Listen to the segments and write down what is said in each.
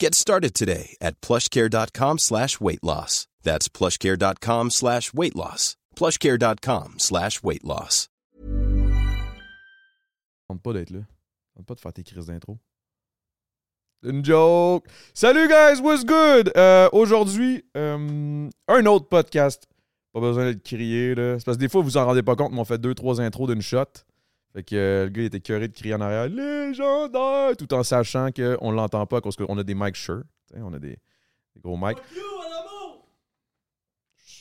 Get started today at plushcare.com slash weight loss. That's plushcare.com slash weight loss. plushcare.com slash weight loss. Tente pas d'être là. Tente pas de faire tes crises d'intro. Une joke. Salut guys, what's good? Euh, Aujourd'hui, euh, un autre podcast. Pas besoin d'être crié là. C'est parce que des fois, vous vous en rendez pas compte, mais on fait deux, trois intros d'une shot. Fait que euh, le gars il était curé de crier en arrière légendaire tout en sachant qu'on l'entend pas parce qu'on a des mics sure. On a des, des gros mics.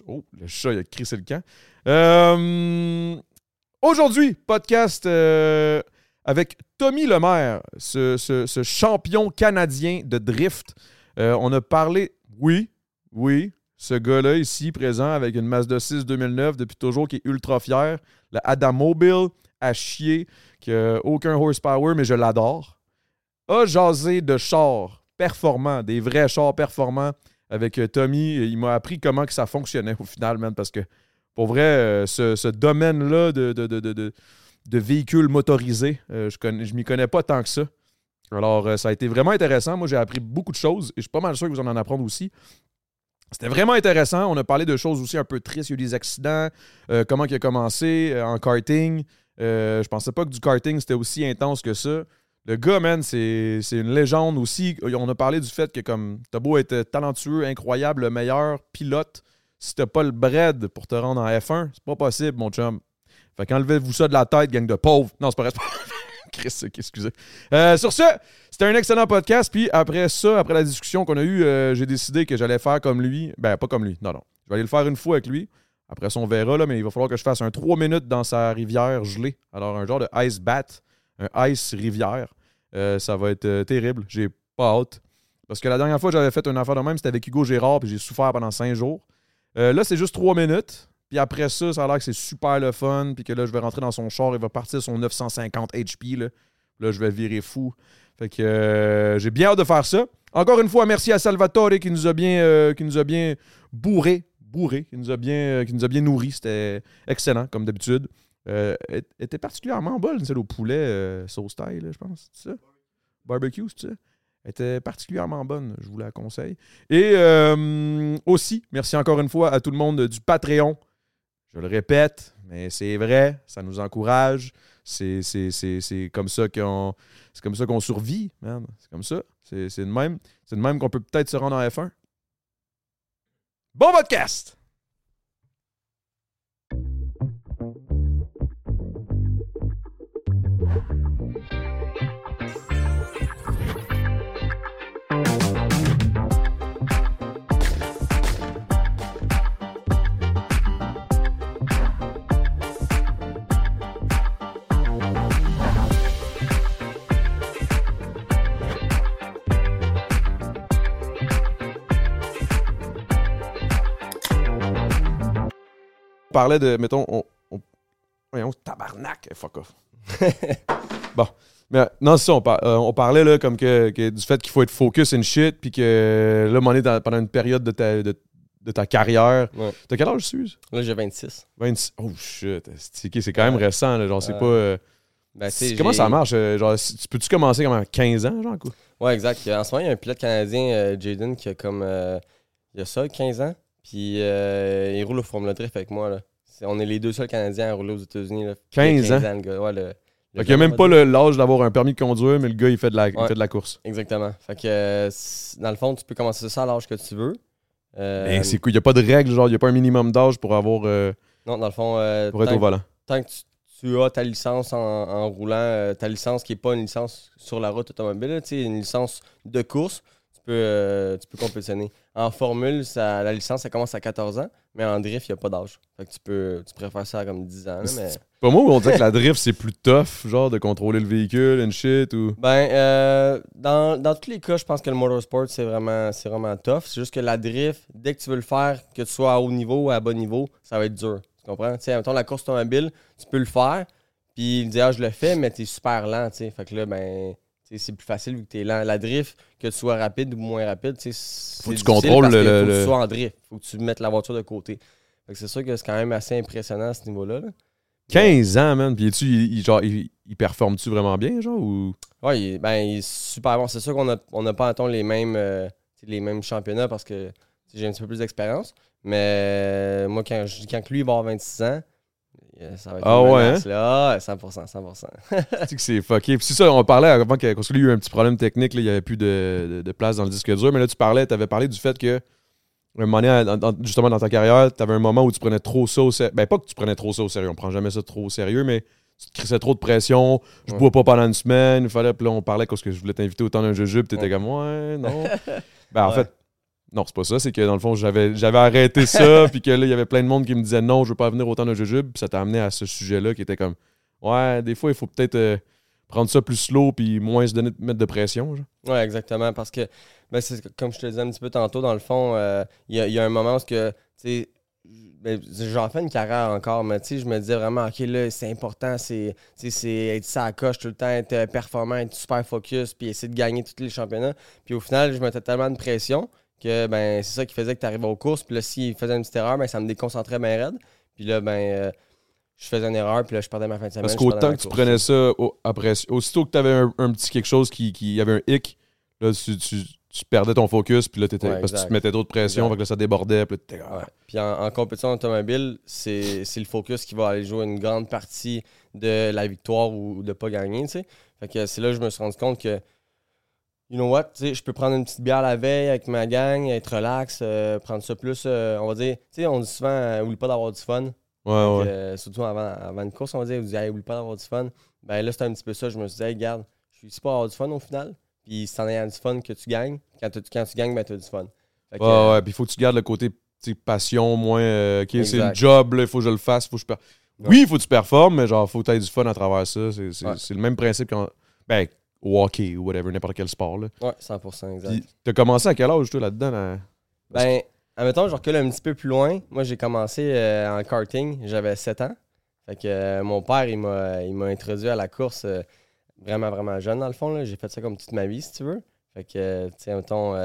Oh, le chat, il a crissé le camp. Euh, Aujourd'hui, podcast euh, avec Tommy Lemaire, ce, ce- ce champion canadien de drift. On a parlé, oui, oui, ce gars-là ici, présent avec une Mazda 6 2009 depuis toujours, qui est ultra fier. Le Adam Mobile à chier, qui a aucun horsepower, mais je l'adore. A jasé de chars performants, des vrais chars performants avec euh, Tommy. Il m'a appris comment que ça fonctionnait au final, man, parce que pour vrai, euh, ce, domaine-là de, de, de, de- de- véhicules motorisés, euh, je ne m'y connais pas tant que ça. Alors, ça a été vraiment intéressant. Moi, j'ai appris beaucoup de choses et je suis pas mal sûr que vous en en apprendre aussi. C'était vraiment intéressant. On a parlé de choses aussi un peu tristes. Il y a eu des accidents, comment il a commencé en karting. Euh, je pensais pas que du karting, c'était aussi intense que ça. Le gars, man, c'est une légende aussi. On a parlé du fait que comme t'as beau être talentueux, incroyable, le meilleur pilote, si t'as pas le bread pour te rendre en F1, c'est pas possible, mon chum. Fait qu'enlevez-vous ça de la tête, gang de pauvres. Non, c'est pas vrai. Chris, excusez. Euh, sur ce, c'était un excellent podcast. Puis après ça, après la discussion qu'on a eue, euh, j'ai décidé que j'allais faire comme lui. Ben, pas comme lui. Non, non. Je vais aller le faire une fois avec lui. Après on verra, là, mais il va falloir que je fasse un 3 minutes dans sa rivière gelée. Alors, un genre de ice bat, un ice rivière. Euh, ça va être euh, terrible. J'ai pas hâte. Parce que la dernière fois, j'avais fait une affaire de même, c'était avec Hugo Gérard, puis j'ai souffert pendant 5 jours. Euh, là, c'est juste 3 minutes. Puis après ça, ça a l'air que c'est super le fun. Puis que là, je vais rentrer dans son char. Il va partir son 950 HP. Là, là je vais virer fou. Fait que j'ai bien hâte de faire ça. Encore une fois, merci à Salvatore qui nous a bien, qui nous a bien bourré. Qui nous a bien, euh, nous a bien nourri. C'était excellent, comme d'habitude. Euh, elle était particulièrement bonne, celle au poulet euh, sauce taille, je pense. C'est ça? Barbecue, c'est ça? Était particulièrement bonne, je vous la conseille. Et euh, aussi, merci encore une fois à tout le monde du Patreon. Je le répète, mais c'est vrai, ça nous encourage. C'est, comme ça qu'on qu'on survit. C'est comme ça. C'est de même. C'est de même qu'on peut peut-être se rendre en F1. Bon podcast! Parlait de, mettons, on, on, tabarnak, fuck off. bon, mais non, c'est ça, on, par- euh, on parlait là, comme que, que du fait qu'il faut être focus and shit, puis que là, on est dans- pendant une période de ta, de, de ta carrière. Ouais. T'as quel âge, Suze? Là, j'ai 26. 26. Oh shit, c'est quand même Ouais. récent, là, genre, c'est Ouais. pas. euh, Ben, comment ça marche? euh, Genre, tu peux-tu commencer comme à 15 ans, genre, quoi? Ouais, exact. En ce moment, il y a un pilote canadien, euh, Jaden, qui a comme. euh, il a ça, 15 ans? Puis euh, il roule au Formula Drift avec moi. Là. On est les deux seuls Canadiens à rouler aux États-Unis. là. 15 ans. le gars. Ouais, le, le Fait qu'il n'y a même pas l'âge d'avoir un permis de conduire, mais le gars, il fait de la, il fait de la course. Exactement. Fait que euh, dans le fond, tu peux commencer ça à l'âge que tu veux. Euh, Mais c'est cool. Il n'y a pas de règle, genre, il n'y a pas un minimum d'âge pour avoir euh, Non, dans le fond, pour être tant, au volant. tant que tu, tu as ta licence en, en roulant, ta licence qui n'est pas une licence sur la route automobile, là, tu sais, une licence de course, tu peux, tu peux compétitionner. En formule, ça, la licence, ça commence à 14 ans, mais en drift, il n'y a pas d'âge. Fait que tu peux, tu faire ça à comme 10 ans. mais... Pas moi où on dirait que la drift, c'est plus tough, genre, de contrôler le véhicule, une shit, ou... Ben, euh, dans, dans tous les cas, je pense que le motorsport, c'est vraiment, c'est vraiment tough. C'est juste que la drift, dès que tu veux le faire, que tu sois à haut niveau ou à bas niveau, ça va être dur. Tu comprends? Tu sais, la course automobile, tu peux le faire, puis il dit, ah, je le fais, mais t'es super lent, tu sais. Fait que là, ben, c'est plus facile vu que t'es lent. La drift, que tu sois rapide ou moins rapide, c'est Faut que tu contrôles le- le- Faut que tu sois en drift. Faut que tu mettes la voiture de côté. C'est sûr que c'est quand même assez impressionnant à ce niveau-là. là. 15 ans, man. Puis, tu il, il- genre, il, il performe-tu vraiment bien, genre, ou... Est- ben, il est super bon. C'est sûr qu'on n'a on a pas, mettons, les mêmes, euh, les mêmes championnats parce que j'ai un petit peu plus d'expérience. Mais moi, quand, quand lui il va avoir 26 ans, ça va être Ah une ouais, menace, là. Ah, 100%, 100%. Tu sais que c'est fucké. Puis c'est ça, on parlait avant que lui, il y a eu un petit problème technique, là, il n'y avait plus de, de- de place dans le disque dur. Mais là, tu parlais, tu avais parlé du fait que, un moment justement dans ta carrière, tu avais un moment où tu prenais trop ça au sérieux. Ben, pas que tu prenais trop ça au sérieux, on prend jamais ça trop au sérieux, mais tu te crissais trop de pression. Je bois pas pendant une semaine. Il fallait, puis là, on parlait parce que je voulais t'inviter au temps d'un jujube, puis t'étais Ouais. comme, ouais, non. ben, en Ouais. fait, non, c'est pas ça. C'est que dans le fond, j'avais j'avais arrêté ça, puis que là, il y avait plein de monde qui me disait non, je veux pas venir au temps d'un jujube, puis ça t'a amené à ce sujet-là qui était comme, ouais, des fois, il faut peut-être euh, prendre ça plus slow, puis moins se donner, mettre de pression. genre. Ouais, exactement. Parce que, ben, c'est comme je te disais un petit peu tantôt, dans le fond, euh, il y, a, il y a un moment où, que, tu sais, ben, j'en fais une carrière encore, mais tu sais, je me disais vraiment, OK, là, c'est important, c'est c'est être ça à coche tout le temps, être euh, performant, être super focus, puis essayer de gagner tous les championnats. Puis au final, je mettais tellement de pression que, ben, c'est ça qui faisait que tu arrivais aux courses. Puis là, s'il faisait une petite erreur, ben, ça me déconcentrait bien raide. Puis là, ben, euh, je faisais une erreur, puis là, je perdais ma fin de semaine. Parce qu'autant que tu prenais ça au- après, aussitôt que tu avais un, un petit quelque chose qui, qui avait un hic, là, tu, tu- tu perdais ton focus, puis là, Ouais, parce que tu te mettais trop de pression, que là, ça débordait, puis là. Ouais. Puis en, en compétition automobile, c'est c'est le focus qui va aller jouer une grande partie de la victoire ou de pas gagner, tu sais. Fait que c'est là que je me suis rendu compte que, you know what, tu sais, je peux prendre une petite bière la veille avec ma gang, être relax, euh, prendre ça plus, euh, on va dire, tu sais, on dit souvent, euh, oublie pas d'avoir du fun. Ouais, ouais. euh, surtout avant, avant une course, on va dire, on dit, Hey, oublie pas d'avoir du fun. Ben là, c'était un petit peu ça. Je me suis dit, hey, regarde, je suis ici pour avoir du fun au final. Puis c'est en ayant du fun que tu gagnes. Quand, tu- quand tu gagnes, ben tu as du fun. Que, Ouais, ouais, puis il faut que tu gardes le côté passion, moins, ok, c'est le job, il faut que je le fasse, faut que je per-. Oui, il faut que tu performes, mais genre, faut que tu aies du fun à travers ça. C'est, Ouais. le même principe qu'en. Ben, au hockey ou whatever, n'importe quel sport. Là. Ouais, 100%, exact. Puis, t'as commencé à quel âge, toi, là-dedans? là? Ben, admettons, je recule un petit peu plus loin. Moi, j'ai commencé euh, en karting, j'avais 7 ans. Fait que euh, mon père, il m'a, il m'a introduit à la course euh, vraiment, vraiment jeune, dans le fond. là. J'ai fait ça comme toute ma vie, si tu veux. Fait que, tu sais, mettons,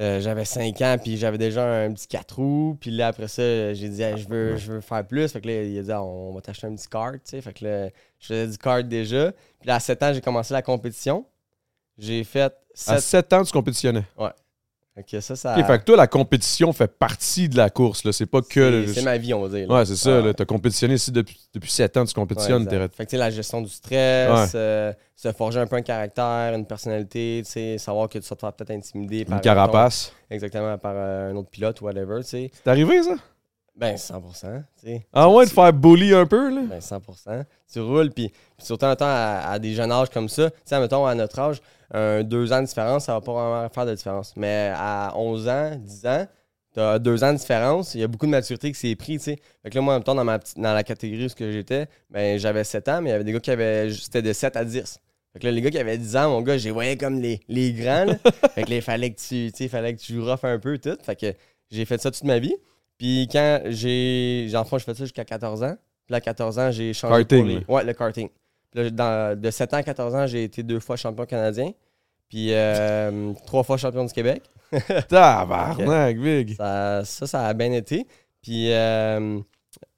euh, j'avais 5 ans, puis j'avais déjà un petit 4 roues. Puis là, après ça, j'ai dit, Hey, je, veux, je veux faire plus. Fait que là, il a dit, Ah, on va t'acheter un petit kart, tu sais. Fait que là, je faisais du kart déjà. Puis là, à 7 ans, j'ai commencé la compétition. J'ai fait À 7... 7 ans, tu compétitionnais. Fait que ça, ça... Ok, fait que toi, la compétition fait partie de la course. Là. C'est pas que. le- c'est, ma vie, on va dire. là. Ouais, c'est ça. Ouais. là. T'as compétitionné ici depuis, depuis 7 ans, tu Ouais, compétitionnes. t'es- Fait que, tu sais, la gestion du stress, Ouais. euh, se forger un peu un caractère, une personnalité, tu sais, savoir que tu vas te faire peut-être intimider par une carapace. exactement par euh, un autre pilote ou whatever, tu sais. C'est arrivé, ça? Ben 100%, tu sais. Ah ouais, de faire bully un peu, là? Ben 100%. Tu roules, puis, surtout en temps à, à des jeunes âges comme ça, tu sais, mettons à notre âge, un deux ans de différence, ça va pas vraiment faire de différence. Mais à 11 ans, 10 ans, t'as deux ans de différence, il y a beaucoup de maturité qui s'est pris, tu sais. Fait que là, moi, en même temps, dans, ma dans la catégorie où j'étais, ben j'avais 7 ans, mais il y avait des gars qui avaient, c'était de 7 à 10. Fait que là, les gars qui avaient 10 ans, mon gars, je les voyais comme les, les grands, là. fait que là, il fallait que tu, tu sais, il fallait que tu rough un peu, tout. Fait que j'ai fait ça toute ma vie. Puis quand j'ai, en fond, je fais ça jusqu'à 14 ans. Puis là, à 14 ans, j'ai changé Karting, pour les-. Ouais, le karting. Puis là, dans- de 7 ans à 14 ans, j'ai été deux fois champion canadien. Puis euh, trois fois champion du Québec. Tabarnak, big. Ça, ça, ça a bien été. Puis euh,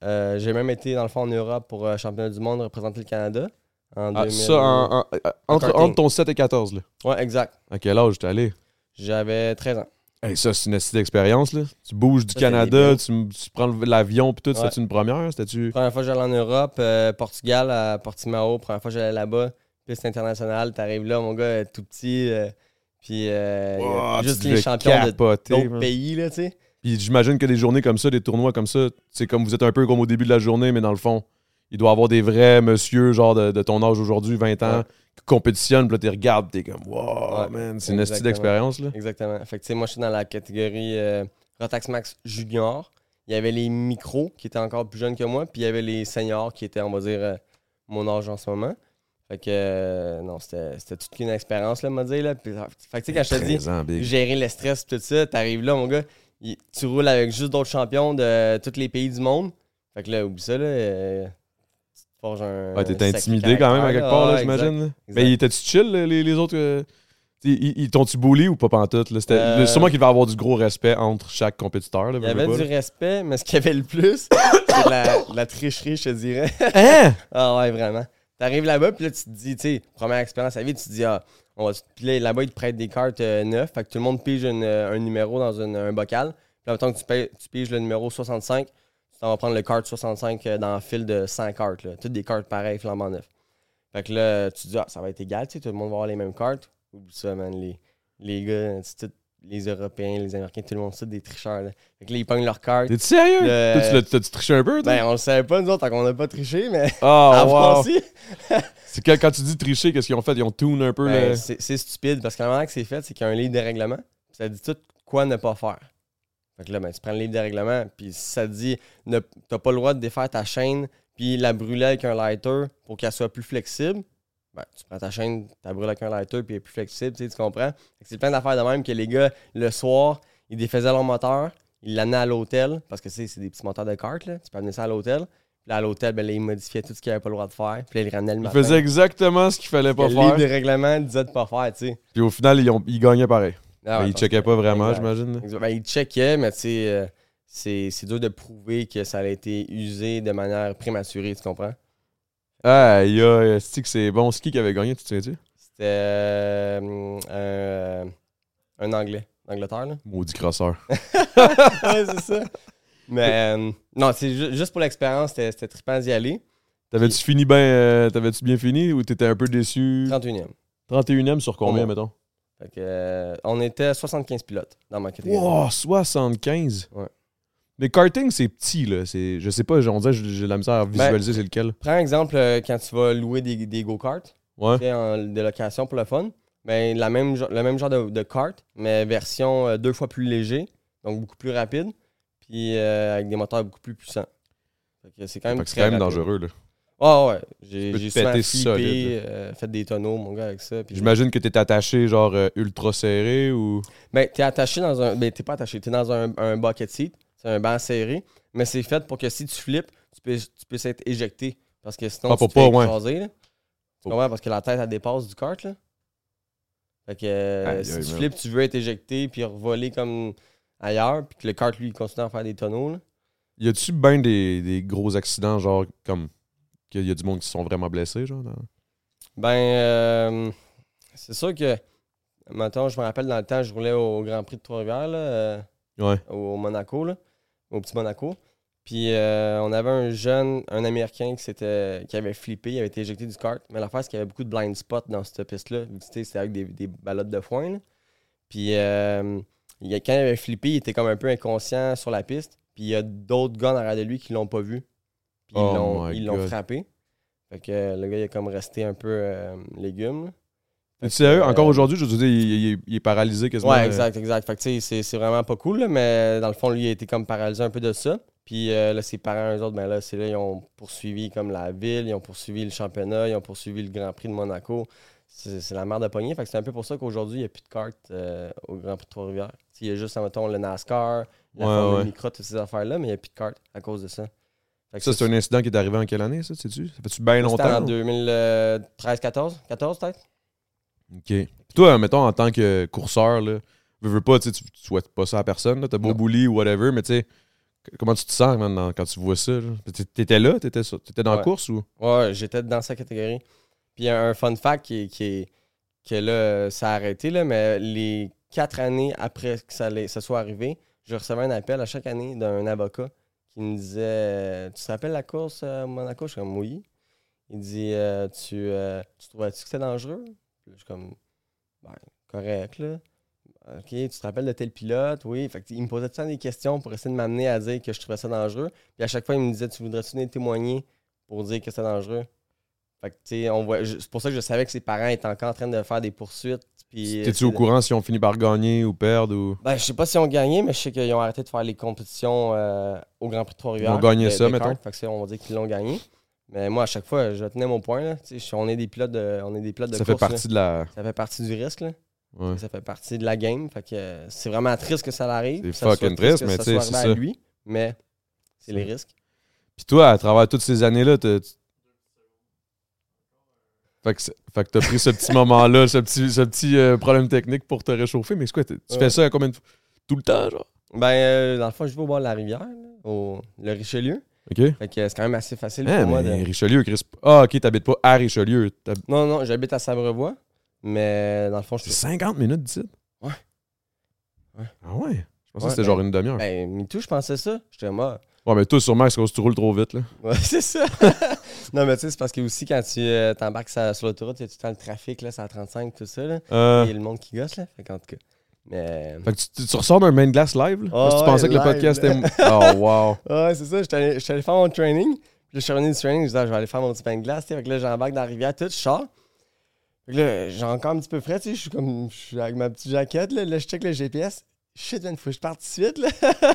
euh, j'ai même été, dans le fond, en Europe pour championnat du monde, représenter le Canada. En Ah, 2000. ça, en- en- entre, karting. entre ton 7 et 14, là. Ouais, exact. À quel âge t'es allé? J'avais 13 ans. Hey, ça, c'est une petite expérience, là. Tu bouges du Ça, Canada, tu, tu prends l'avion, puis tout. Ouais. C'était une première? C'était-tu? Première fois que j'allais en Europe, euh, Portugal, à Portimao. Première fois que j'allais là-bas. Piste internationale. T'arrives là, mon gars, euh, tout petit. euh, puis euh, juste les champions de d'autres pays, là, tu sais. Puis j'imagine que des journées comme ça, des tournois comme ça, c'est comme vous êtes un peu comme au début de la journée, mais dans le fond, il doit y avoir des vrais monsieur, genre de, de ton âge aujourd'hui, 20 ans, Ouais. Qui compétitionnent, puis là, tu regardes, t'es comme, wow, Ouais, man, c'est une petite exactement. expérience, là. Exactement. Fait que, tu sais, moi, je suis dans la catégorie euh, Rotax Max Junior. Il y avait les micros qui étaient encore plus jeunes que moi, puis il y avait les seniors qui étaient, on va dire, euh, mon âge en ce moment. Fait que, euh, non, c'était toute une expérience, là, m'a dit, là. Puis, fait que, tu sais, quand je te dis, 13 ans, big. gérer le stress, tout ça, t'arrives là, mon gars, tu roules avec juste d'autres champions de tous les pays du monde. Fait que là, oublie ça, là. Forges un. Ouais, t'es intimidé quand même à quelque part, là, j'imagine. là. Mais étais-tu chill, là, les, les autres euh, Ils, ils t'ont-tu bully ou pas pantoute? Là? Euh, là, Sûrement qu'il va y avoir du gros respect entre chaque compétiteur. Là, Il y avait du là. respect, mais ce qu'il y avait le plus, c'est de la, tricherie, je te dirais. Hein? Ah ouais, vraiment. T'arrives là-bas, puis là, tu te dis, tu sais, première expérience à vie, tu te dis, ah, on va. Puis là, là-bas, ils te prêtent des cartes euh, neuves. Fait que tout le monde pige une, euh, un numéro dans une- un bocal. Puis en même temps que tu, payes- tu piges le numéro 65, t'en vas prendre le carte 65 euh, dans un fil de 100 cartes, là. Toutes des cartes pareilles, flambant neuf. Fait que là, tu te dis, ah, ça va être égal, tu sais, tout le monde va avoir les mêmes cartes. Oublie ça, man. Les, les gars, tout- les Européens, les Américains, tout le monde, c'est des tricheurs, là. Fait que là, ils pognent leurs cartes. T'es-tu sérieux? Le- Toi, tu l'as- T'as-tu triché un peu? toi? Ben, on le savait pas, nous autres, tant qu'on n'a pas triché, mais. Ah, avant wow. C'est que quand tu dis tricher, qu'est-ce qu'ils ont fait? Ils ont tune un peu Ben, le... c'est stupide parce que la manière que c'est fait, c'est qu'il y a un livre de règlement. puis Ça dit tout quoi ne pas faire. Fait que là, ben, tu prends le livre de règlement, puis si ça te dit ne, t'as pas le droit de défaire ta chaîne, puis la brûler avec un lighter pour qu'elle soit plus flexible, ben, tu prends ta chaîne, tu la brûles avec un lighter, puis elle est plus flexible, tu sais, tu comprends? Fait que C'est plein d'affaires de même que les gars, le soir, ils défaisaient leur moteur, ils l'amenaient à l'hôtel, parce que c'est c'est des petits moteurs de kart, là, tu peux amener ça à l'hôtel. Puis là, à l'hôtel, ben, là, ils modifiaient tout ce qu'ils n'avaient pas le droit de faire, puis là, ils ramenaient le Ils faisaient exactement ce qu'il fallait pas Le livre faire. de règlement disait de pas faire, tu sais. Puis au final, ils, ont, ils gagnaient pareil. Ah Mais ouais, checkaient que- pas vraiment, j'imagine. Ben, ils checkaient, mais tu sais, euh, c'est c'est dur de prouver que ça a été usé de manière prématurée, tu comprends? Ah, il y a. Que c'est bon. C'est qui avait gagné, tu te souviens-tu? C'était euh, euh, un Anglais, d'Angleterre, là. Maudit crosseur. ouais, c'est ça. Mais euh, non, c'est ju- juste pour l'expérience, c'était c'était trippant d'y aller. T'avais-tu fini bien. euh, T'avais-tu bien fini ou t'étais un peu déçu? 31e. 31e sur combien, Ouais. mettons? Fait que, euh, on était 75 pilotes dans ma catégorie. Wow, 75. Ouais. Mais karting, c'est petit, là. C'est, je sais pas, on dirait j'ai la misère à Ben, visualiser c'est lequel. Prends exemple euh, quand tu vas louer des, des go-karts. Ouais. en délocation pour le fun. Ben, la même, le même genre de, de kart, mais version euh, deux fois plus léger, donc beaucoup plus rapide, puis avec des moteurs beaucoup plus puissants. Fait que c'est quand même c'est quand même dangereux, là. Ah ouais, j'ai peux péter flippé, euh, fait des tonneaux, mon gars, avec ça. J'imagine que t'es attaché, genre, euh, ultra serré ou? Ben, t'es attaché dans un. Ben, t'es pas attaché, t'es dans un, un bucket seat, c'est un banc serré, mais c'est fait pour que si tu flippes, tu puisses, tu être éjecté. Parce que sinon, Ah, tu fais pas, ouais. là. Tu comprends? Parce que la tête, elle dépasse du kart, là. Fait que euh, si tu flippes, tu veux être éjecté puis revoler comme ailleurs, puis que le kart, lui, il continue à faire des tonneaux, là. Y a-tu bien des, des gros accidents, genre, comme. Qu'il y a du monde qui se sont vraiment blessés, genre? dans- Ben, euh, c'est sûr que, maintenant, je me rappelle dans le temps, je roulais au Grand Prix de Trois-Rivières, euh, Ouais. au Monaco, là, au petit Monaco. Puis euh, on avait un jeune, un Américain qui, qui avait flippé, il avait été éjecté du kart. Mais l'affaire, c'est qu'il y avait beaucoup de blind spots dans cette piste-là. C'était avec des, des ballottes de foin. là. Puis euh, il, quand il avait flippé, il était comme un peu inconscient sur la piste. Puis il y a d'autres gars en arrière de lui qui l'ont pas vu. Puis Oh ils l'ont, ils l'ont frappé. Fait que euh, le gars, il a comme resté un peu euh, légume. Fait sérieux? que, euh, Encore aujourd'hui, je veux dire, il, il- il est paralysé quasiment. Ouais, euh, exact, exact. Fait que tu sais, c'est, vraiment pas cool, là, mais dans le fond, lui, il a été comme paralysé un peu de ça. Puis euh, là, ses parents, eux autres, ben là, c'est là, ils ont poursuivi comme la ville, ils ont poursuivi le championnat, ils ont poursuivi le Grand Prix de Monaco. C'est, la merde de poignée. Fait que c'est un peu pour ça qu'aujourd'hui, il n'y a plus de cartes euh, au Grand Prix de Trois-Rivières. Tu Il y a juste, mettons, le NASCAR, la Ouais, Formule ouais. Micro, toutes ces affaires-là, mais il n'y a plus de cartes à cause de ça. Ça, c'est un incident qui est arrivé en quelle année, ça, sais-tu? Ça fait-tu bien longtemps? en 2013, 14, 14 peut-être? OK. Puis toi, mettons, en tant que courseur, là, veux, veux pas, tu tu souhaites pas ça à personne, t'as beau bully ou whatever, mais tu sais, comment tu te sens maintenant quand tu vois ça? T'étais là? T'étais, dans la course ou? Ouais, j'étais dans sa catégorie. Puis un, un fun fact qui est, qui est- que là, ça a arrêté, là, mais les quatre années après que ça soit arrivé, je recevais un appel à chaque année d'un avocat qui me disait euh, Tu te rappelles la course à Monaco Je suis comme Oui. Il dit euh, Tu, euh, tu trouvais-tu que c'était dangereux Je suis comme Ben, correct, là. OK, tu te rappelles de tel pilote? Oui. Fait il me posait tout le des questions pour essayer de m'amener à dire que je trouvais ça dangereux. Puis à chaque fois, il me disait Tu voudrais-tu venir témoigner pour dire que c'était dangereux? Fait que, on voit. C'est pour ça que je savais que ses parents étaient encore en train de faire des poursuites. Puis T'es-tu au courant si on finit par gagner ou perdre ou? ben, je sais pas si on gagné, mais je sais qu'ils ont arrêté de faire les compétitions euh, au Grand Prix de Trois-Rivières. Ils ont gagné ça, ça, on va dire qu'ils l'ont gagné. Mais moi, à chaque fois, je tenais mon point. Là. On est des pilotes de, on est des pilotes de Ça fait là. partie de la. Ça fait partie du risque. Là. Ouais. Ça fait partie de la game. Fait que euh, c'est vraiment triste que ça l'arrive. C'est fucking triste mais tu sais, c'est ça. lui. Mais c'est les risques. Puis toi, à travers toutes ces années-là, tu- Fait que, c'est- fait que t'as pris ce petit moment-là, ce petit, ce petit euh, problème technique pour te réchauffer. Mais c'est quoi, tu Ouais. fais ça à combien de fois? Tout le temps, genre? Ben, euh, dans le fond, je vais au bord de la rivière, là, au le Richelieu. OK? Fait que euh, c'est quand même assez facile Ah, pour moi. mais De... Richelieu, Chris. Ah, OK, t'habites pas à Richelieu. Non, non, j'habite à Sabrevois. Mais dans le fond, je C'est 50 minutes d'ici? Ouais. Ouais. Ah ouais? Je pensais que c'était ben- genre une demi-heure. Ben, MeToo, je pensais ça. J'étais mort. Ouais, mais toi, sûrement, c'est parce que tu roules trop vite, là. Ouais, c'est ça. non, mais tu sais, c'est parce que aussi, quand tu euh, t'embarques sur, sur l'autoroute, il y a tout le temps le trafic, là, c'est à 35, tout ça, là. Euh, Il y a le monde qui gosse, là. Fait qu'en tout cas. Mais. Fait que tu, tu- tu ressors d'un main glass live, là? Ah parce que tu ouais, pensais que le podcast là. était. Oh, wow. Ouais, c'est ça. J'étais allé, j'étais allé faire mon training. Puis là, je suis revenu du training. Je disais, ah, je vais aller faire mon petit pain de glace. tu. Fait que là, j'embarque dans la rivière, tout, je sors. Fait que là, j'ai encore un petit peu frais, tu sais. Je suis comme. Je suis avec ma petite jaquette, là. Là, je check le GPS. Shit, man, faut que je parte tout de suite, là.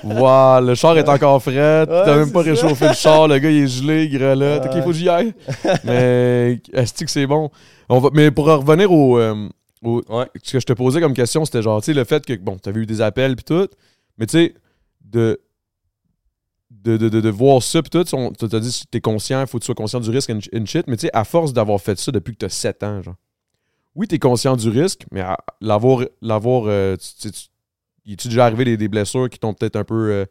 Wow, le char est encore frais. T'as Ouais, même pas réchauffé le char. Le gars, il est gelé, il grelotte. Ok, Ouais. faut que j'y aille. mais est-ce que c'est bon? On va, mais pour en revenir au, euh, au- Ouais. Ce que je te posais comme question, c'était genre, tu sais, le fait que, bon, t'avais eu des appels puis tout. Mais tu sais, de, de, de, de, de voir ça puis tout, on- t'as dit t'es conscient, faut que tu sois conscient du risque and, and shit. Mais tu sais, à force d'avoir fait ça depuis que t'as 7 ans, genre. Oui, t'es conscient du risque, mais à- l'avoir, l'avoir, euh, tu- tu- tu- est-tu déjà arrivé des, des blessures qui t'ont peut-être un peu euh,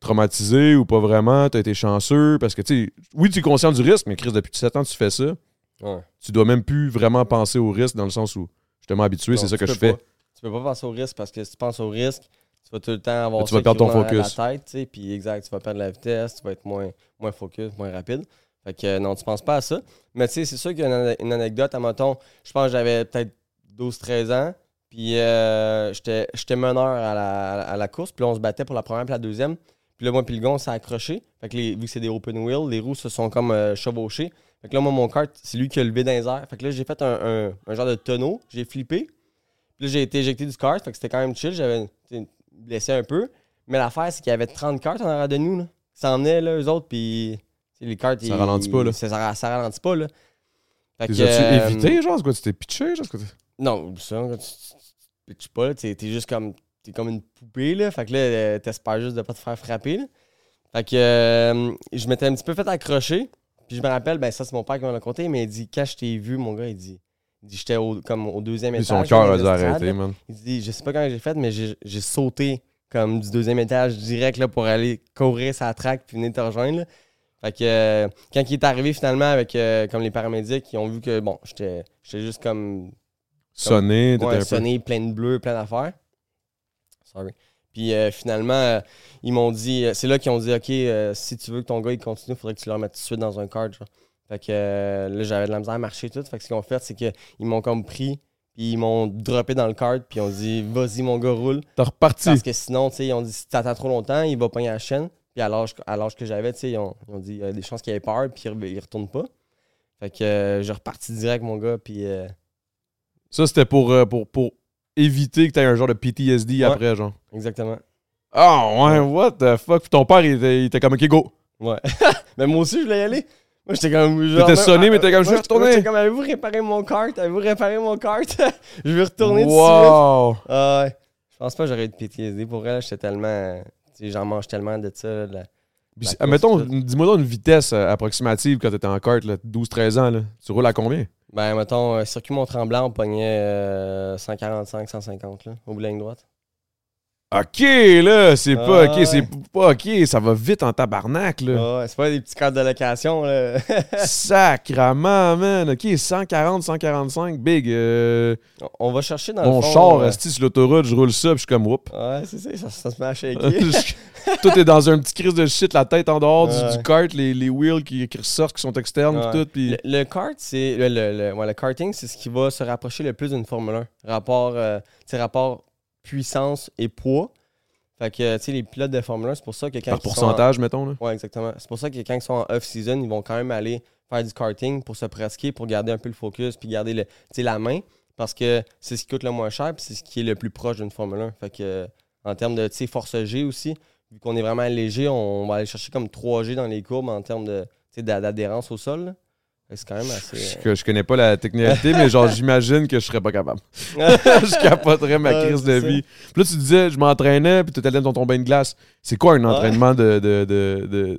traumatisé ou pas vraiment? T'as été chanceux? Parce que, tu sais, oui, tu es conscient du risque, mais Chris, depuis 7 ans, tu fais ça. Ouais. Tu dois même plus vraiment penser au risque dans le sens où je suis tellement habitué, c'est ça que je fais. Tu peux pas penser au risque parce que si tu penses au risque, tu vas tout le temps avoir Tu vas perdre ton focus. la tête, tu sais, puis exact, tu vas perdre la vitesse, tu vas être moins, moins focus, moins rapide. Fait que euh, non, tu penses pas à ça. Mais tu sais, c'est sûr qu'il y a une anecdote, à mettons, je pense que j'avais peut-être 12-13 ans, puis euh, j'étais meneur à la, à la- course, puis là, on se battait pour la première et la deuxième. Puis là, moi, puis le gars, on s'est accroché. Fait que les- vu que c'est des open wheels, les roues se sont comme euh, chevauchées. Fait que là, moi, mon kart, c'est lui qui a levé dans les airs. Fait que là, j'ai fait un, un- un genre de tonneau, j'ai flippé. Puis là, j'ai été éjecté du kart, fait que c'était quand même chill. J'avais tu blessé un peu. Mais l'affaire, c'est qu'il y avait 30 cartes en arrière de nous. Là. Ils s'en venaient, là, eux autres, puis tu les cartes. Ça ils- ralentit pas, là. Ça, ça, ça ralentit pas, là. Fait que, as-tu euh, évité, genre? C'est quoi, tu t'es pitché? Genre, Non, ça, tu tu- tu pitches pas, là, t'es t'es juste comme. T'es comme une poupée, là. Fait que là, euh, t'espères juste de pas te faire frapper, là. Fait que euh, je m'étais un petit peu fait accrocher. Puis je me rappelle, ben ça, c'est mon père qui m'a raconté, mais il dit, quand je t'ai vu, mon gars, il dit. Il dit, j'étais au, comme au deuxième Puis étage. son cœur a dû arrêter, man. Il dit, je sais pas comment j'ai fait, mais j'ai j'ai sauté comme du deuxième étage direct là, pour aller courir sa traque puis venir te rejoindre. là. Fait que euh, quand il est arrivé finalement avec euh, comme les paramédics, ils ont vu que bon, j'étais j'étais juste comme Sonné, ouais, sonné, plein de bleu, plein d'affaires. Sorry. Puis euh, finalement, euh, ils m'ont dit, euh, c'est là qu'ils ont dit, OK, euh, si tu veux que ton gars il continue, il faudrait que tu le remettes tout de suite dans un card. genre. Fait que là, j'avais de la misère à marcher tout. Fait que ce qu'ils ont fait, c'est qu'ils m'ont comme pris, puis ils m'ont droppé dans le card, puis ils ont dit, vas-y, mon gars, roule. T'es reparti. Parce que sinon, tu sais, ils ont dit, si t'attends trop longtemps, il va pogner la chaîne. Puis à l'âge, à l'âge que j'avais, tu sais, ils ont, ils ont dit, il y a des chances qu'il ait peur, puis il, il retourne pas. Fait que j'ai reparti direct, mon gars, puis Ça, c'était pour, euh, pour, pour éviter que t'aies un genre de PTSD Ouais. après, genre. exactement. Ah, ouais, what the fuck? Puis ton père, il était, il était comme, OK, go. Ouais. mais moi aussi, je voulais y aller. Moi, j'étais comme. genre, T'étais sonné, mais t'étais comme, je vais Moi, j'étais- moi, retourner. J'étais comme, avez-vous réparé mon kart? Avez-vous réparé mon kart? je vais retourner tout de suite. Wow. Ah ouais. Je pense pas que j'aurais eu de PTSD pour elle. J'étais tellement. Tu sais, j'en mange tellement de ça. là, de la- Puis, dis-moi donc une vitesse euh, approximative quand t'étais en kart, là, 12-13 ans, là. Tu roules à combien? Ben, mettons, euh, circuit Mont-Tremblant, on pognait euh, 145, 150, là, au bout de la ligne droite. OK, là, c'est pas Ah, OK, c'est ouais. pas OK, ça va vite en tabarnak, là. Ah ouais, c'est pas des petits cartes de location, là. Sacrement, man. OK, 140, 145, big. euh, On va chercher dans mon le fond... char, euh, esti, sur l'autoroute, je roule ça, puis je suis comme, whoop. Ouais, c'est ça, ça, se met à shaker. tout est dans un petit crise de shit, la tête en dehors du, Ouais. du kart, les, les wheels qui, qui ressortent, qui sont externes, Ouais. puis tout. Puis... Le, le kart, c'est. Le, le, le- ouais, le karting, c'est ce qui va se rapprocher le plus d'une Formule 1. Rapport, euh, rapport puissance et poids. Fait que, tu sais, les pilotes de Formule 1, c'est pour ça que quand Par ils sont en- pourcentage, mettons. Là. Ouais, exactement. C'est pour ça que quand ils sont en off-season, ils vont quand même aller faire du karting pour se pratiquer, pour garder un peu le focus, puis garder le, la main, parce que c'est ce qui coûte le moins cher, puis c'est ce qui est le plus proche d'une Formule 1. Fait que, en termes de force G aussi, vu qu'on est vraiment léger, on va aller chercher comme 3G dans les courbes en termes de, d'adhérence au sol. C'est quand même assez. euh, Je, je connais pas la technicalité, mais genre, j'imagine que je serais pas capable. je capoterais ma Ouais, crise de ça. vie. Puis là, tu disais, je m'entraînais, puis tu allé dans ton bain de glace. C'est quoi un entraînement de, de, de, de,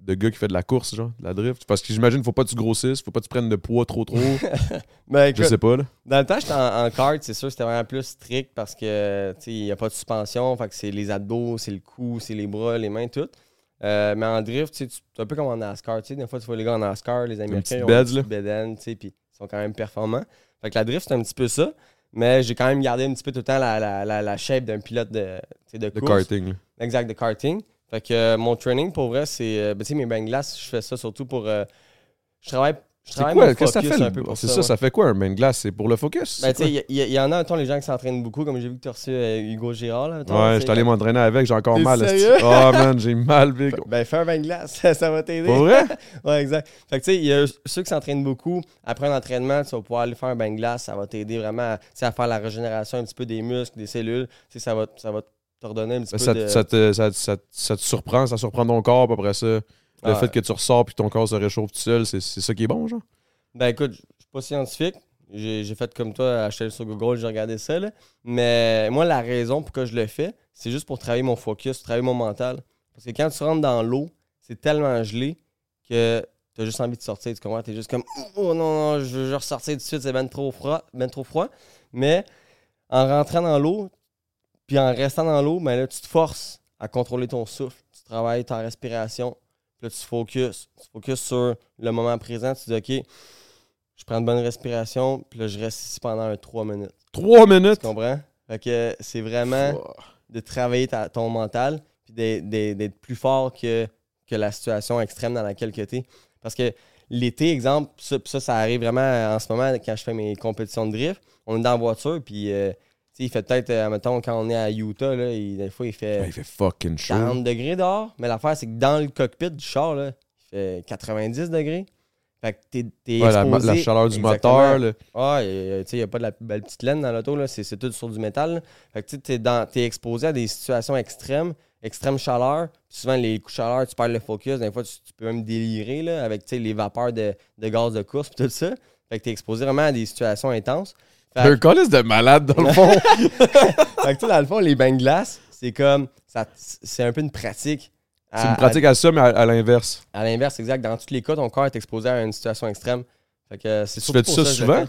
de gars qui fait de la course, genre, de la drift? Parce que j'imagine faut pas que tu grossisses, faut pas que tu prennes de poids trop trop. Ben, je écoute, sais pas, là. Dans le temps, j'étais en, en kart, c'est sûr, c'était vraiment plus strict parce que tu il n'y a pas de suspension. Fait que c'est les abdos, c'est le cou, c'est les bras, les mains, tout. Euh, mais en drift, c'est un peu comme en NASCAR. Tu sais, des fois, tu vois les gars en NASCAR, les Américains, ils ont beds, une petite puis ils sont quand même performants. Fait que la drift, c'est un petit peu ça. Mais j'ai quand même gardé un petit peu tout le temps la, la, la, la shape d'un pilote de, de course. karting. Exact, de karting. Fait que euh, mon training, pour vrai, c'est. euh, ben, tu sais, mes glace, je fais ça surtout pour. je travaille. Je C'est travaille quoi? Qu'est-ce que ça fait? un le- C'est ça. ça, ouais. ça fait quoi un bain de glace? C'est pour le focus? Ben, il y, en a, mettons, les gens qui s'entraînent beaucoup, comme j'ai vu que tu as reçu euh, Hugo Girard. Là? Ouais, je suis allé m'entraîner avec, j'ai encore mal. Oh man, j'ai mal, big. Ben, fais un bain de glace, ça, va t'aider. Pour vrai? Ouais, exact. Fait que, tu sais, il y a ceux qui s'entraînent beaucoup. Après un entraînement, tu vas pouvoir aller faire un bain de glace. Ça va t'aider vraiment à, à faire la régénération un petit peu des muscles, des cellules. Tu sais, ça va, ça va te redonner un petit Ben, peu ça, de... ça, te, ça, ça- ça te surprend, ça surprend ton corps, après ça, le Ah, fait que tu ressors puis que ton corps se réchauffe tout seul, c'est ça qui est bon, genre? Ben écoute, je suis pas scientifique. J'ai fait comme toi, acheté sur Google, j'ai regardé ça. là. Mais moi, la raison pour que je le fais, c'est juste pour travailler mon focus, travailler mon mental. Parce que quand tu rentres dans l'eau, c'est tellement gelé que tu as juste envie de sortir. Tu comprends? Tu es juste comme Oh non, non, je veux ressortir tout de suite, c'est ben trop froid. Ben trop froid. Mais en rentrant dans l'eau, puis en restant dans l'eau, ben là, tu te forces à contrôler ton souffle. Tu travailles ta respiration. Puis là, tu focus. Tu focuses sur le moment présent. Tu dis OK, je prends de bonnes respirations, puis là, je reste ici pendant un 3 minutes. Trois minutes! Tu comprends? Fait que c'est vraiment de travailler ta- ton mental, puis d'être- plus fort que, que la situation extrême dans laquelle tu es. Parce que l'été, exemple, ça, ça, ça arrive vraiment en ce moment quand je fais mes compétitions de drift. On est dans la voiture, puis euh, il fait peut-être, euh, mettons, quand on est à Utah, là, il- des fois, il fait Ouais, il fait fucking chaud. 40 degrés dehors. Mais l'affaire, c'est que dans le cockpit du char, là, il fait 90 degrés. Fait que t'es, t'es Ouais, la, exposé. la chaleur du moteur, là. Ah, et, tu sais, il n'y a pas de la belle petite laine dans l'auto, là. C'est, c'est tout sur du métal. là. Fait que tu sais, t'es, dans, t'es exposé à des situations extrêmes, extrême chaleur. Puis souvent, les coups de chaleur, tu perds le focus. Des fois, tu, tu peux même délirer, là, avec, les vapeurs de, de gaz de course, puis tout ça. Fait que t'es exposé vraiment à des situations intenses. Un calice de malade, dans le fond. fait que, tu dans le fond, les bains de glace, c'est comme, ça, c'est un peu une pratique. C'est une pratique à ça, mais à, à l'inverse. À, l'inverse, exact. Dans tous les cas, ton corps est exposé à une situation extrême. Fait que c'est Tu fais ça le souvent? fais.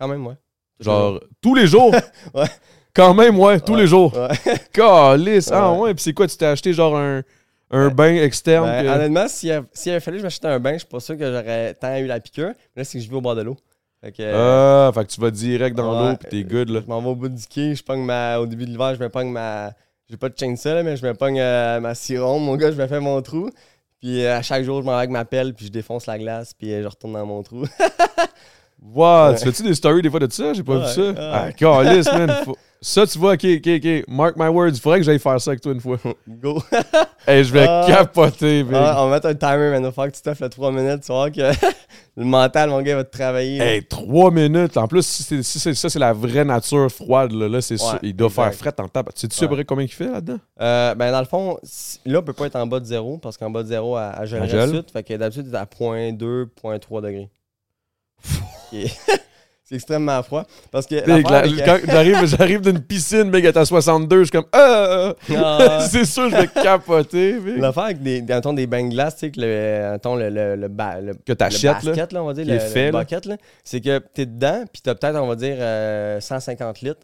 Quand même, ouais. Genre, tous les jours? Ouais. Quand même, ouais, tous les jours. Ouais. Calice! Ah Ouais. ouais, puis c'est quoi, tu t'es acheté genre un, un bain externe? Ben, que- Honnêtement, s'il avait, s'il avait fallu que je m'achète un bain, je suis pas sûr que j'aurais tant eu la piqûre. Mais là, c'est que je vais au bord de l'eau. Fait que, Ah, fait que tu vas direct dans ouais, l'eau pis t'es good, là. Je m'en vais au bout du quai, je pogne ma. Au début de l'hiver, je me pogne ma. J'ai pas de chainsaw, là, mais je me pogne euh, ma siron. Mon gars, je me fais mon trou. Puis euh, à chaque jour, je m'en vais avec ma pelle, puis je défonce la glace, puis euh, je retourne dans mon trou. Wow, Ouais. tu fais-tu des stories des fois de ça? J'ai pas Ouais, vu ça. Ah, calice, man. Faut- Ça, tu vois, ok, ok, ok. Mark my words. Il faudrait que j'aille faire ça avec toi une fois. Go! hey, je vais Ah. capoter, big. Ah, on va mettre un timer, man. Il va falloir que tu t'offres le 3 minutes. Tu voir que le mental, mon gars, va te travailler. Hey, trois minutes. En plus, si, si ça, c'est la vraie nature froide, là, là c'est Ouais, sûr. Il doit exact. faire fret en tape. Tu peu près combien il fait là-dedans? Euh, ben, dans le fond, là, on peut pas être en bas de zéro parce qu'en bas de zéro, à, à tout. Fait que d'habitude, t'es à 0.2, 0.3 degrés. C'est extrêmement froid. Parce que. J'arrive, d'une piscine, big, à 62, je suis comme, ah! Ah, c'est sûr, je vais capoter, big. L'affaire avec des, mettons, des bains de tu sais, que le, le, le, le, ba- le- Que t'achètes, le basket, là, on va dire, le, fait, le là. bucket, là, c'est que t'es dedans, puis t'as peut-être, on va dire, euh, 150 litres.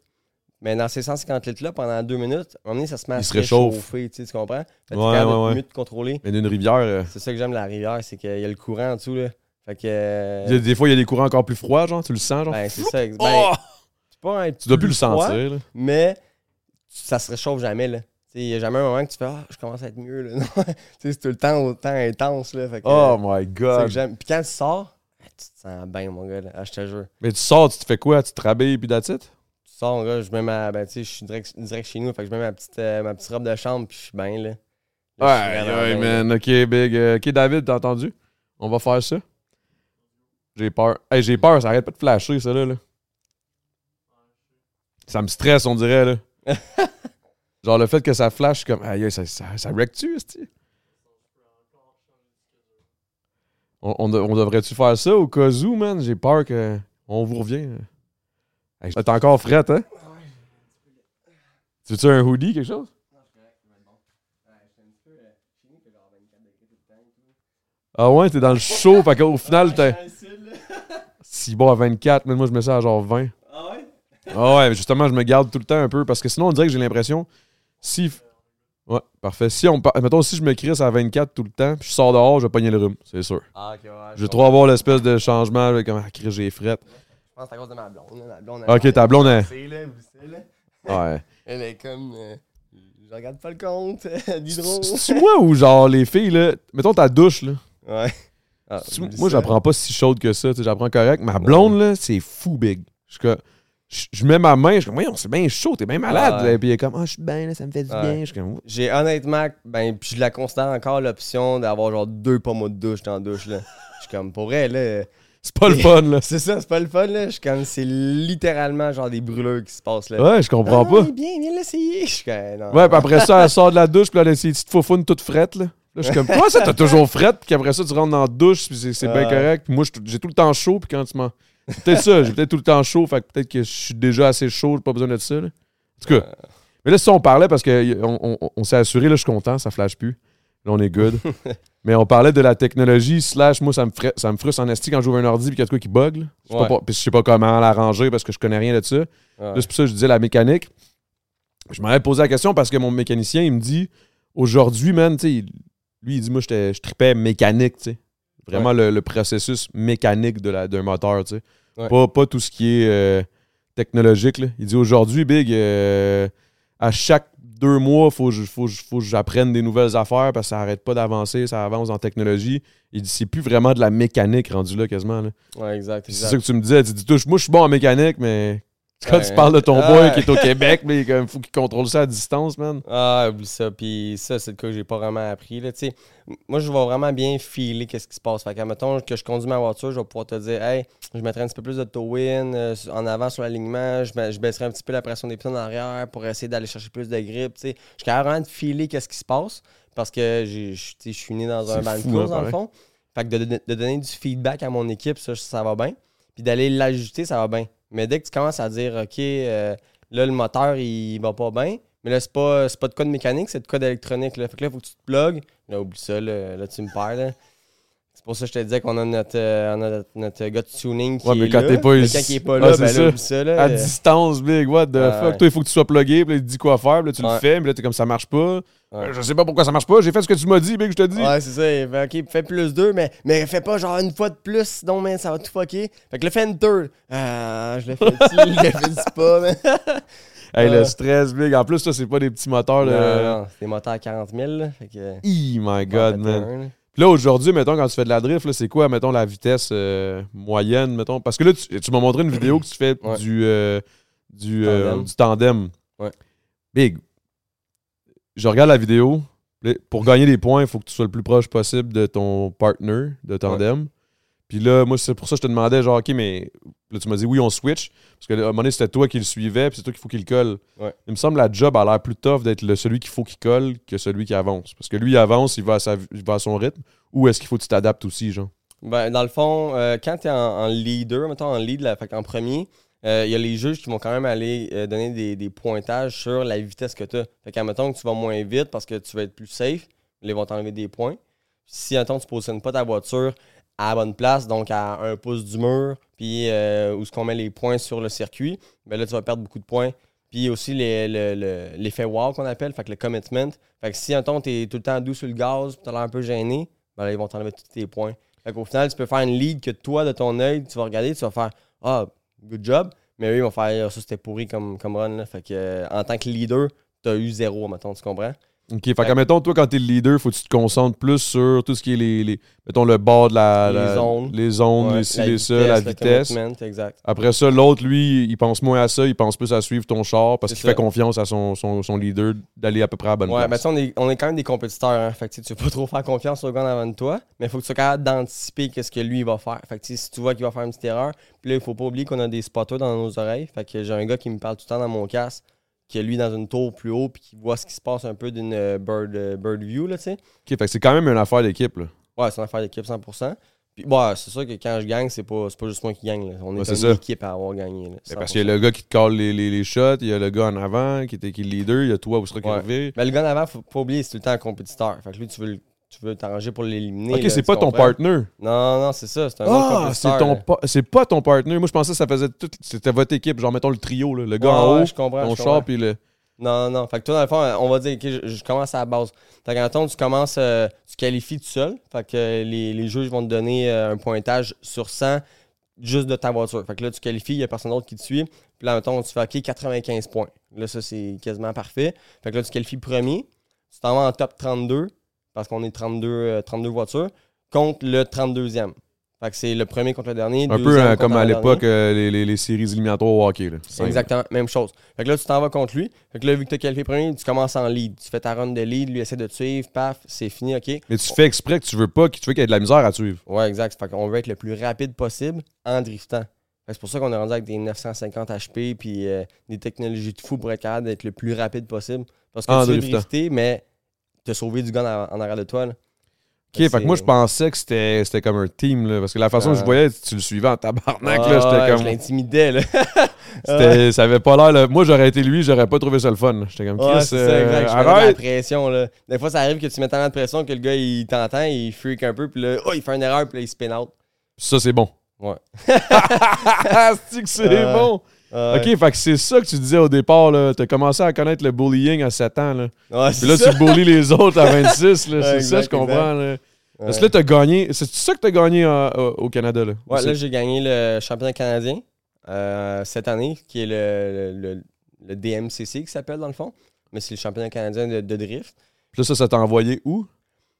Mais dans ces 150 litres-là, pendant deux minutes, à un moment donné, ça se met à Il se se réchauffe. réchauffer, tu sais, tu comprends? Fait Ouais, de ouais, ouais. mieux te contrôler. Mais d'une rivière, euh, C'est ça que j'aime de la rivière, c'est qu'il y a le courant en dessous, là. Fait que... euh, il y a- des fois, il y a des courants encore plus froids, genre, tu le sens, genre. Ben, c'est ça. Ben, Oh! pas un Tu dois plus le froid, sentir, là. mais ça se réchauffe jamais, là. Il n'y a jamais un moment que tu fais Ah, je commence à être mieux. Là. C'est tout le temps autant intense. Là, fait que, Oh my god. Puis quand tu sors, ah, tu te sens bien, mon gars. Là. Ah, je te jure. Mais tu sors, tu te fais quoi? Tu te rhabilles puis that's it? Tu sors, mon gars, je mets ma. Ben, tu sais, je suis direct, direct chez nous. Fait que je mets ma petite, euh, ma petite robe de chambre, puis je suis bien, là. Là, Ouais, ouais, bien, là. man. Ok, big. Euh, ok, David, t'as entendu? On va faire ça. J'ai peur. Hey, j'ai peur, ça arrête pas de flasher, ça, là. là. Ça me stresse, on dirait, là. Genre, le fait que ça flash, je suis comme, aïe, ça, ça, ça wreck-tu? On, on, de- on devrait-tu faire ça au cas où, man? J'ai peur que. On vous revient. Hey, T'es encore frette, hein? Tu veux-tu un hoodie, quelque chose? Ah ouais, t'es dans le chaud, fait qu'au final, t'es. Si bon à 24, mais moi je mets ça à genre 20. Ah ouais? Ah ouais, mais justement, je me garde tout le temps un peu parce que sinon, on dirait que j'ai l'impression. Si. Ouais, parfait. Si on. Mettons, si je me crisse à 24 tout le temps, puis je sors dehors, je vais pogner le rhume, c'est sûr. Ah, ok, ouais. Je vais trop avoir l'espèce de changement, là, comme, ah, Chris, j'ai frette. Je pense que c'est à cause de ma blonde. Ma blonde Ok, ta blonde, là. Ouais. Elle est comme. euh, je regarde pas le compte d'hydro. C'est moi ou genre les filles, là? Mettons ta douche, là. Ouais. Ah, Tu- moi, j'apprends pas si chaude que ça. J'apprends correct. Ma blonde, là, c'est fou big. Je, je, je mets ma main, je suis comme, voyons, c'est bien chaud, t'es bien malade. Ouais. là. Puis elle est comme, ah, je suis bien, là, ça me fait du Ouais. bien. Je comme, J'ai honnêtement, ben, puis je la considère encore l'option d'avoir genre deux pommeaux de douche dans la douche, là. Je suis comme, pour vrai, là. c'est pas le fun, là. C'est ça, c'est pas le fun, là. Je suis comme, c'est littéralement genre des brûleurs qui se passent, là. Ouais, je comprends Ah, non, pas. est bien, viens l'essayer. Je suis comme, non. Ouais, puis après ça, elle sort de la douche, puis elle a ses petites faufounes toutes frettes, là. Là, je suis comme, toi, ça, t'as toujours frette, puis après ça, tu rentres dans la douche, puis c'est c'est bien correct. Puis moi, j'ai tout le temps chaud, puis quand tu m'en. C'est peut-être ça, j'ai peut-être tout le temps chaud, fait que peut-être que je suis déjà assez chaud, j'ai pas besoin de ça, là. En tout cas. Mais là, ça, on parlait parce qu'on on, on- on s'est assuré, là, je suis content, ça flash plus. Là, on est good. Mais on parlait de la technologie, slash, moi, ça me, ça me frustre en esti quand j'ouvre un ordi puis qu'il y a de quoi qui bug. là. Je sais pas Ouais. pas- puis je sais pas comment l'arranger parce que je connais rien de ça. Ouais. Là, c'est pour ça que je disais la mécanique. Je m'avais posé la question parce que mon mécanicien, il me dit aujourd'hui, man, tu sais, il- lui, il dit, moi, je tripais mécanique, tu sais. Vraiment le, le processus mécanique de la- d'un moteur, tu sais. Ouais. Pas, pas tout ce qui est euh, technologique, là. Il dit aujourd'hui, Big, euh, à chaque deux mois, il faut, faut, que je- faut que j'apprenne des nouvelles affaires parce que ça arrête pas d'avancer, ça avance en technologie. Il dit, c'est plus vraiment de la mécanique rendu là, quasiment. là. Ouais, exact. C'est ça que tu me disais. Tu dis, moi, je suis bon en mécanique, mais quand Ouais. tu parles de ton boy qui est au Québec, mais il faut qu'il contrôle ça à distance, man. Ah, oublie ça. Puis ça, c'est le cas que j'ai pas vraiment appris. Là, moi, je vais vraiment bien filer qu'est-ce qui se passe. Fait que, mettons que je conduis ma voiture, je vais pouvoir te dire, hey, je mettrai un petit peu plus de toe-in euh, en avant sur l'alignement, je, ba- je baisserai un petit peu la pression des pneus en arrière pour essayer d'aller chercher plus de grip. Je suis capable de filer qu'est-ce qui se passe parce que je suis né dans un C'est ban de course, hein, dans le fond. Fait que de, de- de donner du feedback à mon équipe, ça, ça va bien. Puis d'aller l'ajuster, ça va bien. Mais dès que tu commences à dire, OK, euh, là, le moteur, il va pas bien, mais là, c'est pas, pas de code mécanique, c'est de code électronique. Là. Fait que là, il faut que tu te plugues. Là, oublie ça, là, là, tu me perds. C'est pour ça que je te disais qu'on a notre, euh, on a notre, notre gars de tuning qui Ouais, mais est quand là. t'es pas Mais ici- quand il est pas là, c'est ben ça. là, oublie ça. Là, À Euh, distance, big, what the fuck? ouais. Toi, il faut que tu sois plugué, puis là, il te dit quoi faire, puis là, tu le fais, puis là, t'es comme ça marche pas. Euh, Je sais pas pourquoi ça marche pas. J'ai fait ce que tu m'as dit, big, je te dis. Ouais, c'est ça. Fait, OK, fais plus deux, mais, mais fais pas genre une fois de plus, sinon, man, ça va tout fucker. Fait que le fais une third. Ah, je l'ai fait je l'ai fait pas, man. Hey, le Ouais. stress, big. En plus, ça, c'est pas des petits moteurs. Non, là. non, c'est des moteurs à 40 000, là. Fait que. My god, man. Là. Puis là, aujourd'hui, mettons, quand tu fais de la drift, là, c'est quoi, mettons, la vitesse euh, moyenne, mettons? Parce que là, tu, tu m'as montré une vidéo que tu fais Ouais. du, euh, du, euh, Tandem. du tandem. Ouais. Big. Je regarde la vidéo. Pour gagner des points, il faut que tu sois le plus proche possible de ton partner de tandem. Puis là, moi, c'est pour ça que je te demandais, genre, OK, mais là, tu m'as dit, oui, on switch. Parce que à un moment donné, c'était toi qui le suivais, puis c'est toi qu'il faut qu'il colle. Ouais. Il me semble la job a l'air plus tough d'être le celui qu'il faut qu'il colle que celui qui avance. Parce que lui, il avance, il va à, sa- il va à son rythme. Ou est-ce qu'il faut que tu t'adaptes aussi, genre? Ben, dans le fond, euh, quand tu es en, en leader, mettons en lead, là, fait qu'en premier, euh, il y a les juges qui vont quand même aller euh, donner des, des pointages sur la vitesse que tu as. Fait qu'en mettons que tu vas moins vite parce que tu vas être plus safe, ils vont t'enlever des points. Si, mettons, tu ne positionnes pas ta voiture à la bonne place, donc à un pouce du mur, puis euh, où ce qu'on met les points sur le circuit, ben là, tu vas perdre beaucoup de points. Puis aussi les- le- le- l'effet wow qu'on appelle, fait que le commitment. Fait que si un ton t'es tout le temps doux sur le gaz, puis t'as l'air un peu gêné, ben là, ils vont t'enlever tous tes points. Fait qu'au final, tu peux faire une lead que toi, de ton œil, tu vas regarder, tu vas faire Ah, good job. Mais eux, ils vont faire Ah, ça, c'était pourri comme, comme run. Fait que euh, en tant que leader, t'as eu zéro, mettons, tu comprends? OK, fait que, mettons, toi, quand t'es le leader, faut que tu te concentres plus sur tout ce qui est les, les- mettons, le bord de la... Les zones. Les zones, Ouais, les ci, les ça, la vitesse. exact. Après ça, l'autre, lui, il pense moins à ça, il pense plus à suivre ton char parce qu'il fait confiance à son, son, son leader d'aller à peu près à la bonne Ouais, mais place. ça, on est, on est quand même des compétiteurs. Hein. Fait que tu veux pas trop faire confiance au gars avant de toi, mais il faut que tu sois capable d'anticiper qu'est-ce que lui il va faire. Fait que si tu vois qu'il va faire une petite erreur, puis là, il faut pas oublier qu'on a des spotters dans nos oreilles. Fait que j'ai un gars qui me parle tout le temps dans mon casque, qui est lui dans une tour plus haut, puis qui voit ce qui se passe un peu d'une euh, bird, euh, bird view, là, tu sais. OK, fait que c'est quand même une affaire d'équipe, là. Ouais, c'est une affaire d'équipe 100%. Puis, ouais, c'est sûr que quand je gagne, c'est pas, pas juste moi qui gagne. là. On Ouais, est une équipe à avoir gagné. là, Parce 100%. qu'il y a le gars qui te colle les, les, les shots, il y a le gars en avant qui, était, qui est le leader, il y a toi où sera qui Ouais. Mais le gars en avant, faut pas oublier, c'est tout le temps un compétiteur. Fait que lui, tu veux, le- tu veux t'arranger pour l'éliminer. OK, c'est pas ton comprends? partner. Non, non, c'est ça. C'est un autre Ah, c'est compétiteur, ton là. pa- c'est pas ton partner. Moi, je pensais que ça faisait tout. C'était votre équipe. Genre, mettons le trio, là. le gars en haut, je comprends, ton je char, comprends. puis le. Non, non. Fait que toi, dans le fond, on va dire que je, je commence à la base. Fait que, mettons, tu commences, euh, tu qualifies tout seul. Fait que euh, les, les juges vont te donner euh, un pointage sur 100 juste de ta voiture. Fait que là, tu qualifies, il n'y a personne d'autre qui te suit. Puis là, mettons, tu fais OK, 95 points. Là, ça, c'est quasiment parfait. Fait que là, tu qualifies premier. Tu t'en vas en top 32, parce qu'on est 32, euh, 32 voitures, contre le 32e. Fait que c'est le premier contre le dernier. Un peu euh, comme à l'époque, euh, les, les, les séries éliminatoires au hockey. Là. Exactement, même chose. Fait que là, tu t'en vas contre lui. Fait que là, vu que tu as qualifié premier, tu commences en lead. Tu fais ta run de lead, lui essaie de te suivre, paf, c'est fini, OK. Mais tu fais exprès que tu veux pas, que tu veux qu'il y ait de la misère à suivre. Ouais, exact. Fait qu'on veut être le plus rapide possible en driftant. C'est pour ça qu'on est rendu avec des 950 HP puis euh, des technologies de fou pour être capable d'être le plus rapide possible. Parce que En tu veux drifter, mais te sauver du gun en, en arrière de toi. Là. Ok, fait que moi, je pensais que c'était c'était comme un team. Là, parce que la façon que je Ah. voyais, tu le suivais en tabarnak. Ah, là, j'étais ouais, comme. Je l'intimidais, là. c'était- Ça avait pas l'air. là. Moi, j'aurais été lui, j'aurais pas trouvé ça le fun. J'étais comme Chris. euh, exact. Je de la arrête. pression, là. Des fois, ça arrive que tu mets tellement de pression que le gars, il t'entend, il freak un peu, puis là, oh, il fait une erreur, puis là, il spin out. Ça, c'est bon. Ouais. C'est que c'est bon. Ouais. Ok, fait que c'est ça que tu disais au départ. là. T'as commencé à connaître le bullying à 7 ans. Là. Ouais, Puis là, ça. tu bullies les autres à 26. Là. C'est ça, je comprends. Là. Parce que là, t'as gagné. C'est ça que t'as gagné euh, au Canada. Là? Ouais, là, j'ai gagné le championnat canadien euh, cette année, qui est le, le, le- le DMCC qui s'appelle dans le fond. Mais c'est le championnat canadien de, de drift. Puis là, ça, ça t'a envoyé où?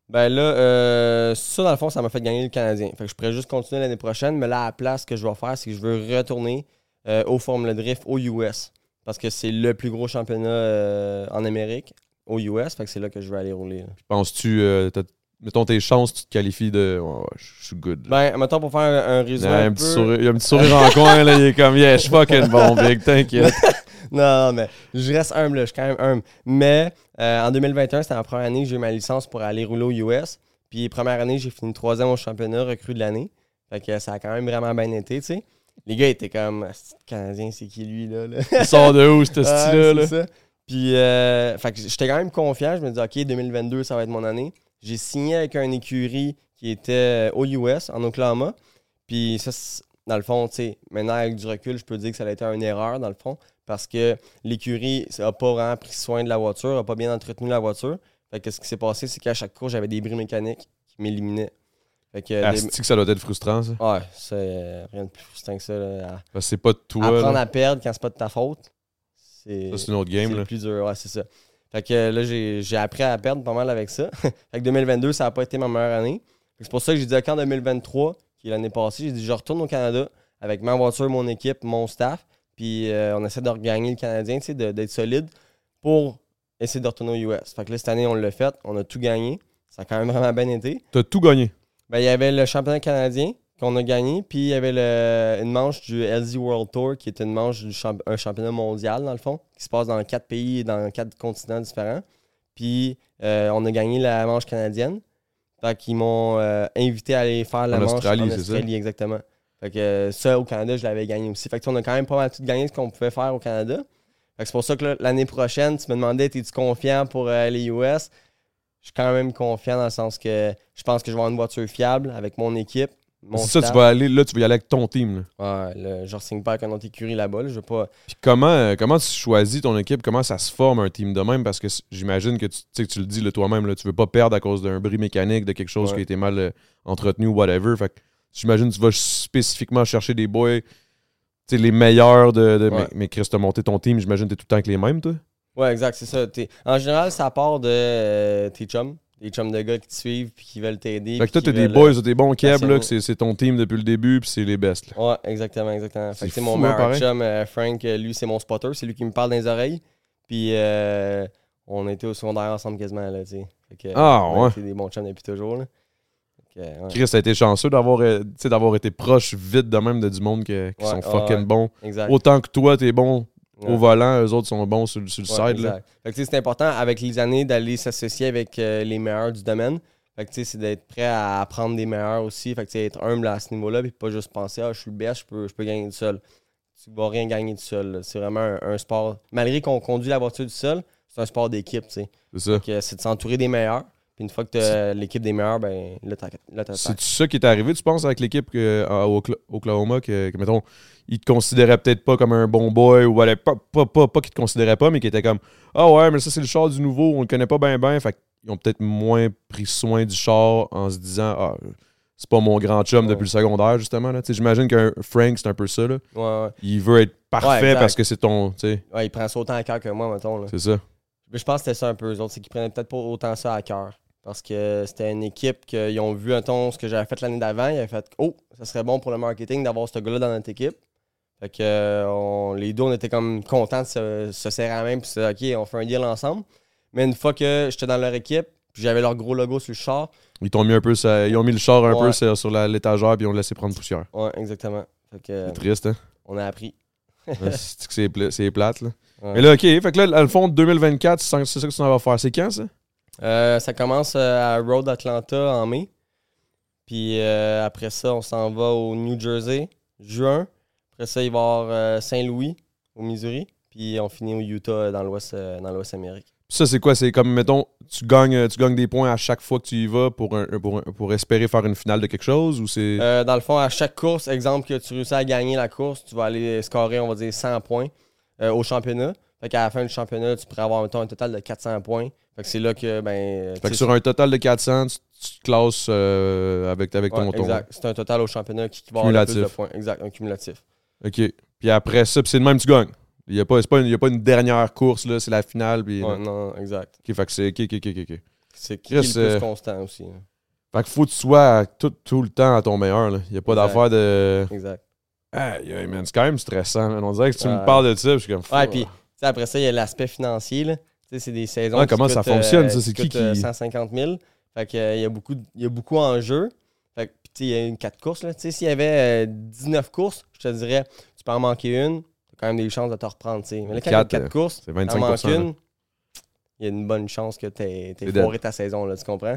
Ben là, euh, ça dans le fond, ça m'a fait gagner le Canadien. Fait que je pourrais juste continuer l'année prochaine, mais là, à la place, ce que je vais faire, c'est que je veux retourner euh, au Formule Drift aux US. Parce que c'est le plus gros championnat euh, en Amérique, aux US. Fait que c'est là que je veux aller rouler. Penses-tu, euh, mettons tes chances, tu te qualifies de. Je suis good. là. Ben, mettons pour faire un, résumé. a un un petit peu- sourire, il y a un petit sourire en coin, là, il est comme, yeah, je suis fucking bon, big, t'inquiète. Non, mais je reste humble, là, je suis quand même humble. Mais euh, en 2021, c'était la première année que j'ai eu ma licence pour aller rouler aux US. Puis première année, j'ai fini troisième au championnat, recrue de l'année. Fait que ça a quand même vraiment bien été, tu sais. Les gars étaient comme, Ah, Canadien, c'est qui lui, là? là? Il sort de où, ce style-là? là? ça. Puis, euh, fait que j'étais quand même confiant. Je me disais, OK, 2022, ça va être mon année. J'ai signé avec un écurie qui était aux US, en Oklahoma. Puis, ça, dans le fond, tu sais, maintenant, avec du recul, je peux dire que ça a été une erreur, dans le fond, parce que l'écurie n'a pas vraiment pris soin de la voiture, n'a pas bien entretenu la voiture. Fait que ce qui s'est passé, c'est qu'à chaque cours, j'avais des bris mécaniques qui m'éliminaient. Fait que, Ah, des- que ça doit être frustrant, ça? ouais, c'est euh, rien de plus frustrant que ça. là. C'est pas de toi. Apprendre là. à perdre quand c'est pas de ta faute, c'est Ça, c'est une autre game. Là. plus dur, ouais, c'est ça. Fait que là, j'ai appris à perdre pas mal avec ça. fait que 2022, ça n'a pas été ma meilleure année. C'est pour ça que j'ai dit qu'en 2023, qui est l'année passée, j'ai dit je retourne au Canada avec ma voiture, mon équipe, mon staff. Puis euh, on essaie de regagner le Canadien, d'être solide pour essayer de retourner aux US. Fait que là, cette année, on l'a fait. On a tout gagné. Ça a quand même vraiment bien été. T'as tout gagné. Ben, il y avait le championnat canadien qu'on a gagné, puis il y avait le- une manche du LZ World Tour qui était une manche du champ- un championnat mondial, dans le fond, qui se passe dans quatre pays et dans quatre continents différents. Puis euh, on a gagné la manche canadienne. Fait qu'ils m'ont euh, invité à aller faire la En manche Australie, en c'est ça? Australie, exactement. Fait que euh, ça, au Canada, je l'avais gagné aussi. Fait que on a quand même pas mal tout gagné ce qu'on pouvait faire au Canada. Fait que c'est pour ça que l'année prochaine, tu me demandais, es-tu confiant pour euh, les US? Je suis quand même confiant dans le sens que je pense que je vais avoir une voiture fiable avec mon équipe. C'est ça, tu vas aller, là, tu vas y aller avec ton team. là. Ouais, je signe pas avec un autre écurie là-bas. là. Je veux pas. Puis comment, euh, comment tu choisis ton équipe? Comment ça se forme un team de même? Parce que j'imagine que tu, que tu le dis toi-même, tu veux pas perdre à cause d'un bris mécanique, de quelque chose Ouais. qui a été mal euh, entretenu ou whatever. Fait que j'imagine que tu vas spécifiquement chercher des boys, tu sais, les meilleurs de. de- Ouais. mais, mais Chris, t'as monté ton team, j'imagine que t'es tout le temps avec les mêmes, toi? Ouais, exact, c'est ça. T'es- En général, ça part de euh, tes chums. Des chums de gars qui te suivent puis qui veulent t'aider. Fait que toi, puis qui des veulent, boys, t'as des bons keb, là, que c'est c'est ton team depuis le début, puis c'est les best. là. euh, Ouais, exactement, exactement. Fait C'est que c'est fou, mon hein, meilleur pareil. chum, euh, Frank, euh, lui, c'est mon spotter. C'est lui qui me parle dans les oreilles. Puis euh, on était au secondaire ensemble quasiment, là, tu sais. Fait que, Ah, on a ouais. été des bons chums depuis toujours, là. Fait que, ouais, Chris, t'as été chanceux d'avoir euh, tu sais, d'avoir été proche vite de même de du monde que- qui Ouais, sont ouais, fucking ouais. bons. exact. Autant que toi, t'es bon. Au volant, eux autres sont bons sur, sur le Ouais, side. Là. Fait que, c'est important avec les années d'aller s'associer avec euh, les meilleurs du domaine. Fait que, c'est d'être prêt à apprendre des meilleurs aussi. Fait que, être humble à ce niveau-là, puis pas juste penser, ah, je suis le best, je peux, je peux gagner tout seul. Tu vas rien gagner tout seul. là. C'est vraiment un, un sport. Malgré qu'on conduit la voiture du seul, c'est un sport d'équipe. C'est ça. Fait que C'est de s'entourer des meilleurs. Puis une fois que tu as l'équipe des meilleurs, ben là, t'as C'est ça qui est arrivé, tu penses, avec l'équipe à Okla- Oklahoma, que, que, mettons, ils te considéraient peut-être pas comme un bon boy, ou pas, pas, pas, pas qu'ils te considéraient pas, mais qu'ils étaient comme Ah ouais, mais ça, c'est le char du nouveau, on le connaît pas bien, bien. Fait qu'ils ont peut-être moins pris soin du char en se disant Ah, c'est pas mon grand chum Ouais. depuis le secondaire, justement. J'imagine qu'un Frank, c'est un peu ça. Là. Ouais, ouais. Il veut être parfait parce que c'est ton. Tu sais, Ouais, il prend ça autant à cœur que moi, mettons. Là. c'est ça. Mais je pense que c'était ça un peu, eux autres, c'est qu'ils prenaient peut-être pas autant ça à cœur. Parce que c'était une équipe qu'ils ont vu, mettons, ce que j'avais fait l'année d'avant. Ils avaient fait Oh, ça serait bon pour le marketing d'avoir ce gars-là dans notre équipe. Fait que euh, on- les deux, on était comme contents de se, se serrer la main puis se OK, on fait un deal ensemble. Mais une fois que j'étais dans leur équipe, puis j'avais leur gros logo sur le char, Ils t'ont mis un peu ça- Ils ont mis le char un Ouais. peu sur, l'étagère puis ils ont laissé prendre poussière. ouais, exactement. C'est triste, hein? on a appris. C'est plate, là? Ouais. Mais là, OK. Fait que là, le fond, 2024, c'est c'est ça que tu en vas faire. C'est quand, ça? Euh, ça commence euh, à Road Atlanta en mai. Puis euh, après ça, on s'en va au New Jersey, juin. Après ça, il va y avoir Saint-Louis, au Missouri. Puis on finit au Utah, dans l'Ouest dans l'Ouest Amérique. Ça, c'est quoi? C'est comme, mettons, tu gagnes, tu gagnes des points à chaque fois que tu y vas pour, un, pour, un- pour espérer faire une finale de quelque chose ou c'est. Euh, dans le fond, à chaque course, exemple que tu réussis à gagner la course, tu vas aller scorer, on va dire, 100 points euh, au championnat. Fait qu'à la fin du championnat, tu pourrais avoir mettons, un total de 400 points. Fait que c'est là que, ben... fait que sur un total de 400, tu, tu te classes euh, avec, avec ton ouais, ton. exact. C'est un total au championnat qui va avoir le plus de points. Exact, un cumulatif. OK. Puis après ça, c'est le même, tu gagnes. Il n'y a, pas- pas une- il y a pas une dernière course, là, c'est la finale. Puis, Ouais, non, non, exact. OK, fait que c'est. OK, OK, OK, OK. C'est qui est le euh, plus constant aussi. hein. Fait qu'il faut que tu sois tout, tout le temps à ton meilleur, là. Il n'y a pas d'affaire de. Exact. Man, c'est quand même stressant, man. On dirait que tu me parles de ça, je suis comme. Ouais, puis après ça, il y a l'aspect financier. Là. C'est des saisons. Ouais, qui comment ça fonctionne, euh, ça? C'est qui euh, qui- 150 000. Fait que, euh, il y a beaucoup, il y a beaucoup en jeu. Fait que, il y a une 4 courses. S'il y avait euh, 19 courses, je te dirais, tu peux en manquer une. Tu as quand même des chances de te reprendre. Mais là, quand il y a Quatre, 4 euh, courses, tu en 25 manques une, il y a une bonne chance que tu aies foiré ta saison. Là, tu comprends?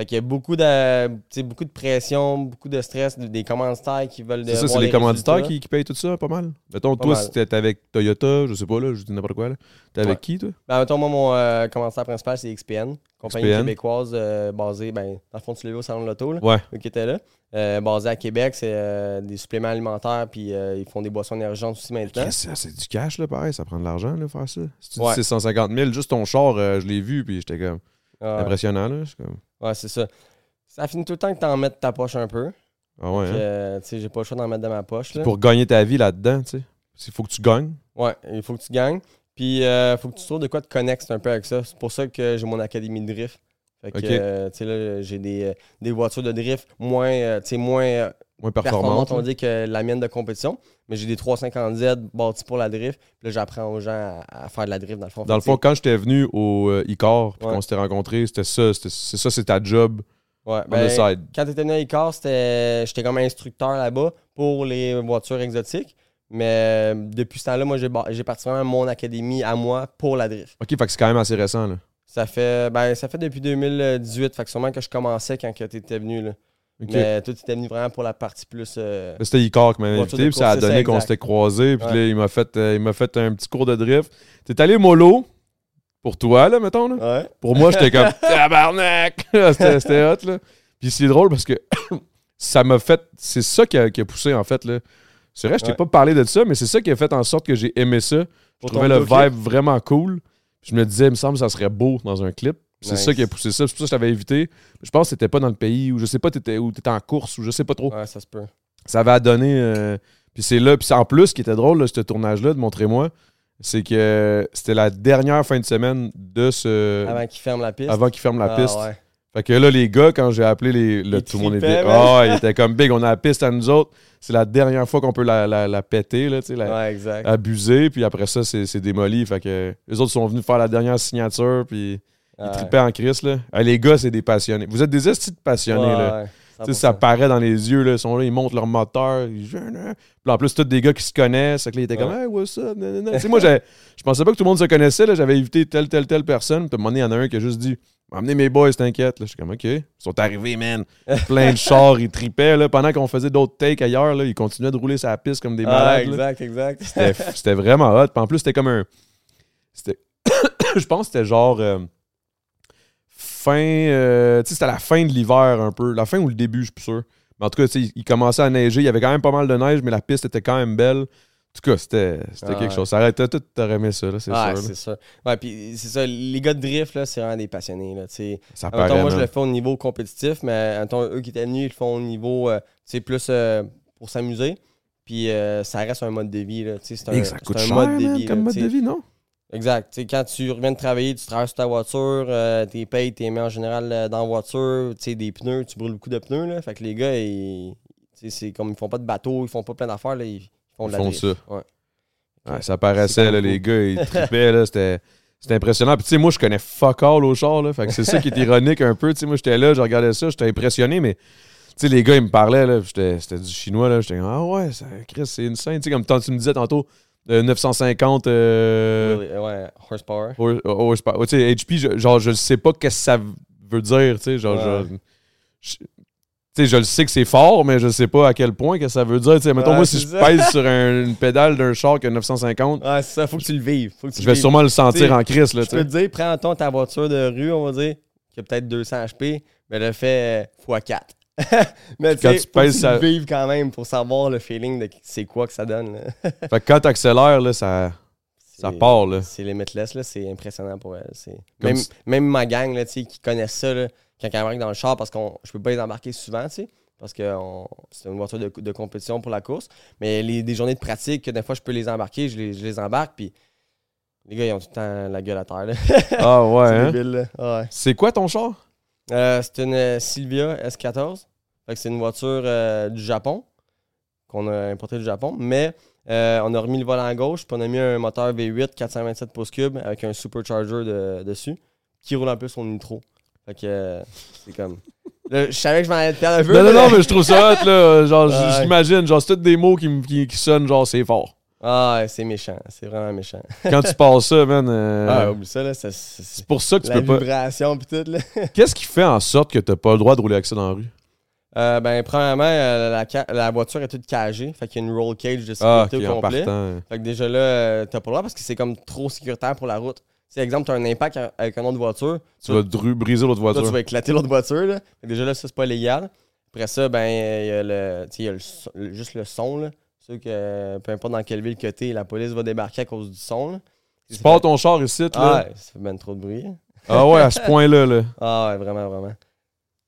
Fait qu'il y a beaucoup de, beaucoup de pression, beaucoup de stress, des commanditaires qui veulent C'est ça, c'est les commanditaires qui, qui payent tout ça, pas mal. Mettons, Pas toi, mal. si t'es avec Toyota, je sais pas, là, je dis n'importe quoi, là. T'es avec qui, toi? Ben, mettons, moi, mon euh, commanditaire principal, c'est XPN, compagnie XPN. québécoise euh, basée, ben, dans le fond, tu l'as vu au Salon de l'Auto, là, Ouais. eux qui étaient là. Euh, basée à Québec, c'est des suppléments alimentaires, puis ils font des boissons énergisantes aussi maintenant. C'est du cash, là, pareil, ça prend de l'argent, là, faire ça. Si tu Ouais. dis c'est 150 000, juste ton char, je l'ai vu, puis j'étais comme Ah, impressionnant, là. Comme, ouais, c'est ça. Ça finit tout le temps que t'en mettes ta poche un peu. ah ouais, hein? euh, tu sais, j'ai pas le choix d'en mettre dans ma poche. Là. pour gagner ta vie là-dedans, tu sais. Il faut que tu gagnes. Ouais, il faut que tu gagnes. Puis il faut que tu trouves de quoi te connecter un peu avec ça. C'est pour ça que j'ai mon académie de drift. Fait que, euh, tu sais, là, j'ai des, euh, des voitures de drift moins, euh, tu sais, moins euh, Moins performante, performante. on là. dit que la mienne de compétition. Mais j'ai des 350Z bâtis pour la drift. Puis là, j'apprends aux gens à, à faire de la drift dans le fond. Dans le fond, quand j'étais venu au euh, Icar, puis Ouais. qu'on s'était rencontrés, c'était ça, c'était- c'est ça, c'est ta job ouais, ben, side. quand tu étais venu à Icar, c'était- j'étais comme instructeur là-bas pour les voitures exotiques. Mais euh, depuis ce temps-là, moi, j'ai parti vraiment mon académie à moi pour la drift. OK, fait que c'est quand même assez récent, là. Ça fait, ben, ça fait depuis 2018. Fait que sûrement que je commençais quand tu étais venu. Là. Mais toi, tu étais venu vraiment pour la partie plus. euh, C'était Icar qui m'avait invité, puis ça a donné qu'on s'était croisés, puis Ouais. là, il m'a fait, euh, il fait un petit cours de drift. T'es allé mollo pour toi, là, mettons, là? Ouais. Pour moi, j'étais comme tabarnak! c'était hot, là. Puis c'est drôle parce que ça m'a fait. C'est ça qui a, qui a poussé, en fait. là. C'est vrai, je t'ai Ouais. pas parlé de ça, mais c'est ça qui a fait en sorte que j'ai aimé ça. Je trouvais le vibe vraiment cool. Je me disais, il me semble que ça serait beau dans un clip. C'est Nice. ça qui a poussé ça. C'est pour ça que je t'avais invité. Je pense que t'étais pas dans le pays ou je sais pas, t'étais où t'étais en course ou je sais pas trop. Ouais, ça se peut. Ça avait donné. euh, puis c'est là. Puis c'est en plus, ce qui était drôle, là, ce tournage-là, de Montrez-moi, c'est que c'était la dernière fin de semaine de ce. Avant qu'il ferme la piste. avant qu'il ferme la Ah, piste. ouais. Fait que là, les gars, quand j'ai appelé les. Ils tout le monde était. Ah, ils étaient comme big, on a la piste à nous autres. C'est la dernière fois qu'on peut la, la, la péter, là, tu sais, la- Ouais, exact. abuser. Puis après ça, c'est c'est démoli. Fait que les autres sont venus faire la dernière signature. Puis ils Ouais. trippaient en crise, là. Ah, les gars, c'est des passionnés. Vous êtes des estis de passionnés, Ouais, là. ouais, ça 100%. paraît dans les yeux, là. Ils sont là, ils montent leur moteur. Ils... Puis en plus, tous des gars qui se connaissent. Fait que là, ils étaient comme, Ouais. hey, what's up? nanana. Tu sais, moi, je pensais pas que tout le monde se connaissait, là. J'avais invité telle, telle, telle personne. Puis à un moment donné, il y en a un qui a juste dit, Amenez mes boys, t'inquiète. Là, je suis comme, OK. Ils sont arrivés, man. Plein de chars, ils tripaient. Là. Pendant qu'on faisait d'autres takes ailleurs, là, ils continuaient de rouler sa piste comme des Ah, malades. là. exact, exact. C'était c'était vraiment hot. Puis en plus, c'était comme un. C'était. je pense que c'était genre. euh, fin. euh, tu sais, c'était la fin de l'hiver un peu. La fin ou le début, je suis plus sûr. Mais en tout cas, il commençait à neiger. Il y avait quand même pas mal de neige, mais la piste était quand même belle. En tout cas, c'était Ah, quelque ouais. chose. Ça arrêtait tout, t'aurais aimé ça, là, c'est Ah, sûr. c'est ça. Ouais, puis c'est ça. Les gars de drift, là, c'est vraiment des passionnés, là. Ça En temps, paraît. moi, je man. le fais au niveau compétitif, mais attends, eux qui étaient venus, ils le font au niveau, euh, tu sais, plus euh, pour s'amuser. Puis euh, ça reste un mode de vie, là, tu sais, c'est un, Hey, ça c'est coûte un cher, mode de vie. comme là, mode tu de vie, non? Exact. Quand tu reviens de travailler, tu traverses ta voiture, euh, tes payes, t'es mis en général euh, dans la voiture, tu sais, des pneus, tu brûles beaucoup de pneus, là. Fait que les gars, ils, c'est comme ils font pas de bateau, ils font pas plein d'affaires, là, ils font de Ils la font ça. Ouais. Ouais, ça paraissait, là, les gars, ils tripaient, là, c'était, c'était impressionnant. Puis, tu sais, moi, je connais fuck all au char, là. Fait que c'est ça qui est ironique un peu. Tu sais, moi, j'étais là, je regardais ça, j'étais impressionné, mais, tu sais, les gars, ils me parlaient, là, c'était du chinois, là. J'étais comme, ah ouais, ça, Chris, c'est une scène. Tu sais, comme tant tu me disais tantôt, euh, 950 euh, ouais, horsepower. hor- horsepower. Ouais, tu sais, HP, je- genre, je sais pas qu'est-ce que ça veut dire, tu sais, genre, Ouais. je- je le sais que c'est fort, mais je sais pas à quel point que ça veut dire. Mettons, Ouais, moi, si je pèse sur un- une pédale d'un char qui a 950, Ouais, c'est ça, faut que tu le vives. Faut que tu je vais vives. sûrement le sentir T'sais, en crise, là, Je tu peux te dire, prends ton ta voiture de rue, on va dire, qui a peut-être 200 HP, mais le fait x4. mais tu Quand tu pèses, ça- vives quand même pour savoir le feeling de c'est quoi que ça donne. là? Fait que quand t'accélères, là, ça, ça C'est- part, là. C'est limitless, là, c'est impressionnant pour elle. Même, si- même ma gang, là, qui connaissent ça, là, quand ils embarquent dans le char, parce que je peux pas les embarquer souvent, tu sais, parce que c'est une voiture de, de compétition pour la course. Mais les, des journées de pratique, que des fois je peux les embarquer, je les, je les embarque, puis les gars, ils ont tout le temps la gueule à terre. Là. Ah ouais, c'est hein? ouais. C'est quoi ton char? Euh, c'est une euh, Silvia S14. Fait que c'est une voiture euh, du Japon qu'on a importée du Japon. Mais euh, on a remis le volant à gauche, puis on a mis un moteur V8 427 pouces cubes avec un supercharger de- dessus qui roule un peu son nitro. Fait que c'est comme. Là, je savais que je m'en allais te perdre un peu. Non, non, mais- non, mais je trouve ça hot, là. Genre, j'imagine, genre, c'est tous des mots qui, qui, qui sonnent, genre, c'est fort. Ah, c'est méchant. C'est vraiment méchant. Quand tu passes ça, man, euh, Ah, oublie ça, là. c'est- pour ça que tu la peux pas. vibration, puis tout, là. Qu'est-ce qui fait en sorte que t'as pas le droit de rouler avec ça dans la rue? Euh, ben, premièrement, euh, la, ca- la voiture est toute cagée. Fait qu'il y a une roll cage de Ah, sécurité ok, au en complet. Fait que déjà là, t'as pas le droit parce que c'est comme trop sécuritaire pour la route. Si, exemple, t'as un impact avec une autre voiture, Tu vas briser l'autre voiture. tu vas éclater l'autre voiture. Là. Fait que déjà là, ça, c'est pas légal. Après ça, ben, il y a, le, tu sais, il y a le- juste le son. Là. Que euh, peu importe dans quelle ville que t'es, la police va débarquer à cause du son. Là. Tu pars ton char ici, Ah, là? ouais, ça fait ben trop de bruit. Ah ouais, à ce point-là, là. Ah, ouais, vraiment, vraiment.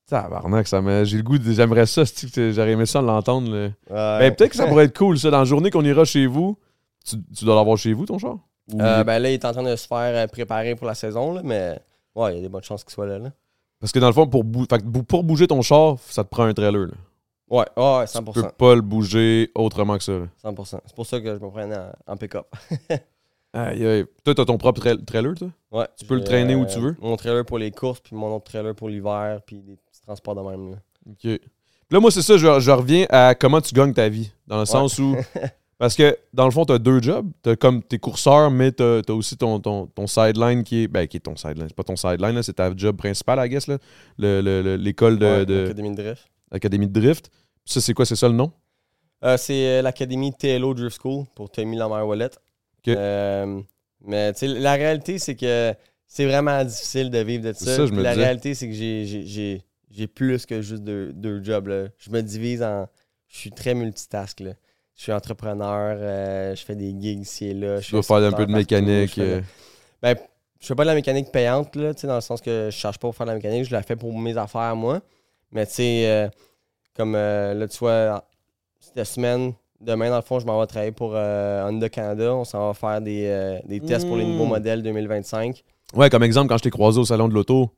Tabarnak, ça. J'ai le goût de. J'aimerais ça, j'aurais aimé ça l'entendre, là. Ouais. Ben, peut-être que ça pourrait être cool, ça. Dans la journée qu'on ira chez vous, tu, tu dois l'avoir chez vous, ton char? Ou Euh, ben là, il est en train de se faire euh, préparer pour la saison, là, mais ouais, il y a des bonnes chances qu'il soit là. là. Parce que dans le fond, pour, bou- fait pour bouger ton char, ça te prend un trailer, là. Ouais, ouais, ouais, Tu 100%. peux pas le bouger autrement que ça, là. 100%. C'est pour ça que je me prenais en, en pick-up. Aïe, aïe. Toi, t'as ton propre tra- trailer, toi? Ouais. Tu peux le J'ai, traîner où euh, tu veux? Mon trailer pour les courses, puis mon autre trailer pour l'hiver, puis des petits transports de même. Là. OK. Puis Là, moi, c'est ça, je, je reviens à comment tu gagnes ta vie. Dans le sens où. Parce que, dans le fond, t'as deux jobs. T'as comme tes courseurs, mais t'as as aussi ton, ton, ton sideline qui est. Ben, qui est ton sideline. C'est pas ton sideline, là, c'est ta job principale, I guess, là. Le- le- le- L'école de, Ouais, de- l'Académie de drift. l'Académie de drift. Ça, c'est quoi? C'est ça le nom? Euh, c'est euh, l'Académie TLO Drift School pour Tommy Lamar Wallet. Ok. Euh, mais tu sais, la réalité, c'est que c'est vraiment difficile de vivre de ça. ça, je me la disais. réalité, c'est que j'ai- plus que juste deux, deux jobs. là. Je me divise en. Je suis très multitask. Là. Je suis entrepreneur, euh, je fais des gigs ici et là. je dois faire un peu de mécanique. je fais Ben, je fais pas de la mécanique payante, là, tu sais, dans le sens que je cherche pas pour faire de la mécanique, je la fais pour mes affaires, moi. Mais tu sais, comme euh, là, tu vois, cette semaine, demain, dans le fond, je m'en vais travailler pour euh, Honda Canada. On s'en va faire des, euh, des tests pour les nouveaux Mm. modèles 2025. Ouais, comme exemple, quand je t'ai croisé au salon de l'auto,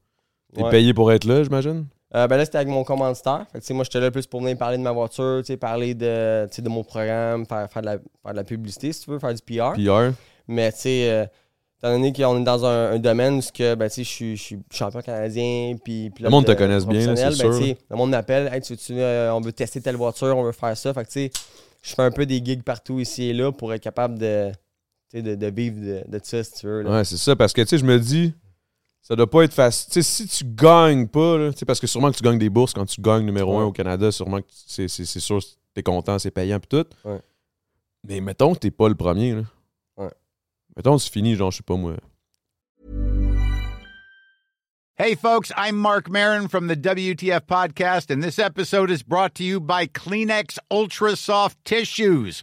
t'es Ouais. payé pour être là, j'imagine? Euh, ben là, c'était avec mon commanditaire. Fait que, tu sais, moi, j'étais là plus pour venir parler de ma voiture, tu sais, parler de, tu sais, de mon programme, faire, faire, de la, faire de la publicité, si tu veux, faire du PR. PR. Mais tu sais, euh, étant donné qu'on est dans un, un domaine où que, ben, je suis- je suis champion canadien, puis Le monde te euh, connaisse bien, c'est ben, sûr, Le monde m'appelle, hey, tu, tu, euh, on veut tester telle voiture, on veut faire ça. Fait que je fais un peu des gigs partout ici et là pour être capable de, de, de vivre de, de ça, si tu veux. là. Ouais, c'est ça, parce que, je me dis, ça doit pas être facile. Si tu gagnes pas, là, parce que sûrement que tu gagnes des bourses quand tu gagnes numéro Ouais. un au Canada, sûrement que c'est sûr, t'es content, c'est payant, puis tout. Ouais. Mais mettons que t'es pas le premier, là. Mettons, c'est fini, genre, je sais pas moi. Hey, folks, I'm Mark Marin from the WTF Podcast, and this episode is brought to you by Kleenex Ultra Soft Tissues,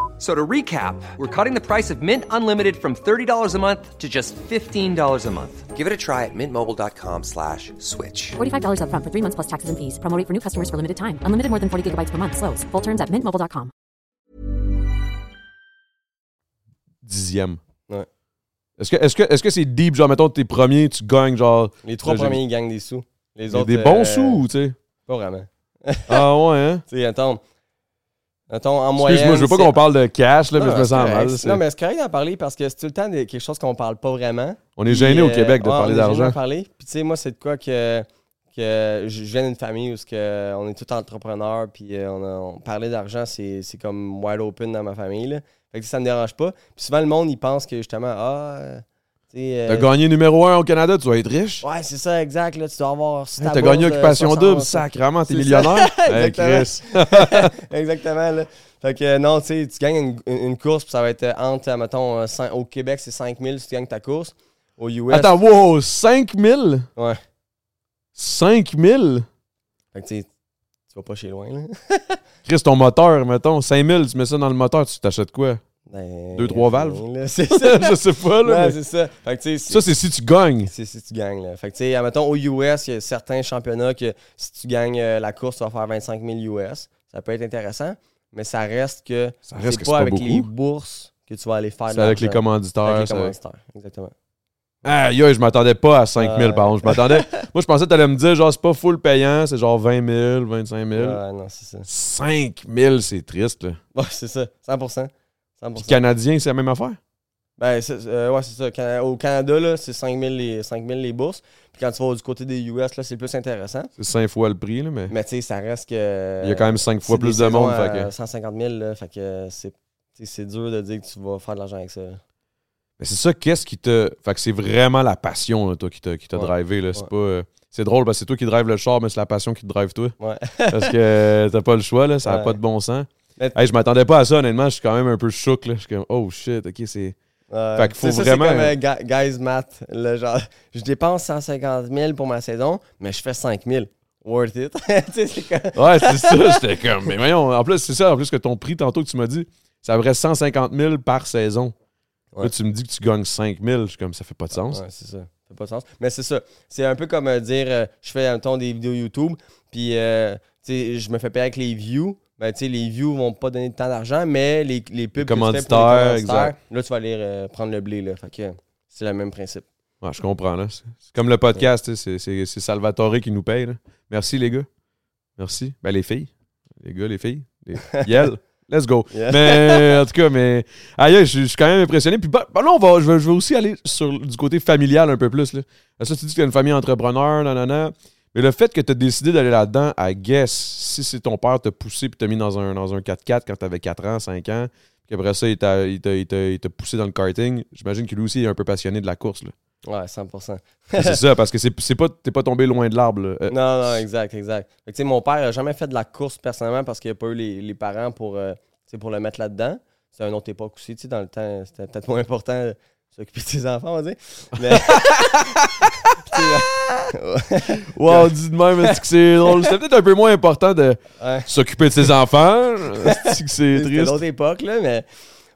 F- So to recap, we're cutting the price of Mint Unlimited from $30 a month to just $15 a month. Give it a try at mintmobile.com slash switch. $45 upfront for three months plus taxes and fees. Promo rate for new customers for limited time. Unlimited more than 40 gigabytes per month. Slows. Full terms at mintmobile.com. Dixième. Ouais. Est-ce que est-ce que est-ce que c'est deep, genre, mettons, t'es premier, tu gagnes, genre. Les trois premiers, ils gagnent des sous. Les il y a autres. des bons euh, sous, tu sais. Pas vraiment. Ah ouais, hein? Tu sais, attends. En moyenne. Excuse-moi, je veux pas qu'on parle de cash, là, mais je me sens mal. Non, mais c'est correct d'en parler parce que c'est tout le temps des- quelque chose qu'on parle pas vraiment. On est gêné au Québec de ouais, parler on est d'argent. parler. Puis tu sais, moi, c'est de quoi que, que je viens d'une famille où que on est tous entrepreneurs, puis euh, on, a, on parlait d'argent, c'est c'est comme wide open dans ma famille. Là. Fait que ça me dérange pas. Puis souvent, le monde, il pense que justement, ah, euh, euh, T'as gagné numéro un au Canada, tu vas être riche. Ouais, c'est ça, exact. Là, tu dois avoir. Hey, ta T'as gagné de Occupation 60, Double, sacrément, t'es millionnaire. Exactement. Chris. Exactement. Là. Fait que euh, non, tu sais, tu gagnes une, une course, puis ça va être euh, entre, euh, mettons, euh, au Québec, c'est 5000 si tu gagnes ta course. Au US. Attends, wow, 5000? Ouais. 5000? Fait que tu sais, tu vas pas chez loin, là. Chris, ton moteur, mettons, 5000, tu mets ça dans le moteur, tu t'achètes quoi? Ben, Deux, trois valves? là, C'est ça. je sais pas, là. Mais c'est ça. Fait que tu sais, Ça, c'est si tu gagnes. c'est si tu gagnes, là. Fait que tu sais, mettons, au US, il y a certains championnats que si tu gagnes euh, la course, tu vas faire 25 000 US. Ça peut être intéressant, mais ça reste que Ça reste c'est que pas c'est pas avec beaucoup. les bourses que tu vas aller faire C'est avec les commanditaires. Avec les ça- commanditaires, exactement. Aïe, aïe, je m'attendais pas à 5000, Ouais. par contre. Je m'attendais. Moi, je pensais que t'allais me dire, genre, c'est pas full payant, c'est genre 20 000, 25 000. Ouais, non, c'est ça. 5000, c'est triste, là. Ouais, c'est ça. 100%. 100%. Puis Canadien, c'est la même affaire? Ben, euh, ouais, c'est ça. Au Canada, là, c'est 5000 les, 5000 les bourses. Puis quand tu vas du côté des US, là, c'est plus intéressant. C'est 5 fois le prix, là, mais. Mais tu sais, ça reste que. Il y a quand même cinq fois c'est plus de monde, saisons fait à que- 150 000, là, fait que c'est. dur de dire que tu vas faire de l'argent avec ça. Mais c'est ça, qu'est-ce qui te. Fait que c'est vraiment la passion, là, toi, qui t'a, qui t'a Ouais. drivé, là. C'est Ouais. pas. euh, C'est drôle parce que c'est toi qui drive le char, mais c'est la passion qui te drive toi. Ouais. Parce que t'as pas le choix, là. Ça n'a pas de bon sens. Hey, je m'attendais pas à ça, honnêtement. Je suis quand même un peu choc, là. Je suis comme, oh shit, ok, c'est. Euh, Fait qu'il faut ça, vraiment- C'est comme euh, Gu- Guys Math. là, genre, je dépense 150 000 pour ma saison, mais je fais 5 000. Worth it. C'est comme- Ouais, c'est ça. J'étais comme, mais voyons. En plus, c'est ça, en plus que ton prix, tantôt que tu m'as dit, ça vrai 150 000 par saison. Ouais. Là, tu me dis que tu gagnes 5 000. Je suis comme, ça fait pas de sens. Ouais, c'est ça. Ça fait pas de sens. Mais c'est ça. C'est un peu comme euh, dire euh, je fais un ton des vidéos YouTube, puis euh, je me fais payer avec les views. Ben, les views vont pas donner tant d'argent, mais les, les pubs les commanditaires, là, tu vas aller euh, prendre le blé. Là. Fait que c'est le même principe. Ouais, je comprends. là. C'est comme le podcast, c'est- Salvatore qui nous paye. là. Merci, les gars. Merci. Ben, les filles. Les gars, les filles. Les... Yel. Let's go. Yeah. Mais en tout cas, mais. Je je suis quand même impressionné. Puis bah, bah là, on va, je, vais aussi aller sur du côté familial un peu plus. Là. Ça, tu dis que tu as une famille entrepreneur, nanana. Mais le fait que tu as décidé d'aller là-dedans, I guess, si c'est ton père t'a poussé puis t'a mis dans un, dans un 4x4 quand t'avais 4 ans, 5 ans, puis après ça, il t'a, il t'a, il t'a- il t'a poussé dans le karting, j'imagine que lui aussi est un peu passionné de la course. Là. Ouais, 100%. c'est ça, parce que c'est, c'est pas, t'es pas tombé loin de l'arbre. Euh, Non, non, exact, exact. Fait que, tu sais, mon père a jamais fait de la course personnellement parce qu'il n'a pas eu les, les parents pour, euh, pour le mettre là-dedans. C'est une autre époque aussi. tu sais, Dans le temps, c'était peut-être moins important de s'occuper de ses enfants, on va dire. Mais. Wow, dis de même, est-ce que c'est drôle? C'était peut-être un peu moins important de Ouais. s'occuper de ses enfants. Est-ce que c'est C'était triste? d'autres époques, là, mais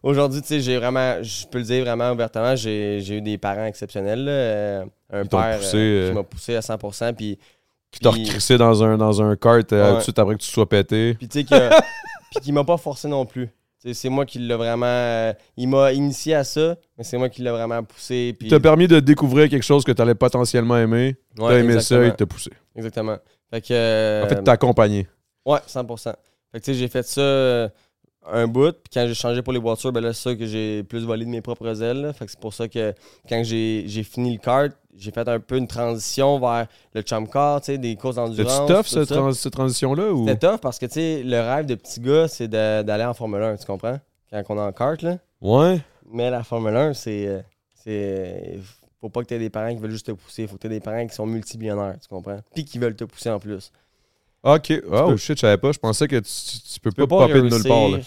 aujourd'hui, tu sais, j'ai vraiment, je peux le dire vraiment ouvertement, j'ai eu des parents exceptionnels. là. Euh, un père poussé, euh, euh, qui m'a poussé à 100%. Puis, Qui t'a recrissé dans un, dans un kart euh, Ouais. tout de suite après que tu sois pété. Puis tu sais qui m'a pas forcé non plus. C'est moi qui l'ai vraiment. euh, il m'a initié à ça, mais c'est moi qui l'ai vraiment poussé. Puis, Il t'a permis de découvrir quelque chose que tu allais potentiellement aimer. Ouais, T'as aimé ça, il t'a poussé. Exactement. Fait que. euh, En fait, t'as accompagné. Ouais, 100%. Fait que tu sais, j'ai fait ça euh, un bout, puis quand j'ai changé pour les voitures, ben là, c'est ça que j'ai plus volé de mes propres ailes. là. Fait que c'est pour ça que quand j'ai j'ai fini le kart, j'ai fait un peu une transition vers le chum car, tu sais, des courses d'endurance. T'as-tu tough, ça. trans- cette transition-là? Ou... C'était tough parce que, tu sais, le rêve de petit gars, c'est d'aller en Formule 1, tu comprends? Quand on est en kart, là. Ouais. Mais la Formule 1, c'est. euh, c'est faut pas que tu aies des parents qui veulent juste te pousser. Faut que tu aies des parents qui sont multimillionnaires, tu comprends? Puis qui veulent te pousser en plus. Ok. Oh peux- shit, je savais pas. Je pensais que tu, tu- tu peux Tu pas pas popper de nulle part. là.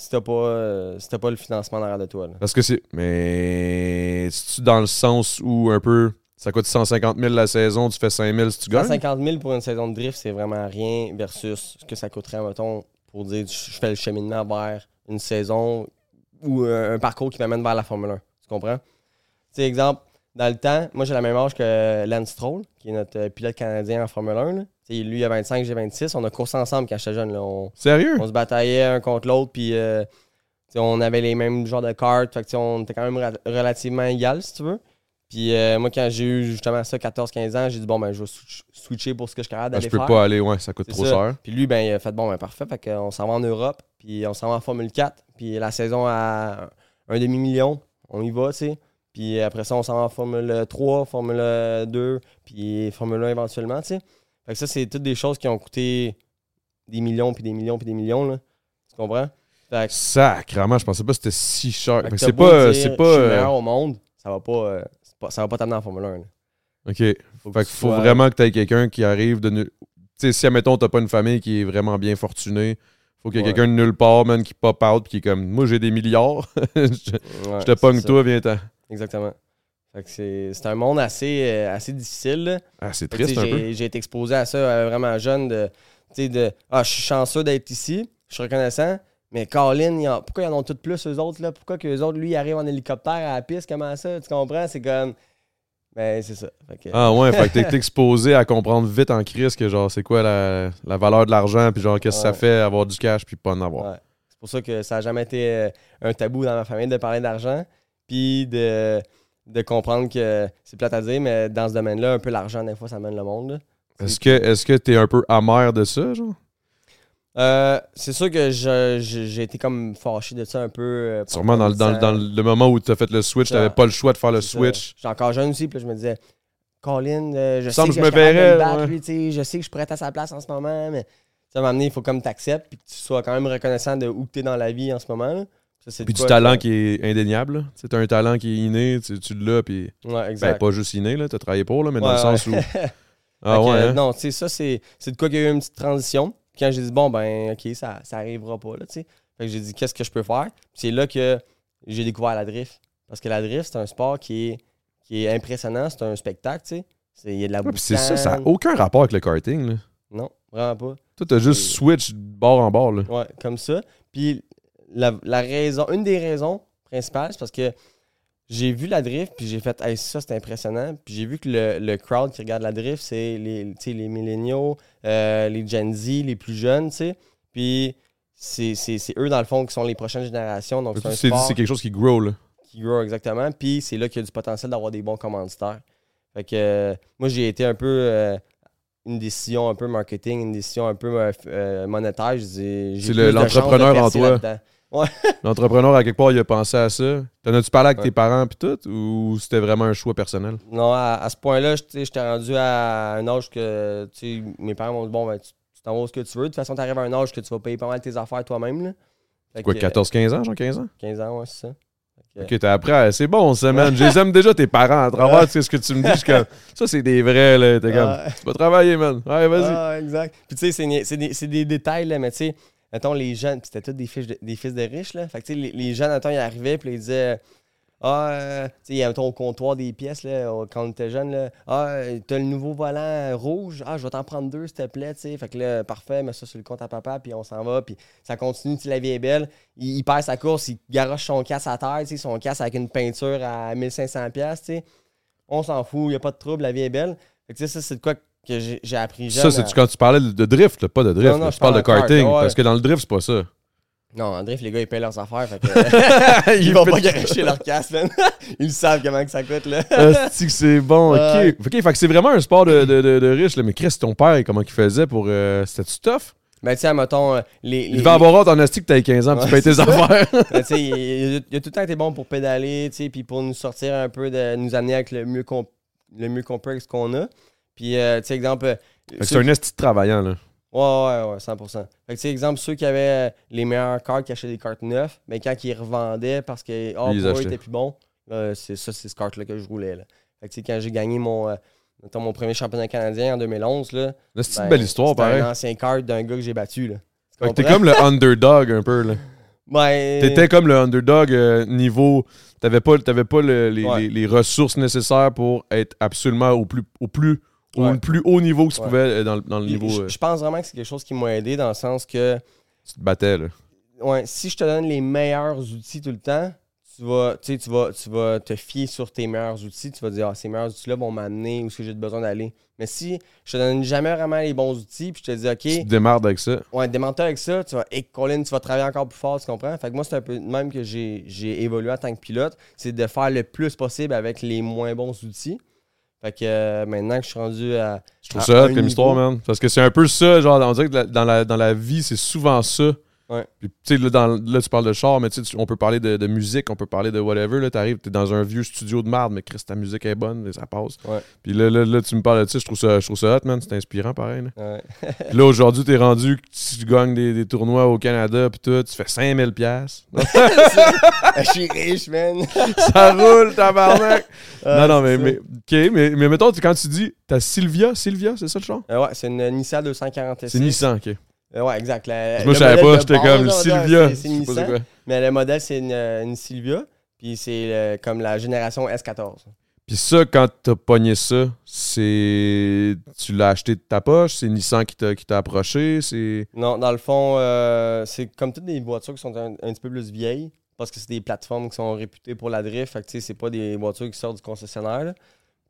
Si t'as pas, euh, si t'as pas le financement derrière de toi. Là. Parce que c'est. Mais. C'est-tu dans le sens où un peu. Ça coûte 150 000 la saison, tu fais 5 000 si tu gagnes? 150 000 pour une saison de drift, c'est vraiment rien versus ce que ça coûterait, mettons, pour dire je fais le cheminement vers une saison ou un, un parcours qui m'amène vers la Formule 1. Tu comprends? Tu sais, exemple, dans le temps, moi j'ai la même âge que Lance Stroll, qui est notre euh, pilote canadien en Formule 1. là. Tu sais, lui, il a 25, j'ai 26. On a coursé ensemble quand j'étais jeune. Là. On, Sérieux? on se bataillait un contre l'autre, puis euh, on avait les mêmes genres de cartes. Fait que, on était quand même relativement égal, si tu veux. Puis euh, moi, quand j'ai eu justement ça, 14-15 ans, j'ai dit, bon, ben, je vais switch- switcher pour ce que je suis capable Ah, je peux faire. pas aller, ouais, ça coûte trop ça. cher. Puis lui, ben, il a fait, bon, ben, parfait. Fait qu'on s'en va en Europe, puis on s'en va en Formule 4. Puis la saison à un demi-million, on y va, tu sais. Puis après ça, on s'en va en Formule 3, Formule 2, puis Formule 1 éventuellement, tu sais. Fait que ça, c'est toutes des choses qui ont coûté des millions, puis des millions, puis des millions, là. Tu comprends? Fait que Sacrement, je pensais pas que c'était si cher. fait que c'est pas. C'est Je pas. suis le euh, meilleur au monde, ça va pas, euh, pas- ça va pas t'amener en Formule 1. là. Ok. Faut Fait que faut sois- vraiment que tu aies quelqu'un qui arrive de. Tu sais, si, admettons, t'as pas une famille qui est vraiment bien fortunée, faut qu'il y ait Ouais. quelqu'un de nulle part, man, qui pop out, puis qui est comme, moi, j'ai des milliards, je, Ouais, je te pogne toi, viens-t'en. Exactement. C'est c'est un monde assez, euh, assez difficile. Ah, c'est triste un peu. j'ai- été exposé à ça euh, vraiment jeune. De, tu sais, de, ah, je suis chanceux d'être ici, je suis reconnaissant. Mais Colin, il y en- pourquoi ils en ont tout plus, eux autres? Là? Pourquoi que eux autres, lui, ils arrivent en hélicoptère à la piste? Comment ça? Tu comprends? C'est comme. Ben, c'est ça. Que- Ah ouais, fait que t'es- exposé à comprendre vite en crise que genre c'est quoi la, la valeur de l'argent, puis genre qu'est-ce que ça fait avoir du cash puis pas en avoir. Ouais. C'est pour ça que ça n'a jamais été euh, un tabou dans ma famille de parler d'argent. Puis de, de comprendre que c'est plate à dire, mais dans ce domaine-là, un peu l'argent, des fois, ça mène le monde. Est-ce que est-ce que t'es un peu amer de ça, genre? Euh, c'est sûr que j'ai été comme fâché de ça un peu. euh, Sûrement dans, le- dans, dans le moment où t'as fait le switch, t'avais pas le choix de faire le switch. J'étais encore jeune aussi, puis là, je me disais, Colin, euh, je sais Semble que que je me verrais, battre, ouais. lui, tu je sais que je pourrais être à sa place en ce moment, mais ça m'a amené, il faut comme t'acceptes, puis que tu sois quand même reconnaissant de où tu es dans la vie en ce moment. là. Ça, Puis du talent qui est indéniable. Tu t'as un talent qui est inné, tu, tu l'as, puis. Ouais, Ben, exact. pas juste inné, là, t'as travaillé pour, là, mais dans le sens où. Ah ouais, euh, hein? Non, tu sais, ça, c'est c'est de quoi qu'il y a eu une petite transition. Quand j'ai dit, bon, ben, OK, ça, ça arrivera pas, là, tu sais. Fait que j'ai dit, qu'est-ce que je peux faire? Puis c'est là que j'ai découvert la drift. Parce que la drift, c'est un sport qui est, qui est impressionnant, c'est un spectacle, tu sais. C'est- Il y a de la Ouais, c'est ça, ça n'a aucun rapport avec le karting, là. Non, vraiment pas. Toi, t'as juste switch bord en bord, là. Ouais, comme ça. Puis la, la raison, une des raisons principales, c'est parce que j'ai vu la drift, puis j'ai fait, hey, ça, c'est impressionnant. Puis j'ai vu que le, le crowd qui regarde la drift, c'est les, les milléniaux, euh, les Gen Z, les plus jeunes, tu sais. Puis c'est c'est- c'est eux, dans le fond, qui sont les prochaines générations. Donc, c'est sport quelque chose qui grow, là. qui grow exactement. Puis c'est là qu'il y a du potentiel d'avoir des bons commanditaires. Fait que euh, moi, j'ai été un peu euh, une décision un peu marketing, une décision un peu monétaire. Je dis, j'ai C'est le- l'entrepreneur en toi. là-dedans. Ouais. L'entrepreneur, à quelque part, il a pensé à ça. T'en as-tu parlé avec Ouais. tes parents puis tout, ou c'était vraiment un choix personnel? Non, à, à ce point-là, j'étais rendu à un âge que mes parents m'ont dit bon, ben, tu t'en vas ce que tu veux. De toute façon, tu arrives à un âge que tu vas payer pas mal tes affaires toi-même. Quoi, que, 14-15 ans, genre 15 ans? 15 ans, ouais, c'est ça. Ok, t'as appris à- C'est bon, ça, man. Je les aime déjà, tes parents, à travers ce que tu me dis. comme, ça, c'est des vrais, là. T'es comme, tu vas travailler, man. Ouais, vas-y. Ah, exact. Puis tu sais, c'est des, c'est des détails, là, mais tu sais, mettons, les jeunes, c'était tous des des fils de riches, là. Fait que les, les jeunes, mettons, ils arrivaient, puis ils disaient, ah, euh, tu sais, au comptoir des pièces, là, quand on était jeune, là, ah, euh, t'as le nouveau volant rouge, ah, je vais t'en prendre deux, s'il te plaît, tu sais. Fait que là, parfait, mets ça sur le compte à papa, puis on s'en va, puis ça continue, tu la vie est belle. Il, il perd sa course, il garoche son casse à terre, tu sais, son casse avec une peinture à 1500$, piastres, tu sais. On s'en fout, il n'y a pas de trouble, la vie est belle. Fait que ça, c'est de quoi j'ai j'ai appris jeune. Ça, c'est à- quand tu parlais de, drift, là, pas de drift. Non, non, là. je tu parles de parle de kart, karting. ouais. Parce que dans le drift, c'est pas ça. Non, en drift, les gars, ils payent leurs affaires. Fait que, ils vont pas garocher leur casse, man. Ils savent comment que ça coûte, là. Que c'est bon, ok. Ok, fait que c'est vraiment un sport de, de, de, de riche, là. Mais Chris, ton père, comment il faisait pour. Euh, C'était-tu tough? Ben, tu sais, mettons, euh, les. Il devait avoir honte en que t'avais 15 ans, puis tu payes tes affaires. Ben, tu sais, il, il- il a tout le temps été bon pour pédaler, tu sais, puis pour nous sortir un peu, de nous amener avec le mieux qu'on le mieux qu'on peut avec ce qu'on a. Puis, euh, tu sais, exemple. euh, c'est un esti travaillant, là. Ouais, ouais, ouais, 100%. Fait que, tu sais, exemple, ceux qui avaient euh, les meilleures cartes, qui achetaient des cartes neuves, mais quand ils revendaient parce que, oh, Ils eux, étaient plus bons, là, c'est ça, c'est ce carte-là que je roulais, là. Fait que, tu sais, quand j'ai gagné mon, euh, mettons, mon premier championnat canadien en 2011, là. Là, c'est ben, une belle histoire, pareil. un ancien carte d'un gars que j'ai battu, là. Fait que t'es comme le underdog, un peu, là. Ben, T'étais comme le underdog euh, niveau. T'avais pas, t'avais pas le- les, Ouais. les- les ressources nécessaires pour être absolument au plus, au plus, au Ouais. plus haut niveau que tu Ouais. pouvais euh, dans, le- dans le niveau. je- euh, je pense vraiment que c'est quelque chose qui m'a aidé dans le sens que, tu te battais, là. ouais, si je te donne les meilleurs outils tout le temps, tu vas, tu tu vas, tu vas te fier sur tes meilleurs outils. Tu vas dire, ah, ces meilleurs outils-là vont m'amener où est-ce que j'ai besoin d'aller. Mais si je te donne jamais vraiment les bons outils, puis je te dis, Tu te OK, démarres avec ça. ouais, démente avec ça, tu vas, et Colin, tu vas travailler encore plus fort, tu comprends? Fait que moi, c'est un peu de même que j'ai évolué en tant que pilote, c'est de faire le plus possible avec les moins bons outils. Fait que euh, maintenant que je suis rendu à. Je trouve à ça comme histoire, man. Parce que c'est un peu ça, genre, on dirait que dans la, dans la vie, c'est souvent ça. Ouais. Puis, tu sais, là, dans- là, tu parles de char, mais tu on peut parler de, de musique, on peut parler de whatever. Là, t'arrives, t'es dans un vieux studio de merde, mais Chris, ta musique est bonne, et ça passe. Ouais. Puis là, là, là, tu me parles de ça, je trouve ça, je trouve ça hot, man. C'est inspirant, pareil. Là, Ouais. Puis là aujourd'hui, t'es rendu tu gagnes des, des tournois au Canada, puis tout, tu fais 5000 pièces. Je suis riche, man. ça roule, tabarnak! Ah, non, non, mais, mais, OK, mais, mais mettons, quand tu dis, t'as Sylvia, Sylvia, c'est ça le char? Euh, ouais, c'est une Nissan 240 C'est Nissan, OK. Euh, ouais, exact. La- Moi, je savais pas, j'étais comme Sylvia. c'est- Nissan. Mais le modèle, c'est une, une Sylvia. Puis c'est euh, comme la génération S14. Puis ça, quand t'as pogné ça, c'est. Tu l'as acheté de ta poche, c'est Nissan qui t'a qui t'a approché, c'est. Non, dans le fond, euh, c'est comme toutes des voitures qui sont un, un petit peu plus vieilles. Parce que c'est des plateformes qui sont réputées pour la drift. Fait que tu sais, c'est pas des voitures qui sortent du concessionnaire. là.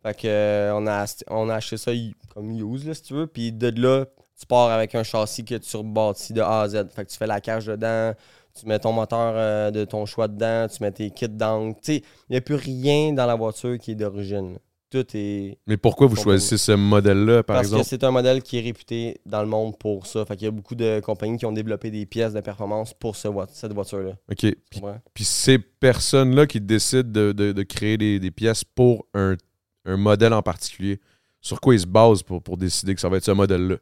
Fait que euh, on, a, on a acheté ça comme use, là, si tu veux. Puis de là, tu pars avec un châssis que tu rebâtis de A à Z. Fait que tu fais la cage dedans, tu mets ton moteur euh, de ton choix dedans, tu mets tes kits d'angle. Tu sais, il n'y a plus rien dans la voiture qui est d'origine. Tout est. Mais pourquoi vous choisissez ce modèle-là, par Parce exemple? que c'est un modèle qui est réputé dans le monde pour ça. Fait qu'il y a beaucoup de compagnies qui ont développé des pièces de performance pour ce cette voiture-là. OK. Puis, ces personnes-là qui décident de, de- de créer des, des pièces pour un, un modèle en particulier, sur quoi ils se basent pour, pour décider que ça va être ce modèle-là?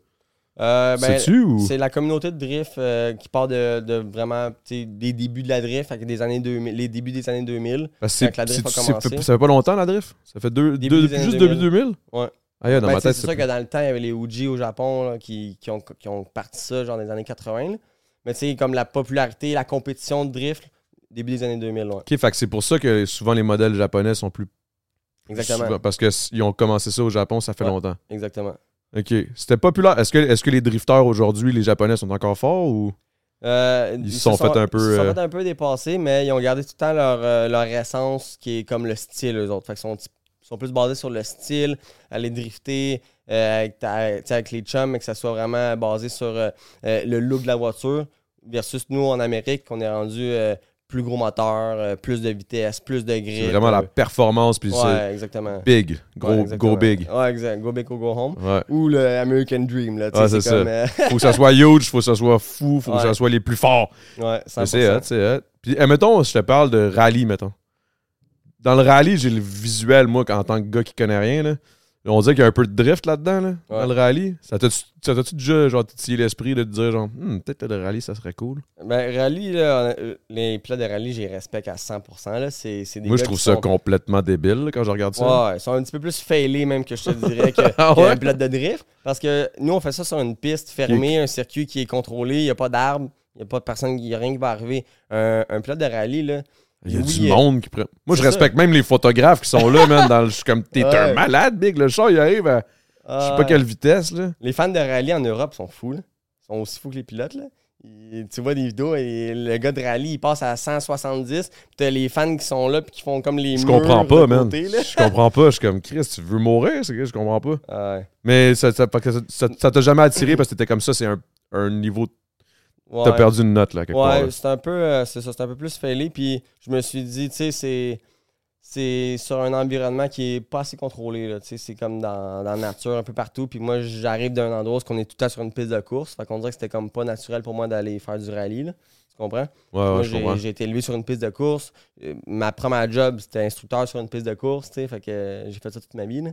Euh, ben, ou? C'est la communauté de drift euh, qui part de, de vraiment des débuts de la drift, des années 2000, les débuts des années 2000. Parce que quand la drift a commencé. ça fait pas longtemps la drift? Ça fait deux, Début deux- juste 2000. début 2000? Ouais. Ah, yeah, Ben, c'est sûr que dans le temps, il y avait les Uji au Japon là, qui, qui ont, qui ont parti ça genre dans les années 80. là. Mais tu sais, comme la popularité, la compétition de drift, début des années 2000. ouais. OK, fait c'est pour ça que souvent les modèles japonais sont plus. Exactement. souvent- parce qu'ils ont commencé ça au Japon, ça fait Ouais. longtemps. Exactement. OK. C'était populaire. Est-ce que, est que les drifters aujourd'hui, les Japonais, sont encore forts ou? Euh, Ils se sont fait un peu, Ils se sont euh, fait un peu dépassés, mais ils ont gardé tout le temps leur, euh, leur essence qui est comme le style, eux autres. Fait qu'ils sont, ils sont plus basés sur le style, aller drifter euh, avec, ta- les chums, mais que ça soit vraiment basé sur euh, le look de la voiture. Versus nous, en Amérique, on est rendu plus gros moteur, euh, plus de vitesse, plus de grip. C'est vraiment la euh, performance, puis Ouais, exactement. c'est big. Gros, Ouais, exactement. go big. Ouais, exact. Go big or go home. Ouais. Ou le American Dream, là. Ouais, c'est ça. comme, euh, Faut que ça soit huge, faut que ça soit fou, faut que ça soit les plus forts. ouais, Mais 100%. C'est hot, c'est hot. Puis, eh, mettons, je te parle de rallye, mettons. Dans le rallye, j'ai le visuel, moi, en tant que gars qui connaît rien, là. On dirait qu'il y a un peu de drift là-dedans, là, dans le rallye. Ça t'a-tu déjà, genre, titillé l'esprit de te dire, genre, Hmm, peut-être que le rallye, ça serait cool? Ben, rallye, là, euh, les pilotes de rallye, j'y respecte à 100%. Là. C'est, Moi, je trouve ça sont- complètement débile, là, quand je regarde ça. Ouais, ils sont un petit peu plus failés, même que je te dirais, que, Ah qu'un ouais? pilote de drift. Parce que nous, on fait ça sur une piste fermée, un circuit qui est contrôlé, il n'y a pas d'arbres, il n'y a pas de personne, il n'y a rien qui va arriver. Un, un pilote de rallye, là. Il y a oui, du monde qui prend. Moi, je respecte même les photographes qui sont là, man. Dans le... Je suis comme, t'es un malade, Big. Le char, il arrive à je sais pas quelle vitesse, là. Les fans de rallye en Europe sont fous, là. Ils sont aussi fous que les pilotes, là. Tu vois des vidéos et le gars de rallye, il passe à 170. Puis t'as les fans qui sont là puis qui font comme les Je comprends pas, man. côté. Je comprends pas. Je suis comme, Chris, tu veux mourir? C'est que je comprends pas. Ouais. Mais ça- ça- ça t'a jamais attiré parce que t'étais comme ça, c'est un, un niveau. Ouais. T'as perdu une note, là, quelque part. Ouais, c'est un peu euh, c'est ça, c'est un peu plus failé puis je me suis dit, tu sais, c'est c'est sur un environnement qui est pas assez contrôlé là, tu sais, c'est comme dans, dans la nature un peu partout puis moi j'arrive d'un endroit où on est tout le temps sur une piste de course, fait qu'on dirait que c'était comme pas naturel pour moi d'aller faire du rallye là. Tu comprends? Ouais, Moi, j'ai comprends. j'ai été élevé sur une piste de course. Euh, Ma première job, c'était instructeur sur une piste de course, tu sais, fait que euh, j'ai fait ça toute ma vie là.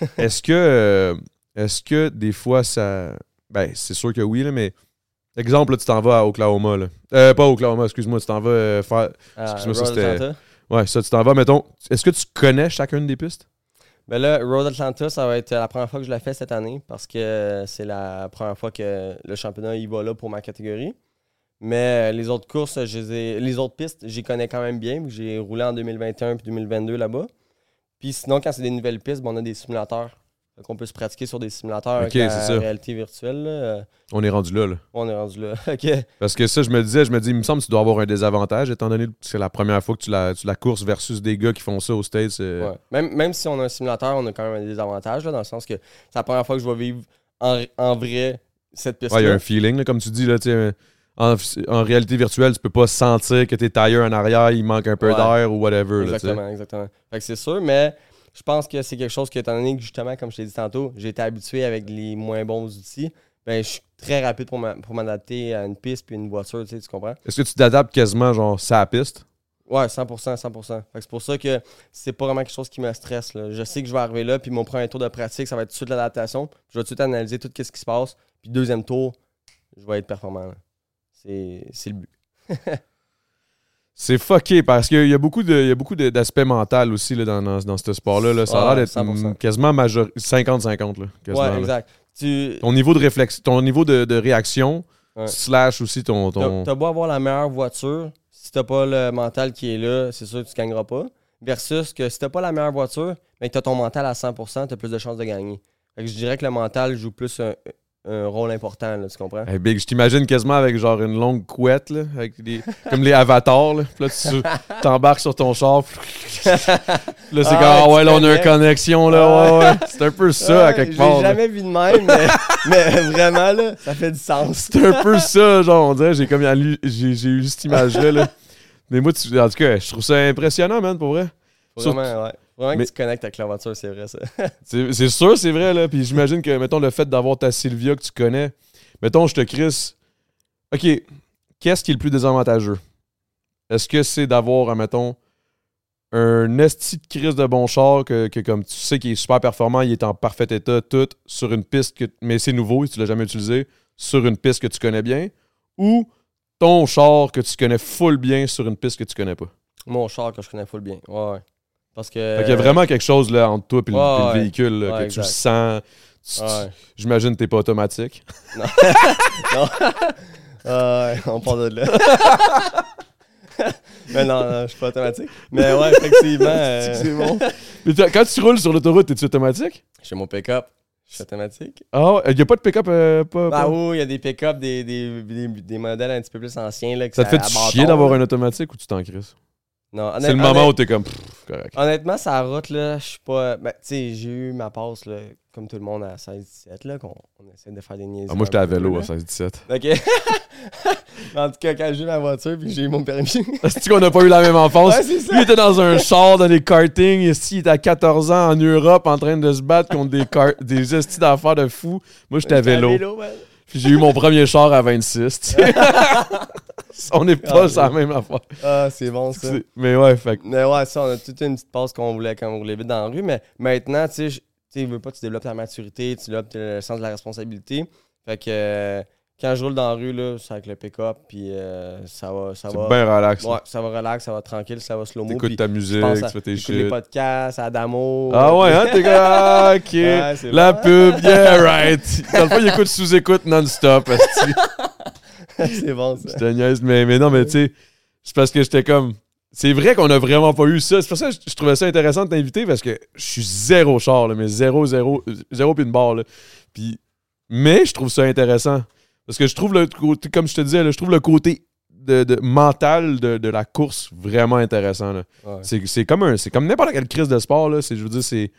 Est-ce que, est-ce que des fois ça. Ben, c'est sûr que oui, là, mais. Exemple, là, tu t'en vas à Oklahoma. Là. Euh, pas Oklahoma, excuse-moi, tu t'en vas euh, faire. à Excuse-moi, ça, c'était- Atlanta? Ouais, ça, tu t'en vas, mettons. Est-ce que tu connais chacune des pistes? Ben là, Road Atlanta, ça va être la première fois que je la fais cette année parce que c'est la première fois que le championnat y va là pour ma catégorie. Mais les autres courses, je les, ai- les autres pistes, j'y connais quand même bien. J'ai roulé en 2021 puis 2022 là-bas. Puis sinon, quand c'est des nouvelles pistes, ben, on a des simulateurs. Qu'on peut se pratiquer sur des simulateurs Ok, avec la c'est ça. réalité virtuelle. là. On est rendu là, là. on est rendu là. OK. Parce que ça, je me disais, je me dis, il me semble que tu dois avoir un désavantage, étant donné que c'est la première fois que tu la, tu la courses versus des gars qui font ça aux States. euh, Ouais. Même, même si on a un simulateur, on a quand même un désavantage, là, dans le sens que c'est la première fois que je vais vivre en, en vrai cette piste Ouais, il y a un feeling, là, comme tu dis, là, tu sais, en, en réalité virtuelle, tu peux pas sentir que tes tailleurs en arrière, il manque un peu Ouais. d'air ou whatever. là. Exactement, exactement. Fait que c'est sûr, mais je pense que c'est quelque chose que, étant donné que justement, comme je t'ai dit tantôt, j'ai été habitué avec les moins bons outils, ben je suis très rapide pour m'a- pour m'adapter à une piste puis une voiture, tu sais, tu comprends? Est-ce que tu t'adaptes quasiment, genre, sa piste? Ouais, 100%, 100%. Fait que c'est pour ça que c'est pas vraiment quelque chose qui me stresse. là. Je sais que je vais arriver là, puis mon premier tour de pratique, ça va être tout de suite l'adaptation. Je vais tout de suite analyser tout ce qui se passe, puis deuxième tour, je vais être performant. c'est le but. C'est fucké parce qu'il y a beaucoup de- il y a beaucoup de- d'aspects mentaux aussi là, dans, dans, dans ce sport-là. là. Ça a l'air d'être 100%. mm, quasiment major... 50-50. là, quasiment, ouais, exact. Tu Ton niveau de réflexe, ton niveau de, de réaction, Ouais. slash aussi ton. ton... T'as t'as beau avoir la meilleure voiture, si t'as pas le mental qui est là, c'est sûr que tu gagneras pas. Versus que si t'as pas la meilleure voiture, mais que t'as ton mental à 100%, t'as plus de chances de gagner. Fait que je dirais que le mental joue plus un, un rôle important, là, tu comprends? Hey, Big, je t'imagine quasiment avec genre une longue couette, là, avec des, comme les avatars. Là. Puis là, tu t'embarques sur ton char. là, c'est Ah comme, ah ouais, là, on a une connexion. Là, ouais, ouais. C'est un peu ça, à quelque part. là. jamais vu de même, mais, mais vraiment, là, ça fait du sens. C'est un peu ça, genre, on dirait, j'ai comme j'ai j'ai eu cette image-là. là. Mais moi, tu- en tout cas, je trouve ça impressionnant, man, pour vrai. Vraiment, ouais. Vraiment Mais- que tu connectes avec la voiture, c'est vrai, ça. C'est sûr, c'est vrai, là. Puis j'imagine que, mettons, le fait d'avoir ta Sylvia que tu connais, mettons, je te crisse. OK, qu'est-ce qui est le plus désavantageux? Est-ce que c'est d'avoir, mettons, un esti de crise de bon char que, que comme tu sais qu'il est super performant, il est en parfait état, tout, sur une piste, que, mais c'est nouveau, tu l'as jamais utilisé, sur une piste que tu connais bien, ou ton char que tu connais full bien sur une piste que tu connais pas? Mon char que je connais full bien. Ouais, ouais. Parce que. Fait qu'il y a vraiment quelque chose là entre toi et le, Ouais, ouais. véhicule là, Ouais, que tu sens. Tu- tu- Ouais. J'imagine que t'es pas automatique. Non. non. Ouais, on part de là. mais non, non, je suis pas automatique. Mais ouais, effectivement. euh, C'est bon. Mais quand tu roules sur l'autoroute, es-tu automatique? J'ai mon pick-up. Je suis automatique. Ah, il n'y a pas de pick-up? euh, pas, Bah pas- oui, il y a des pick-up, des, des, des, des modèles un petit peu plus anciens. Là, que Ça te fait chier d'avoir un automatique ou tu t'en crises? Non, C'est le moment où t'es comme, pff, correct. Honnêtement, ça route, là, je suis pas. Ben, tu sais, j'ai eu ma passe, là, comme tout le monde, à 16-17, là, qu'on on essaie de faire des niaiseries. Ah, moi, j'étais à vélo là. à 16-17. OK. En tout cas, quand j'ai eu ma voiture puis j'ai eu mon permis. Est-ce qu'on n'a pas eu la même enfance? Ouais, c'est ça. Lui, il était dans un char, dans des kartings. Ici, il était à 14 ans en Europe en train de se battre contre des, car- des d'affaires de fou. Moi, j'étais à vélo. man. Puis j'ai eu mon premier char à 26. tu sais. on n'est pas Ah, sur la même affaire. Ah, c'est bon ça. Mais ouais, fait Mais ouais, ça, on a toute une petite passe qu'on voulait quand on roulait vite dans la rue. Mais maintenant, tu sais, tu veux pas, tu développes ta maturité, tu développes le sens de la responsabilité. Fait que euh, quand je roule dans la rue, là, c'est avec le pick-up, puis euh, ça va. Ça c'est va bien relax. Ouais, ça va relax, ça va tranquille, ça va slow-mo. T'écoutes ta musique, tu fais tes les podcasts, Adamo. Ah ouais, hein? T'es comme, ah, ok. La bon. pub, yeah, right. Dans le fond, il écoute sous-écoute non-stop. c'est bon ça. Je te niaise, mais, mais non, mais tu sais, c'est parce que j'étais comme. C'est vrai qu'on a vraiment pas eu ça. C'est pour ça que je, je trouvais ça intéressant de t'inviter parce que je suis zéro char, là, mais zéro, zéro, zéro puis une barre. Là. Puis, mais je trouve ça intéressant. Parce que je trouve le côté, comme je te disais, là, je trouve le côté de, de- mental de, de la course vraiment intéressant. là. Ouais. C'est, c'est comme un, c'est comme n'importe quelle crise de sport. Là. C'est, je veux dire, c'est.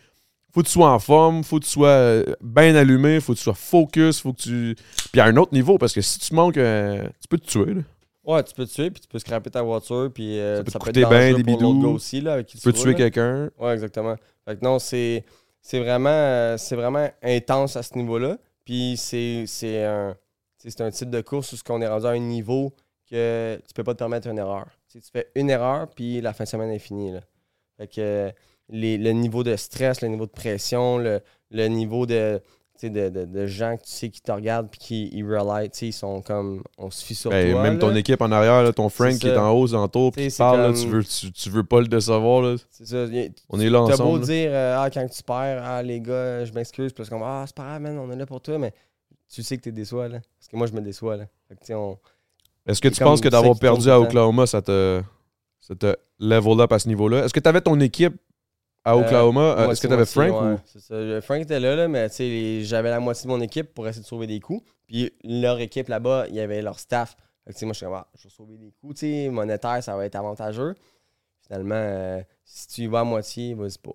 Faut que tu sois en forme, faut que tu sois euh, bien allumé, faut que tu sois focus, faut que tu. Puis à un autre niveau, parce que si tu manques, euh, tu peux te tuer. Là. Ouais, tu peux te tuer, puis tu peux scraper ta voiture, puis euh, Ça peut te ça peut coûter être dangereux des bidous. aussi, là, avec qui Tu peux tuer quelqu'un. Ouais, exactement. Fait que non, c'est c'est vraiment, euh, c'est vraiment intense à ce niveau-là. Puis c'est c'est un, c'est un type de course où ce qu'on est rendu à un niveau que tu peux pas te permettre une erreur. Tu sais, tu fais une erreur, puis la fin de semaine est finie. Là. Fait que les- le niveau de stress, le niveau de pression, le, le niveau de, de, de, de gens que tu sais qui te regardent puis qui ils ils sont comme, on se fie sur Ben, toi. même là. ton équipe en arrière, là, ton Frank qui est en haut, aux entours, puis T'sais, parle, là, tu, veux, tu, tu veux pas le décevoir. Là. C'est ça. On est là T'as beau ensemble. dire, euh, ah, quand tu perds, ah, les gars, je m'excuse. C'est comme, ah, c'est pas grave, man, on est là pour toi, mais tu sais que t'es déçois, là. Parce que moi, je me déçois, là. Tu on... Est-ce que tu penses que d'avoir perdu à. Oklahoma, ça te, ça te level up à ce niveau-là? Est-ce que tu avais ton équipe à Euh, Oklahoma? Euh, Est-ce que tu avais moitié-moitié, Frank ouais, ou? ça. Euh, Frank était là, là mais tu j'avais la moitié de mon équipe pour essayer de sauver des coups. Puis leur équipe là-bas, il y avait leur staff. Fait que, tu sais, moi, je suis comme, ah, je vais sauver des coups, tu sais, monétaire, ça va être avantageux. Finalement, euh, si tu y vas à moitié, vas-y pas.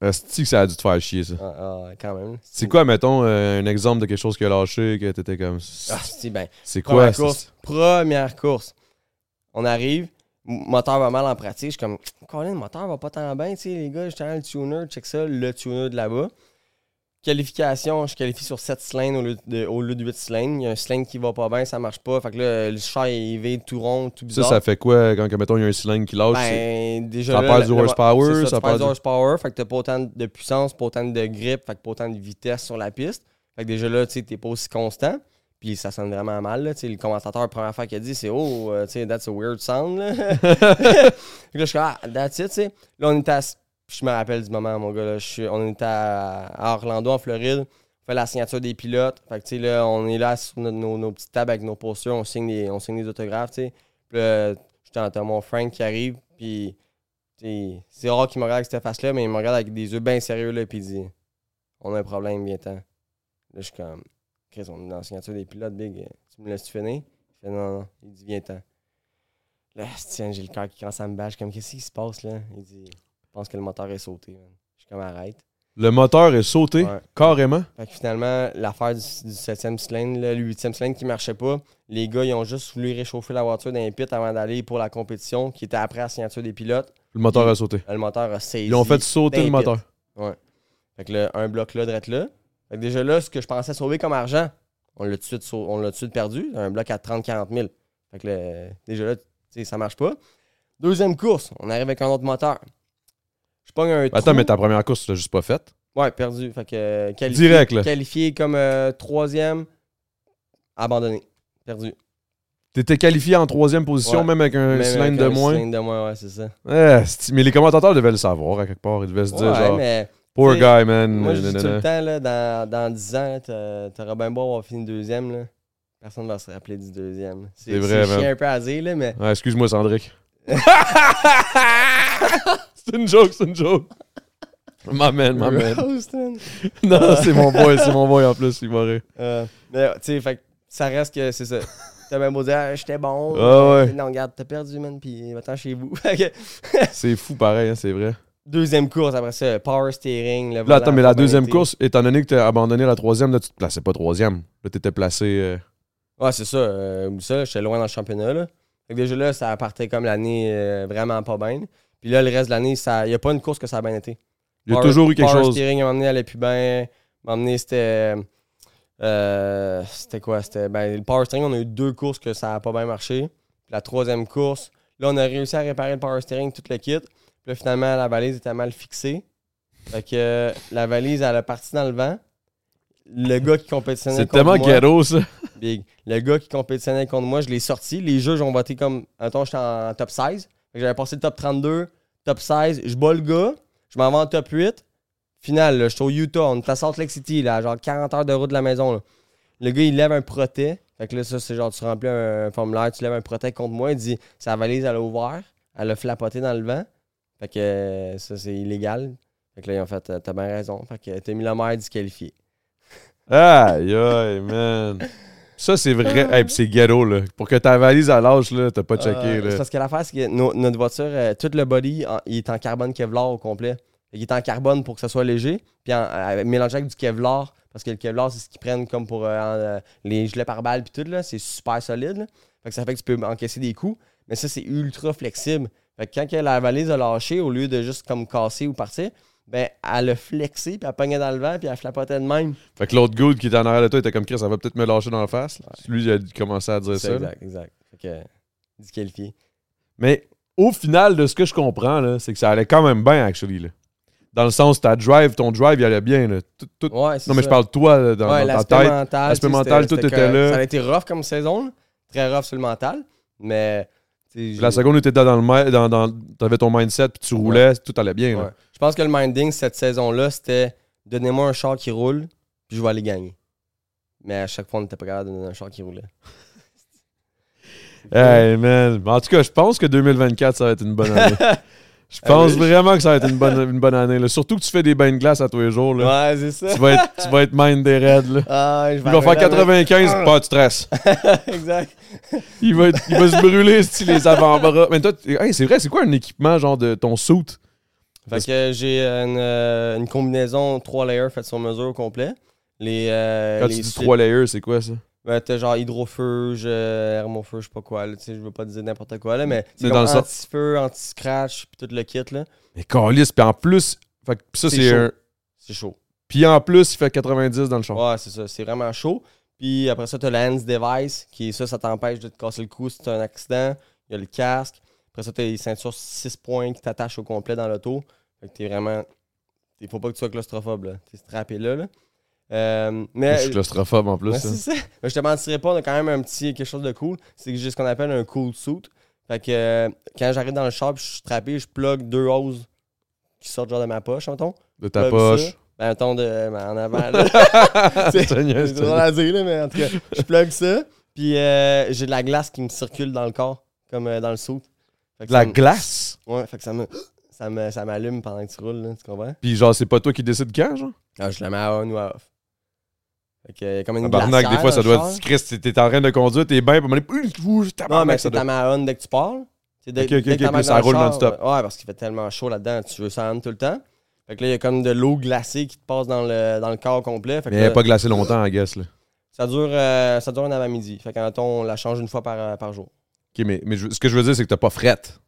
Est-ce que ça a dû te faire chier, ça? Ah, ah, quand même. C'est quoi, mettons, euh, un exemple de quelque chose qui a lâché, que t'étais comme. Ah, c'est ben, C'est quoi? Première course. Première course. On arrive. Moteur va mal en pratique. Je suis comme, Colin, le moteur va pas tant bien. Tu sais, les gars, j'étais dans le tuner. Check ça, le tuner de là-bas. Qualification, je qualifie sur 7 cylindres au lieu de, au lieu de 8 cylindres. Il y a un cylindre qui va pas bien, ça marche pas. Fait que là, le char il vide tout rond, tout Ça, bizarre. ça fait quoi quand, mettons, il y a un cylindre qui lâche? Ben, déjà ça là, perd du horsepower, ça perds perd du horsepower, fait que t'as pas autant de puissance, pas autant de grip, fait que pas autant de vitesse sur la piste. Fait que déjà là, tu t'es pas aussi constant. Puis ça sonne vraiment mal. Là. Le commentateur, la première affaire qu'il a dit, c'est Oh, sais, that's a weird sound. Là. Là, je suis ah, that's it. tu sais. Là, on était à. Je me rappelle du moment, mon gars. Là, on était à, Orlando, en Floride. On fait la signature des pilotes. Fait que, là, on est là sur nos, nos- petites tables avec nos postures. On signe des, on signe des autographes. tu sais. Puis là, j'entends mon Frank qui arrive. Puis c'est rare qu'il me regarde avec cette face-là, mais il me regarde avec des yeux bien sérieux. Là, puis il dit On a un problème, viens-t'en. Là, je suis comme Chris, on est dans la signature des pilotes, Big. Tu me laisses-tu finir Il fait Non, non. Il dit Viens-t'en. Là, tiens, j'ai le cœur qui commence à me bâcher. Comme Qu'est-ce qui se passe là Il dit Je pense que le moteur est sauté. man. Je suis comme Arrête. Le moteur est sauté, Ouais. carrément? Fait que finalement, l'affaire du, du 7e cylindre, là, le 8e cylindre qui marchait pas, les gars, ils ont juste voulu réchauffer la voiture les pits avant d'aller pour la compétition, qui était après la signature des pilotes. Le moteur a sauté. Le moteur a saisi. Ils ont fait sauter le moteur. Ouais. Fait que là, un bloc là, drette là. Fait que déjà là, ce que je pensais sauver comme argent, on l'a tout de suite, on l'a tout de suite perdu. Un bloc à 30-40 000. Fait que là, déjà là, ça marche pas. Deuxième course, on arrive avec un autre moteur. Je pogne un Attends, trou. mais ta première course, tu l'as juste pas faite? Ouais, perdu. Fait que euh, qualifié, Direct, là. qualifié comme euh, troisième, abandonné. Perdu. T'étais qualifié en troisième position, Ouais. même avec un Même cylindre avec de un moins. cylindre de moins, ouais, c'est ça. Eh, c'est- mais les commentateurs devaient le savoir à quelque part. Ils devaient se dire, Ouais, genre, mais poor tu sais, guy, man. moi, je dis nanana. tout le temps, là, dans, dans 10 ans, là, t'a- t'auras bien beau avoir fini deuxième. Là. Personne ne va se rappeler du deuxième. C'est vrai, C'est man. chiant un peu à dire, là, mais Ouais, excuse-moi, Sandrick. c'est une joke, c'est une joke. My man, my man. Non, c'est mon boy, c'est mon boy en plus, il rire. Euh, mais, tu sais, fait ça reste que c'est ça. T'as bien beau dire, Ah, j'étais bon. Ah ouais. Non, regarde, t'as perdu, man, puis va-t'en chez vous. C'est fou pareil, hein, c'est vrai. deuxième course, après ça, power steering. Le Là, attends, mais la deuxième course, étant donné que t'as abandonné la troisième, là, tu te plaçais pas troisième. Là, t'étais placé. euh, Ouais, c'est ça. Euh, ça, j'étais loin dans le championnat. Là. Fait que déjà là, ça partait comme l'année euh, vraiment pas bien. Puis là, le reste de l'année, il n'y a pas une course que ça a bien été. Il y a Power- toujours eu quelque chose. steering, à un moment donné, plus bien. À un c'était. euh, c'était quoi? C'était. Ben, le power steering, on a eu deux courses que ça n'a pas bien marché. Puis la troisième course, là, on a réussi à réparer le power steering, tout le kit. Puis là, finalement, la valise était mal fixée. Fait que euh, la valise, elle a parti dans le vent. Le gars qui compétitionnait C'est contre tellement moi, ghetto, ça. Big. Le gars qui compétitionnait contre moi, je l'ai sorti. Les juges ont voté comme. Attends, j'étais en top 16. J'avais passé le top 32, top 16. Je bats le gars. Je m'en vais en top 8. Final, là, je suis au Utah. On est à Salt Lake City, là, à genre 40 heures de route de la maison. là. Le gars, il lève un protet. Fait que là, ça, c'est genre, tu remplis un formulaire, tu lèves un protet contre moi. Il dit, sa valise, elle a ouvert. Elle a flapoté dans le vent. Fait que ça, c'est illégal. Fait que là, ils ont fait, euh, t'as bien raison. Fait que t'as mis le maire disqualifié. Aïe, aïe, man. Ça, c'est vrai. Hey, puis c'est ghetto, là. Pour que ta valise à l'âge, là, t'as pas checké, Euh, là. c'est parce que l'affaire, c'est que no- notre voiture, euh, tout le body, en- il est en carbone Kevlar au complet. Qu'il est en carbone pour que ça soit léger, puis en, euh, mélangé avec du Kevlar, parce que le Kevlar, c'est ce qu'ils prennent comme pour euh, en, euh, les gilets par balle, puis tout, là, c'est super solide. là. Fait que ça fait que tu peux encaisser des coups, mais ça, c'est ultra flexible. Fait que quand que la valise a lâché, au lieu de juste comme casser ou partir, ben, elle a flexé, puis elle pognait dans le vent, puis elle flapotait de même. Fait que l'autre good qui était en arrière de toi était comme Chris, ça va peut-être me lâcher dans la face. Lui, il a commencé à dire ça. là. exact, exact. Fait que, disqualifié. Mais au final, de ce que je comprends, c'est que ça allait quand même bien, actually. Là. Dans le sens, ta drive, ton drive, il allait bien. Là. Tout- tout- Ouais, c'est Non, mais ça. je parle de toi, là, dans, ouais, dans ta l'aspect tête. mental. L'aspect tu mental, tout était là. Ça a été rough comme saison, très rough sur le mental, mais. tu La seconde où t'étais dans le dans, dans, t'avais ton mindset, puis tu roulais, tout allait bien. là. Je pense que le minding cette saison-là, c'était donnez-moi un char qui roule, puis je vais aller gagner. Mais à chaque fois, on n'était pas capable de donner un char qui roulait. Hey, man. En tout cas, je pense que 2024, ça va être une bonne année. Je pense Ah oui. vraiment que ça va être une bonne, une bonne année. là. Surtout que tu fais des bains de glace à tous les jours. Là. Ouais, c'est ça. Tu, vas être, tu vas être mind des raids. Là. Ah, je Il va faire arrêter avec- 95, pas de stress. exact. Il va, être- il va se brûler les avant-bras. Mais toi, hey, c'est vrai, c'est quoi un équipement genre de ton suit? Fait que j'ai une, euh, une combinaison 3 layers faite sur mesure au complet. Les, euh, Quand les tu dis 3 layers, c'est quoi ça? Ben, t'as genre hydrofuge, euh, hermofeu, je sais pas quoi. Là, je veux pas dire n'importe quoi, là, mais c'est dans anti-feu, anti-scratch, puis tout le kit, là. Mais calice, puis en plus, fait que ça C'est un. C'est chaud. Puis en plus, il fait 90 dans le champ. Ouais, c'est ça. C'est vraiment chaud. Puis après ça, t'as le hands device, qui est ça, ça t'empêche de te casser le cou si t'as un accident. Il y a le casque. Après ça, t'as les ceintures 6 points qui t'attachent au complet dans l'auto. Fait que t'es vraiment. Il faut pas que tu sois claustrophobe, là. T'es strappé là, là. Euh, mais. Je suis claustrophobe en plus. Ouais, ça. c'est ça. Mais je te mentirais pas, on a quand même un petit quelque chose de cool. C'est que j'ai ce qu'on appelle un cool suit. Fait que euh, quand j'arrive dans le shop, je suis strappé, je plug deux hoses qui sortent genre de ma poche, mettons. De ta Plug poche. ça. Ben, mettons de, ben, en avant. là. C'est drôle à dire, là, mais en tout cas, je plug ça. Puis euh, j'ai de la glace qui me circule dans le corps, comme dans le que De la me- glace? Ouais, fait que ça me. Ça me- ça m'allume pendant que tu roules, là, tu comprends? Puis genre, c'est pas toi qui décides quand, genre? Ah, je la mets à on ou à off. Fait que, euh, comme une Tabarnak, des fois, ça doit être. Chris, t'es en train de conduire, t'es bien, ouh, Non, mais c'est ta main on dès que tu parles. C'est dès- Ok, ok, dès que ça dans le roule non-stop. Ouais, parce qu'il fait tellement chaud là-dedans, tu veux ça tout le temps. Fait que là, il y a comme de l'eau glacée qui te passe dans le, dans le corps complet. Fait que Mais là, pas glacée longtemps, I guess, là. ça, dure, euh, ça dure un avant-midi. Fait qu'en on la change une fois par, euh, par jour. Ok, mais, mais je- ce que je veux dire, c'est que t'as pas frette.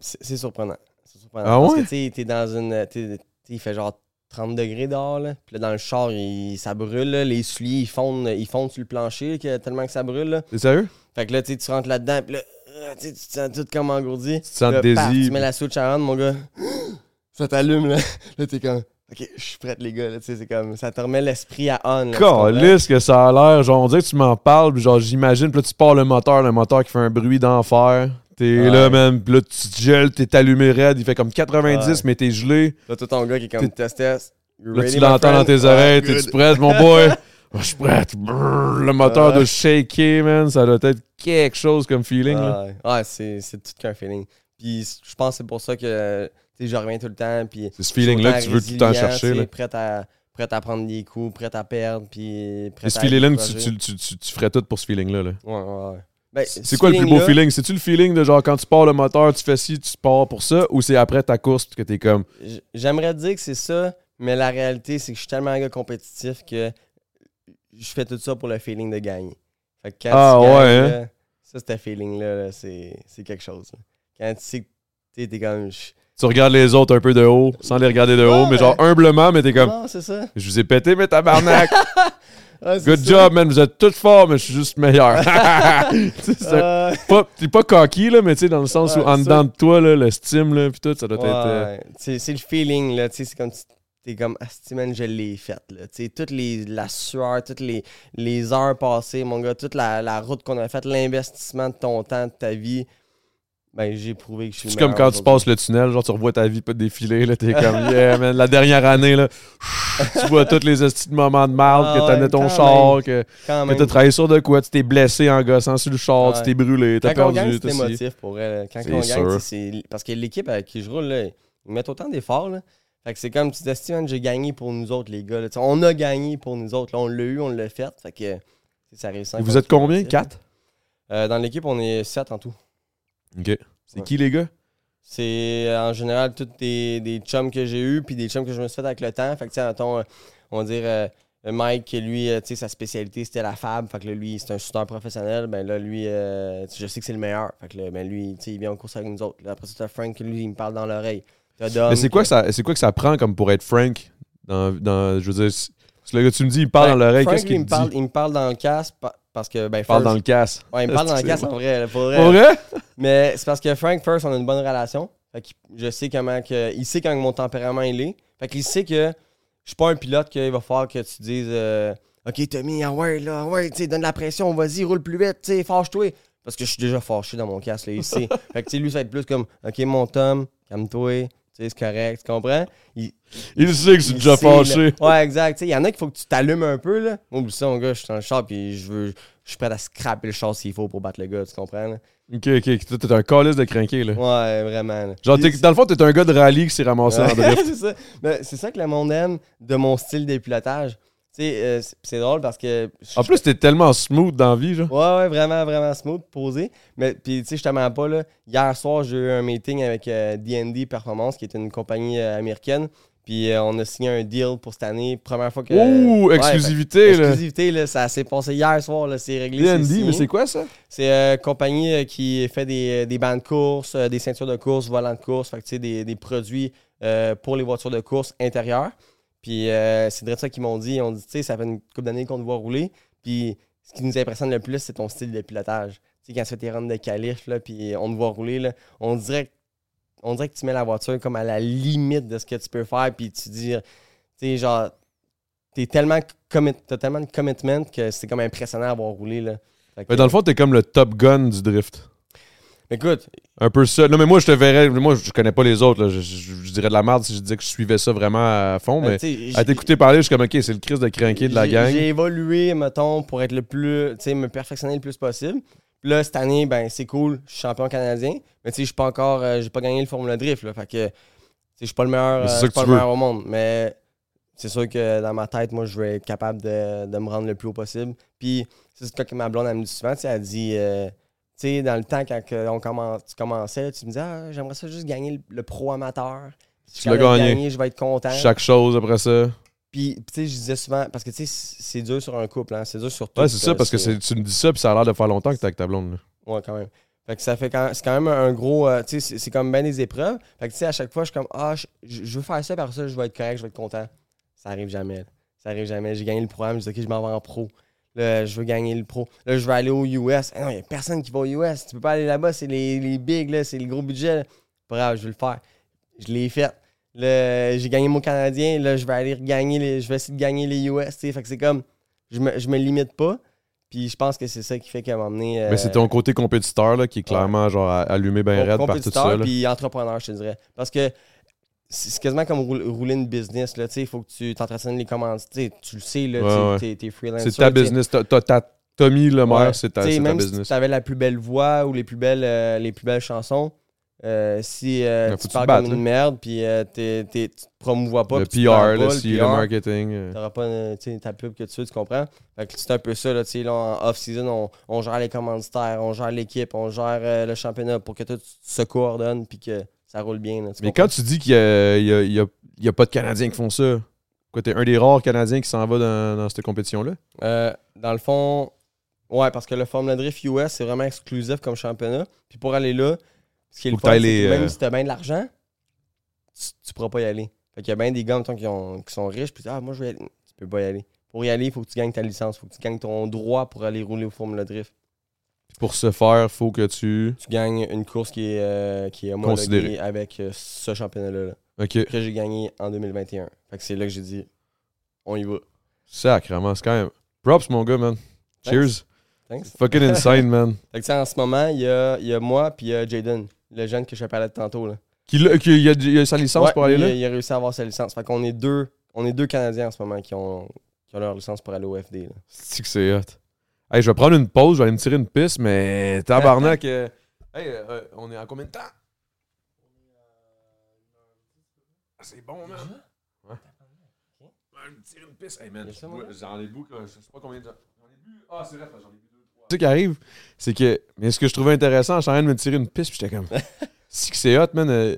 C'est surprenant. C'est surprenant. Ah Parce ouais? que tu t'es dans une. t'sais, il fait genre 30 degrés dehors. Là. Puis là, dans le char, il- ça brûle. là. Les souliers, ils fondent, ils fondent sur le plancher que- tellement que ça brûle. là. T'es sérieux? Fait que là, tu rentres là-dedans, puis là, euh, tu te sens tout comme engourdi. Tu te sens Là, paf, Tu mets la switch à on, mon gars. Ça t'allume, là. Là, t'es comme, OK, je suis prête, les gars. Là, c'est comme, ça te remet l'esprit à on. là? Calisse que ça a l'air. Genre, on dirait que tu m'en parles, puis genre, j'imagine, puis là, tu pars le moteur, le moteur qui fait un bruit d'enfer. T'es Ouais. là, man, puis là, tu te gèles, t'es allumé raide, il fait comme 90, Ouais. mais t'es gelé. Là, tout ton gars qui est comme, test, test. You Là, tu l'entends dans tes oreilles, t'es-tu prête, mon boy? Oh, Je suis prête. Brrr, le moteur Ouais. doit shaker, man. Ça doit être quelque chose comme feeling. là. Ouais, ouais c'est, c'est tout qu'un feeling. Puis je pense que c'est pour ça que je reviens tout le temps. Puis C'est ce feeling-là que tu veux tout le temps chercher, là. Prête à, prête à prendre des coups, prête à perdre. Puis prête Et ce à feeling-là, tu, tu, tu- tu ferais tout pour ce feeling-là. là. Ouais, ouais, ouais. Ben, C'est ce quoi le plus beau feeling? C'est-tu le feeling de genre quand tu pars le moteur, tu fais ci, tu pars pour ça, ou c'est après ta course que t'es comme. J'aimerais dire que c'est ça, mais la réalité, c'est que je suis tellement un gars compétitif que je fais tout ça pour le feeling de gagner. Fait que quand Ah, tu gagnes, ouais, hein? là, ça, ce feeling-là, là, c'est quelque chose. Quand tu sais que t'es comme. je- Tu regardes les autres un peu de haut, sans les regarder de haut, Ouais. mais genre humblement, mais t'es comme, Non, c'est ça. je vous ai pété, mais tabarnak! Ouais, Good ça. job, man, vous êtes tous forts, mais je suis juste meilleur. C'est Euh, pas- T'es pas cocky, là, mais tu sais, dans le sens Ouais, où en dedans de toi, là, pis tout, ça doit être. euh, c'est le feeling, là. tu sais, C'est comme. T'es comme, Asti, man, je l'ai faite, là. Tu sais, toute les, la sueur, toutes les, les heures passées, mon gars, toute la, la route qu'on a faite, l'investissement de ton temps, de ta vie, ben, j'ai prouvé que je suis C'est comme quand tu passes le tunnel, genre tu revois ta vie pas défiler, là, t'es comme, yeah, man, la dernière année, là, tu vois tous les estis de moments de mal, Ah que t'as ouais, ton char, même. que, que t'as travaillé sur de quoi, tu t'es blessé en gossant sur le char, tu t'es brûlé, t'as Quand on perdu, gagne, tout c'est émotif pour elle. Quand C'est on sûr. gagne, c'est- parce que l'équipe avec qui je roule, là, ils mettent autant d'efforts. là. Fait que c'est comme tu dis, Asti, man, j'ai gagné pour nous autres, les gars. là. On a gagné pour nous autres. Là, on l'a eu, on l'a fait. Fait que ça réussit. Et Vous êtes combien? Quatre? Euh, dans l'équipe, on est sept en tout. Ok. C'est Ouais. qui, les gars? C'est euh, en général tous des, des chums que j'ai eu puis des chums que je me suis fait avec le temps. Fait que, tu sais, euh, on va dire, euh, Mike, lui, euh, tu sais, sa spécialité, c'était la fab. Fait que là, lui, c'est un shooter professionnel. Ben là, lui, euh, je sais que c'est le meilleur. Fait que là, ben lui, tu sais, il vient en course avec nous autres. Là, après ça, t'as Frank, lui, il me parle dans l'oreille. Mais c'est quoi, que- que ça, c'est quoi que ça prend comme pour être frank? Dans, dans, je veux dire, c'est- parce que le gars, tu me dis, il parle Ben, dans l'oreille, Frank, qu'est-ce lui, il qu'il me me parle, il me parle dans le casque pa- parce que, ben, Il parle dans le casse. Ouais, il me parle dans le bon. en vrai. Pour vrai. Pour vrai? Mais c'est parce que Frank, first, on a une bonne relation. Fait qu'il- je sais comment que. Il sait quand mon tempérament il est. Fait qu'il sait que je suis pas un pilote qu'il va falloir que tu dises euh, Ok, Tommy, ah ouais, là, ah ouais, tu sais, donne la pression, vas-y, roule plus vite, tu sais, fâche-toi. Parce que je suis déjà fâché dans mon casque, là, il sait. fait que, tu sais, lui, ça va être plus comme Ok, mon Tom, calme-toi, tu sais, c'est correct, tu comprends? Il, Il sait que c'est déjà sait, là. fâché. Ouais, exact. Il y en a qu'il faut que tu t'allumes un peu, là. Moi, ça, mon gars, je suis dans le char, puis je veux. Je suis prêt à scraper le char s'il faut pour battre le gars, tu comprends? là? Ok, ok. T'es un calice de crinqué, là. Ouais, vraiment. là. Genre, dans le fond, t'es un gars de rallye qui s'est ramassé en drift. c'est ça. Mais c'est ça que le monde aime de mon style d'épilotage. Tu sais, euh, c'est- drôle parce que. En plus, t'es tellement smooth dans la vie, genre. Ouais, ouais, vraiment, vraiment smooth, posé. Mais puis, tu sais, je te mens pas, là. Hier soir, j'ai eu un meeting avec euh, DND Performance, qui est une compagnie euh, américaine. Puis, euh, on a signé un deal pour cette année. Première fois que. Ouh, Ouais, exclusivité. Exclusivité, là. Ça s'est passé hier soir, là. C'est réglé. signé. mais c'est quoi ça? C'est une compagnie euh, qui fait des, des bancs de course, euh, des ceintures de course, volants de course, fait que, tu sais, des, des produits euh, pour les voitures de course intérieures. Puis euh, c'est de ça qu'ils m'ont dit. Ils ont dit, tu sais, ça fait une couple d'années qu'on te voit rouler. Puis ce qui nous impressionne le plus, c'est ton style de pilotage. Tu sais, quand tu fais tes runs de calife, là, puis on te voit rouler, là, on dirait, que- on dirait que tu mets la voiture comme à la limite de ce que tu peux faire. Puis tu dis, tu sais, genre, t'es tellement commit, t'as tellement de commitment que c'est comme impressionnant à voir rouler, là. Que- Mais dans le fond, t'es comme le top gun du drift. Écoute, Un peu ça. Non, mais moi, je te verrais. Moi, je connais pas les autres. là. Je, je- je dirais de la merde si je disais que je suivais ça vraiment à fond. euh, Mais à t'écouter parler, je suis comme, OK, c'est le Chris de crinqué de la gang. J'ai évolué, mettons, pour être le plus, tu sais, me perfectionner le plus possible. Puis là, cette année, ben, c'est cool, je suis champion canadien. Mais tu sais, je suis pas encore, euh, j'ai pas gagné le Formula Drift, là. Fait que, je suis pas le meilleur, euh, je pas le meilleur au monde. Mais c'est sûr que dans ma tête, moi, je vais être capable de, de me rendre le plus haut possible. Puis, c'est ce que ma blonde, elle me dit souvent, elle dit, euh, tu sais, dans le temps, quand on commence, tu commençais, tu me disais, ah, j'aimerais ça juste gagner le, le pro amateur. Si je Tu l'as capable de gagné. gagner, je vais être content. Chaque chose après ça. Puis, tu sais, je disais souvent, parce que, tu sais, c'est dur sur un couple, hein, c'est dur sur tout. Ouais, c'est ça, euh, parce que tu me dis ça, puis ça a l'air de faire longtemps que t'es avec ta blonde. là. Ouais, quand même. Fait que ça fait quand c'est quand même un gros. euh, tu sais, c'est- comme bien des épreuves. Fait que, tu sais, à chaque fois, je suis comme, ah, je, veux faire ça, par ça, je vais être correct, je vais être content. Ça arrive jamais. là. Ça arrive jamais. J'ai gagné le programme, je dis, ok, je m'en vais en pro. Là, je veux gagner le pro. Là, je veux aller au US. Ah non, il n'y a personne qui va au US. Tu peux pas aller là-bas, c'est les, les bigs, là, c'est les gros budgets. là. Pas grave, je veux le faire. Je l'ai fait. J'ai gagné mon Canadien. Là, je vais aller gagner les. Je vais essayer de gagner les US. Fait que c'est comme. Je me, je me limite pas. Puis je pense que c'est ça qui fait qu'à m'emmener. Mais c'est ton côté compétiteur là, qui est clairement genre allumé bien raide par tout ça. puis entrepreneur, je te dirais. Parce que c'est quasiment comme roul- rouler une business. Il faut que tu t'entretiennes les commandes. Tu le sais, là, Ouais, tu ouais. t'es- t'es freelance. C'est ta business. T'as- Tommy Lemaire, Ouais. c'est ta, c'est ta même business. si tu avais la plus belle voix ou les plus belles, euh, les plus belles chansons, euh, si euh, faut tu parles comme une merde puis euh, t'es- t'es- tu te promouvois pas, le PR, pas, le, le PR, marketing. euh. T'auras pas ta pub que tu veux, tu comprends? Fait que c'est un peu ça, là, tu sais, là, en off-season, on, on gère les commanditaires, on gère l'équipe, on gère le championnat pour que tout se coordonne puis que ça roule bien. là, Mais quand tu dis qu'il y a, y a- y a- il y a pas de Canadiens qui font ça, quoi, t'es un des rares Canadiens qui s'en va dans, dans cette compétition-là? Dans le fond, Ouais, parce que le Formula Drift US, c'est vraiment exclusif comme championnat. Puis pour aller là, ce qui est le fun, les, que même euh, si t'as bien de l'argent, tu, tu pourras pas y aller. Fait qu'il y a bien des gars, mettons, qui, ont- qui sont riches, puis ah, moi, je vais y aller. Tu peux pas y aller. Pour y aller, il faut que tu gagnes ta licence, il faut que tu gagnes ton droit pour aller rouler au Formula Drift. Pour ce faire, faut que tu. Tu gagnes une course qui est, euh, qui est homologuée avec euh, ce championnat-là. là, Ok. que j'ai gagné en 2021. Fait que c'est là que j'ai dit, on y va. Sacrément, c'est quand même. Props, mon gars, man. Cheers. Thanks. Fucking insane, man. Fait que en ce moment, il y a, il y a moi puis il y a Jaden, le jeune que je parlais de tantôt. Là. Qui, qui- il, a, il a sa licence Ouais, pour aller là? Il a réussi à avoir sa licence. Fait qu'on est deux, on est deux Canadiens en ce moment qui ont, qui ont leur licence pour aller au FD. C'est que c'est hot. Hey, je vais prendre une pause, je vais aller me tirer une piste, mais tabarnak. euh, Hey, euh, on est en combien de temps? Ah, c'est bon, man. Ouais. Ouais, me tirer une piste. Hey, man, je j'en ai bu, je sais pas combien de temps. J'en ai bu. Ah, c'est vrai, j'en ai bu Ce qui arrive, c'est que. Mais ce que je trouvais intéressant, je suis en train de me tirer une piste, puis j'étais comme. si que c'est hot, man. euh,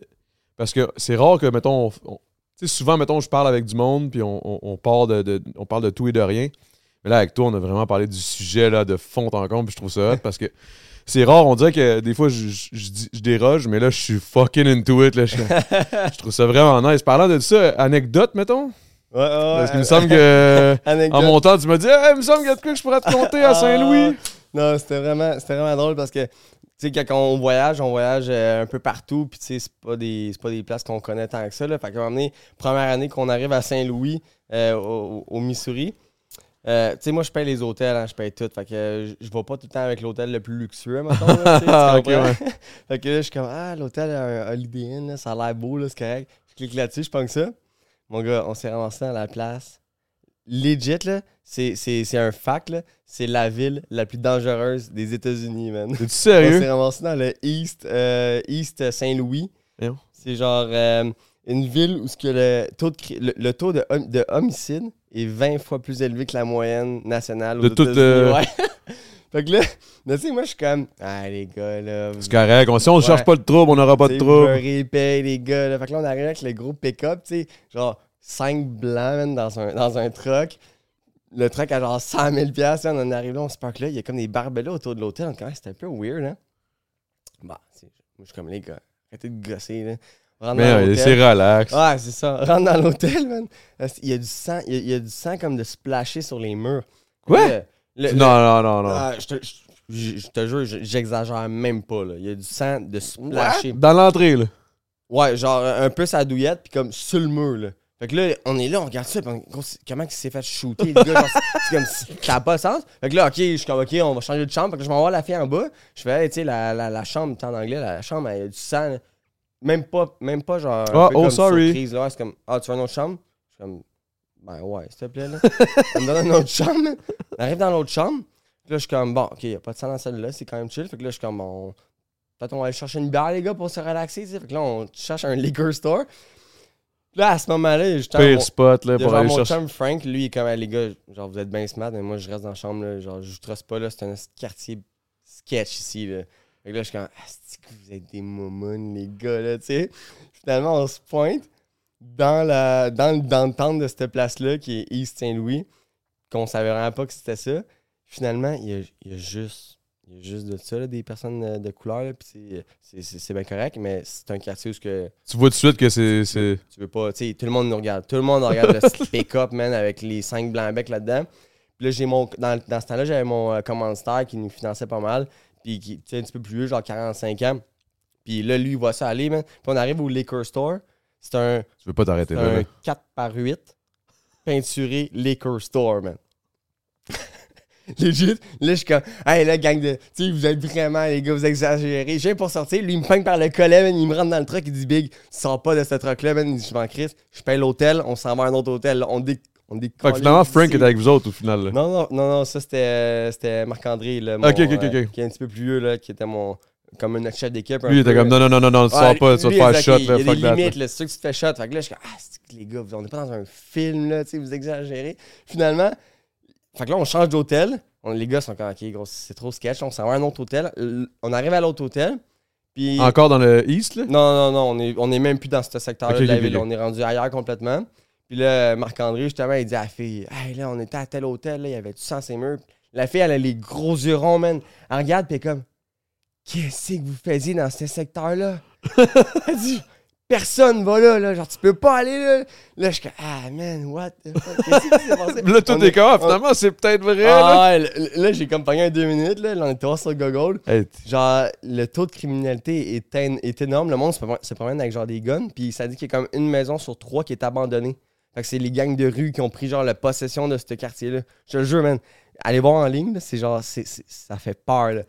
parce que c'est rare que, mettons, on- on- tu sais, souvent, mettons, je parle avec du monde, puis on, on, on part de, de- on parle de tout et de rien. Mais là, avec toi, on a vraiment parlé du sujet là, de fond en comble, puis je trouve ça hot parce que c'est rare. On dirait que des fois, je, je, je dis- je déroge, mais là, je suis fucking into it. Là, je, je trouve ça vraiment nice. Parlant de ça, anecdote, mettons? Ouais, ouais, Parce qu'il me semble que. En montant, tu m'as dit, Hey, il me semble qu'il y a de quoi que je pourrais te compter à Saint-Louis. Ah, non, c'était vraiment, c'était vraiment drôle parce que, tu sais, quand on voyage, on voyage euh, un peu partout, puis tu sais, c'est pas des, c'est pas des places qu'on connaît tant que ça. Là. Fait qu'à un moment donné, première année qu'on arrive à Saint-Louis, euh, au, au Missouri, euh, tu sais, moi, je paye les hôtels, hein, je paye tout. Fait que je vais pas tout le temps avec l'hôtel le plus luxueux, mettons. Là, tu Ah, comprends? ouais. fait que là, je suis comme, ah, l'hôtel a un Holiday Inn, là, ça a l'air beau, là, c'est correct. Je clique là-dessus, je pense ça. Mon gars, on s'est ramassé dans la place. Legit, là, c'est, c'est, c'est un fact, là. C'est la ville la plus dangereuse des États-Unis, man. Es-tu On s'est sérieux? ramassé dans le East, euh, East Saint-Louis. Voyons. C'est genre euh, une ville où ce que le taux de, le, le taux de, hom- de homicide est 20 fois plus élevé que la moyenne nationale aux De toute, États-Unis. euh, Ouais. fait que là, mais tu sais, moi, je suis comme, ah, les gars, là. C'est correct. Si on ne Ouais. cherche pas de trouble, on n'aura pas de trouble. paye, les gars. Là. Fait que là, on arrive avec le gros pick-up, tu sais, genre 5 blancs man, dans, un, dans un truck. Le truck a genre 100 000 piastres, là, On en arrive là, on se parque là. Il y a comme des barbelés autour de l'hôtel. On C'était un peu weird, hein. Bah, moi, je suis comme, les gars, arrêtez de gosser, là. Rentre Mais c'est relax. Ouais, c'est ça. Rentre dans l'hôtel, man. Il y a du sang, il y a, il y a du sang comme de splasher sur les murs. Quoi? Le- le- le- Non, non, non, non. Ah, je, te, je- je te jure, je- j'exagère même pas, là. Il y a du sang de splasher. Dans l'entrée, là. Ouais, genre un peu sa douillette, puis comme sur le mur, là. Fait que là, on est là, on regarde ça, puis on- comment il s'est fait shooter, le gars, genre, c'est comme, si- ça n'a pas de sens. Fait que là, ok, je suis comme, ok, on va changer de chambre, fait que je vais voir la fille en bas. Je fais, hey, tu sais, la, la, la chambre, en anglais, la, la chambre, y a du sang, là. Même pas, même pas genre. un Ah, peu oh, comme sorry. surprise, là. Ouais, c'est comme, ah, tu veux une autre chambre? Je suis comme, ben ouais, s'il te plaît, là. On me donne une autre chambre. On arrive dans l'autre chambre, puis là, je suis comme, bon, ok, il n'y a pas de sang dans celle-là, c'est quand même chill. Fait que là, je suis comme, bon, peut-être on va aller chercher une bière, les gars, pour se relaxer, tu sais. Fait que là, on cherche un liquor store. Là, à ce moment-là, je Pire spot, là, y a pour genre aller mon chercher. chum Frank, lui, il est comme, Hey, les gars, genre, vous êtes bien smart, mais moi, je reste dans la chambre, là, genre, je vous truste pas, là, c'est un quartier sketch ici, là. Fait que là, je suis comme, ah, c'est que vous êtes des momounes, les gars, là, tu sais? Finalement, on se pointe dans la dans, le- dans le temple de cette place-là, qui est East Saint-Louis, qu'on savait vraiment pas que c'était ça. Finalement, il y a, il y a juste... Il y a juste de ça, là, des personnes euh, de couleur, puis c'est- c'est- bien correct, mais c'est un quartier où ce que Tu vois tout de suite que c'est. c'est- tu veux pas, tu sais, tout le monde nous regarde. Tout le monde regarde le pick-up, man, avec les cinq blancs becs là-dedans. Puis là, j'ai mon. Dans, dans ce temps-là, j'avais mon euh, commanditaire qui nous finançait pas mal. Puis qui, tu sais, un petit peu plus vieux, genre 45 ans. Puis là, lui, il voit ça aller, man. Puis on arrive au liquor store. C'est un, Tu veux pas t'arrêter là. un là. 4 par 8 peinturé liquor store, man. Legit, là, je suis comme, hey, là, gang de. Tu sais, vous êtes vraiment, les gars, vous exagérez. Je viens pour sortir, lui, il me peigne par le collet, man, il me rentre dans le truck, il dit, Big, tu sors pas de ce truck-là, man. Il dit, Je m'en crisse, je paye l'hôtel, on s'en va à un autre hôtel, là. on dé. On dé Fait que finalement, Frank était avec vous autres au final. là. Non, non, non, non, ça, c'était euh, Marc-André, mon, Ok, ok, ok, euh, qui est un petit peu plus vieux, là, qui était mon. Comme notre chef d'équipe. Lui, il était comme non, non, non, non, non, tu sors pas, tu vas te faire shot, Il y a fuck des limites, là, c'est sûr que tu te fais shot. Fait que là, je suis comme, ah, les gars, on n'est pas dans un film, là, tu sais, vous exagérez. Finalement, fait que là, on change d'hôtel. Les gars sont comme, ok, gros, c'est trop sketch. On s'en va à un autre hôtel. L- On arrive à l'autre hôtel. Puis. Encore dans le East, là? Non, non, non, on est, on est même plus dans ce secteur-là Ok, de la ok, ville. ok. On est rendu ailleurs complètement. Puis là, Marc-André, justement, il dit à la fille, hey, là, on était à tel hôtel, là, il y avait du sang ses murs. La fille, elle a les gros yeux ronds, man. Elle regarde, puis elle est comme, qu'est-ce que vous faisiez dans ce secteur-là? elle dit, personne va là, là. Genre, tu peux pas aller là. Là, je suis comme, ah, man, what the fuck? Qu'est-ce qui s'est passé? Là, tout est comme, ah, on- finalement, c'est peut-être vrai. là. Ah, là, là, j'ai comme pogné un deux minutes, là. Là, on était voir sur Google. Hey, Genre, le taux de criminalité est, en- est énorme. Le monde se promène- se promène avec genre des guns. Puis ça dit qu'il y a comme une maison sur trois qui est abandonnée. Fait que c'est les gangs de rue qui ont pris genre la possession de ce quartier-là. Je te le jure, man. Allez voir en ligne, c'est genre, ça fait peur, là.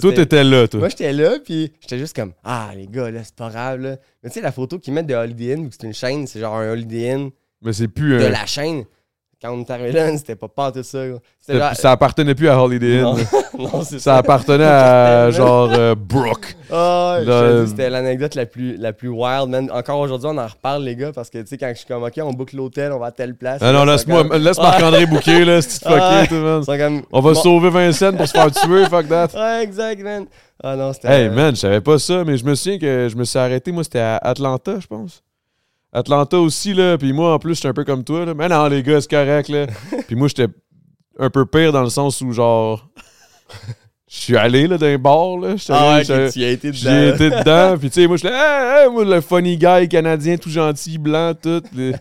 Tout était là, toi. Moi, j'étais là, puis j'étais juste comme, ah, les gars, là, c'est pas grave, là. Mais tu sais, la photo qu'ils mettent de Holiday Inn, vu que c'est une chaîne, c'est genre un Holiday Inn Mais c'est plus. de un- la chaîne. Quand on est arrivé là, c'était pas pas tout ça, genre- Ça appartenait plus à Holiday Inn. Non, là. non, c'est Ça appartenait à genre euh, Brooke. Ah, euh, c'était l'anecdote la plus, la plus wild, man. Encore aujourd'hui, on en reparle, les gars, parce que, tu sais, quand je suis comme, OK, on boucle l'hôtel, on va à telle place. Ah non, laisse-moi, comme- laisse Marc-André bouquer, là, c'est Ah, fucké, tout, man? comme- On va Bon. sauver Vincent pour se faire tuer, fuck that. Ouais, exact, man. Ah non, c'était. Hey man, je savais pas ça, mais je me souviens que je me suis arrêté, moi c'était à Atlanta, je pense. Atlanta aussi, là, puis moi en plus j'étais un peu comme toi, là. Mais non, les gars, c'est correct, là. puis moi j'étais un peu pire dans le sens où genre. Je suis allé là, dans un bar, là. Ah ouais, tu y as été J'y dedans. ai été dedans, puis tu sais, moi j'étais hey, hey, moi le funny guy canadien, tout gentil, blanc, tout. le-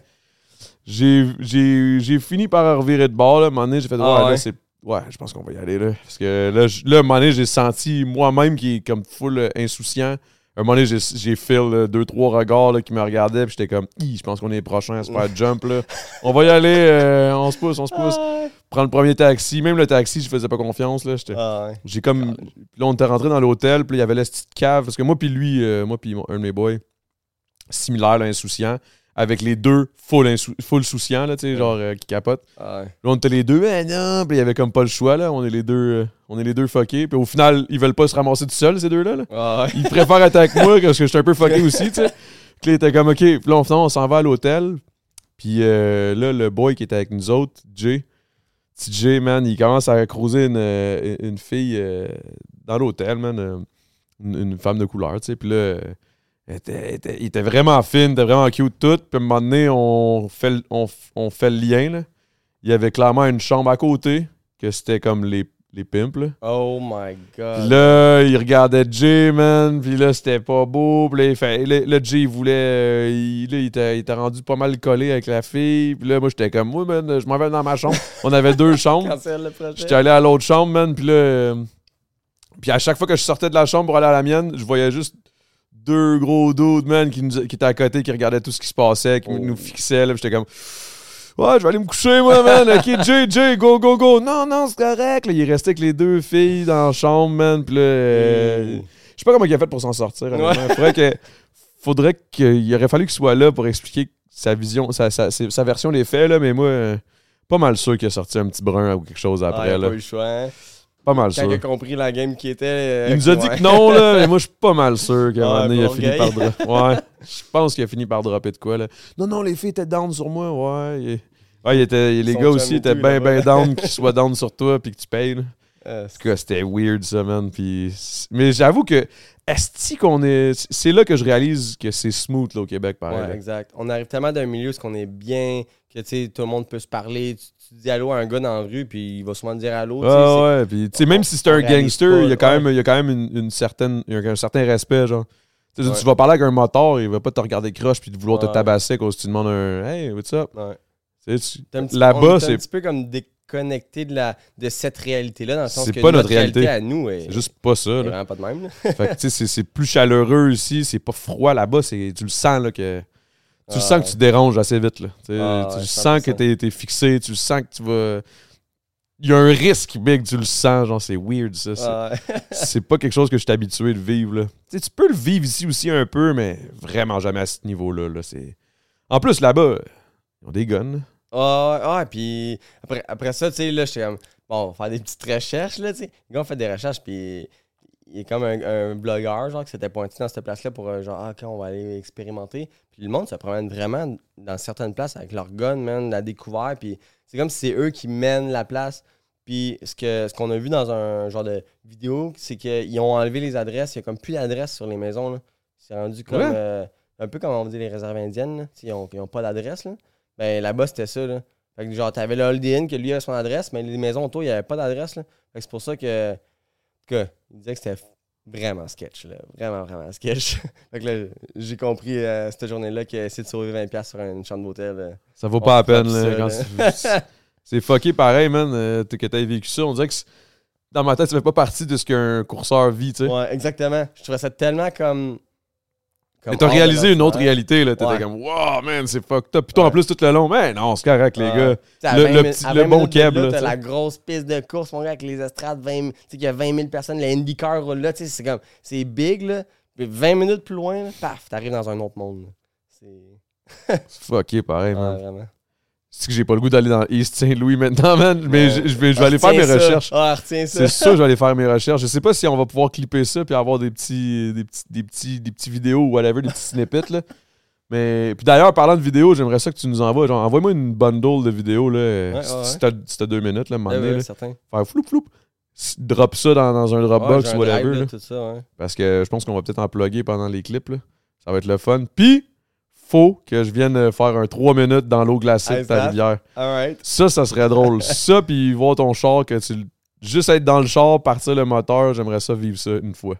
J'ai j'ai- j'ai fini par revirer de bord, là. À un moment donné, j'ai fait, ouais, Ah là, ouais? c'est. Ouais, je pense qu'on va y aller, là. Parce que là, je- là à un moment donné, j'ai senti moi-même qui est comme full euh, insouciant. À un moment donné, j'ai feel là, deux, trois regards là, qui me regardaient, puis j'étais comme, je pense qu'on est les prochains à se faire jump, là. On va y aller, euh, on se pousse, on se pousse. Ah, Prendre le premier taxi. Même le taxi, je faisais pas confiance, là. J'étais. Ah, ouais. J'ai comme. Puis là, on était rentré dans l'hôtel, puis il y avait la petite cave. Parce que moi, puis lui, euh, moi, puis un de mes boys, similaire, là, insouciant, avec les deux full, insou- full souciants, là, tu sais, genre, euh, qui capotent. Ouais. Là, on était les deux, eh non, puis il y avait comme pas le choix, là. On est les deux, euh, on est les deux fuckés. Puis au final, ils veulent pas se ramasser tout seuls, ces deux-là, là. Ouais. Ils préfèrent être avec moi parce que je suis un peu fucké aussi, tu sais. Puis là, il était comme, OK. Puis là, on, on s'en va à l'hôtel. Puis euh, là, le boy qui était avec nous autres, Jay, petit Jay, man, il commence à croiser une, une fille dans l'hôtel, man. une, une femme de couleur, tu sais. Puis là, elle était, il était vraiment fine, était vraiment cute, tout. Puis à un moment donné, on fait, le- on, fait le lien, là. Il y avait clairement une chambre à côté, que c'était comme les, les pimps, là. Oh my god. Puis là, il regardait Jay, man. Puis là, c'était pas beau. Puis là, il fait, là, là, Jay, il voulait. euh, il, là, il était, il était rendu pas mal collé avec la fille. Puis là, moi, j'étais comme, moi, man, je m'en vais dans ma chambre. On avait deux chambres. J'étais allé à l'autre chambre, man. Puis là. euh, puis à chaque fois que je sortais de la chambre pour aller à la mienne, je voyais juste deux gros dudes, man, qui, nous- qui étaient à côté, qui regardaient tout ce qui se passait, qui Oh. nous fixaient. Là, j'étais comme. Ouais, je vais aller me coucher, moi, man. Ok, Jay, go, go, go. Non, non, c'est correct. Là, il restait avec les deux filles dans la chambre, man. Puis là, euh, Ouh. je sais pas comment il a fait pour s'en sortir. honnêtement. Faudrait que, faudrait qu'il aurait fallu qu'il soit là pour expliquer sa vision, sa, sa, sa- version des faits, là. Mais moi, euh, pas mal sûr qu'il a sorti un petit brun ou quelque chose Ah, après, il a là. pas eu le choix. hein. Pas mal Quand sûr. il a compris la game qui était. euh, Il nous a dit ouais. que non, là, mais moi, je suis pas mal sûr qu'à un moment donné, il a fini par dropper. Ouais, je pense qu'il a fini par dropper de quoi, là. Non, non, les filles étaient down sur moi, ouais. Ouais, il était, les gars aussi étaient bien, bien down qu'ils soient down sur toi puis que tu payes, là. Euh, En tout cas, c'était weird, ça, man. Puis... Mais j'avoue que, est qu'on est. C'est là que je réalise que c'est smooth, là, au Québec, pareil. Ouais, exact. On arrive tellement d'un milieu où on est bien, que tu sais, tout le monde peut se parler. Tu, tu dis allô à un gars dans la rue, puis il va sûrement te dire allô. sais, Ouais. Puis, tu sais, même si c'est un gangster, il y a quand même, il y a quand même une, une certaine, il y a un certain respect, genre. Tu sais, Ouais. Tu vas parler avec un moteur, il va pas te regarder croche puis vouloir te tabasser quand tu demandes un Hey, what's up? Ouais. Tu Là-bas, est c'est un petit peu comme déconnecté de, la, de cette réalité-là, dans le sens C'est que pas notre réalité. à nous est, c'est juste pas ça. là. vraiment pas de même. là. fait que, tu sais, c'est- plus chaleureux ici, c'est pas froid là-bas, tu le sens là, que. Tu le Ah, sens que tu déranges assez vite. Là. Tu Ah, tu ouais, le sens que 100%. t'es es fixé, tu le sens que tu vas. Il y a un risque, big, tu le sens, genre c'est weird ça. c'est- Ah, ouais. pas quelque chose que je suis habitué de vivre. Là. Tu tu peux le vivre ici aussi un peu, mais vraiment jamais à ce niveau-là. Là. C'est... En plus, là-bas, ils ont des guns. Ah, ouais, puis après, après ça, tu sais, là, j'étais comme, bon, on va faire des petites recherches, là, tu sais. Le gars, on fait des recherches, puis il est comme un, un blogueur, genre, qui s'était pointé dans cette place-là pour, euh, genre, ah, OK, on va aller expérimenter. Puis le monde se promène vraiment dans certaines places avec leur gun, man, la découvert, puis c'est comme si c'est eux qui mènent la place. Puis ce que ce qu'on a vu dans un genre de vidéo, c'est qu'ils ont enlevé les adresses, il y a comme plus d'adresses sur les maisons, là. C'est rendu comme, Ouais. euh, un peu comme on dit les réserves indiennes, là. Ils ont, ils ont pas d'adresse, là. Ben là-bas, c'était ça, là. Fait que genre, t'avais le Holiday Inn que lui avait son adresse, mais les maisons autour, il n'y avait pas d'adresse. là. Fait que c'est pour ça que. Cas, il disait que c'était vraiment sketch, là. Vraiment, vraiment sketch. fait que là, j'ai compris euh, cette journée-là qu'il a essayé de sauver 20$ sur une chambre d'hôtel. euh. Ça vaut pas la peine. là, ça, quand là. c'est- c'est fucké pareil, man, euh, que t'aies vécu ça. On dirait que c'est- dans ma tête, ça fait pas partie de ce qu'un courseur vit, tu sais. Ouais, exactement. Je trouvais ça tellement comme. Mais t'as réalisé une autre réalité, là. T'étais comme, wow, man, c'est fucked up. Puis toi, en plus, tout le long, mais non, c'est correct, les gars. Le- 20 le minutes- petit- le 20 bon là, T'as la grosse piste de course, mon gars, avec les estrades, 20, tu sais, qu'il y a 20 000 personnes, le IndyCar roule là, tu sais, c'est comme, c'est big, là. Puis 20 minutes plus loin, paf, t'arrives dans un autre monde. C'est. Fucké pareil, man. vraiment. C'est que j'ai pas le goût d'aller dans East Saint-Louis maintenant, man. Mais je, je vais, je vais aller faire mes ça. recherches. Ah, retiens ça. C'est sûr, je vais aller faire mes recherches. Je sais pas si on va pouvoir clipper ça puis avoir des petits, des petits, des petits, des petits vidéos ou whatever, des petits snippets là. Mais puis d'ailleurs, parlant de vidéos, j'aimerais ça que tu nous envoies. Genre, envoie-moi une bundle de vidéos là. ouais, si ouais. si t'as si deux minutes là, moment Ouais, certain. faire floup floup. Drop ça dans, dans un Dropbox ou whatever. drive, là, là. tout ça, ouais. parce que je pense qu'on va peut-être en plugger pendant les clips. Là. Ça va être le fun. Puis, faut que je vienne euh, faire un 3 minutes dans l'eau glacée de ta rivière. Ça, ça serait drôle. ça, puis voir ton char, que tu. Juste être dans le char, partir le moteur, j'aimerais ça vivre ça une fois.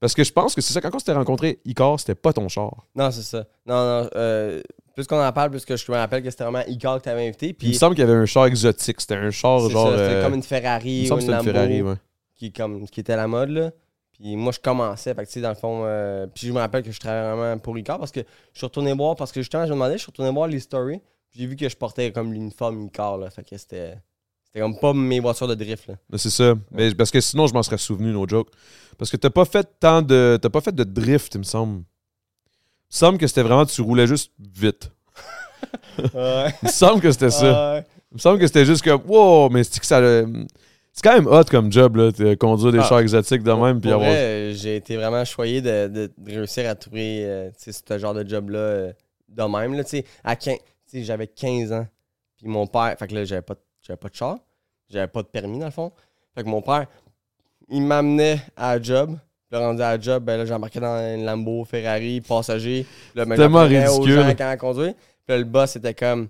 Parce que je pense que c'est ça, quand on s'était rencontré, Icar, c'était pas ton char. Non, c'est ça. Non, non. Euh, plus qu'on en parle, plus que je me rappelle que c'était vraiment Icar que t'avais invité. Puis il me semble qu'il y avait un char exotique. C'était un char genre. c'était euh, comme une il Ferrari ou une une. Ferrari, ouais. qui, comme, qui était à la mode, là. Puis moi, je commençais. Fait que, tu sais, dans le fond, euh, puis je me rappelle que je travaillais vraiment pour Icar parce que je suis retourné voir, parce que justement, je me demandais, je suis retourné voir les stories. puis J'ai vu que je portais comme l'uniforme Icar, là. Fait que c'était. C'était comme pas mes voitures de drift, là. Mais C'est ça. Mais parce que sinon, je m'en serais souvenu, no joke. Parce que t'as pas fait tant de. T'as pas fait de drift, il me semble. Il me semble que c'était vraiment. Tu roulais juste vite. Il me semble que c'était ça. Ouais. Il me semble que c'était juste comme. Wow, mais c'est que ça. C'est quand même hot comme job, là, de conduire des Ah. chars exotiques de même. Puis avoir. euh, j'ai été vraiment choyé de, de- de réussir à trouver euh, ce genre de job-là euh, de même. Là, à 15 tu sais, j'avais 15 ans. Puis mon père, fait que là, j'avais pas, j'avais pas de char. J'avais pas de permis, dans le fond. Fait que mon père, il m'amenait à la job. Puis rendu à la job, ben là, j'embarquais dans une Lambo, Ferrari, passager. Là, ben, Tellement aux ridicule. gens quand à conduire. Puis là, le boss était comme,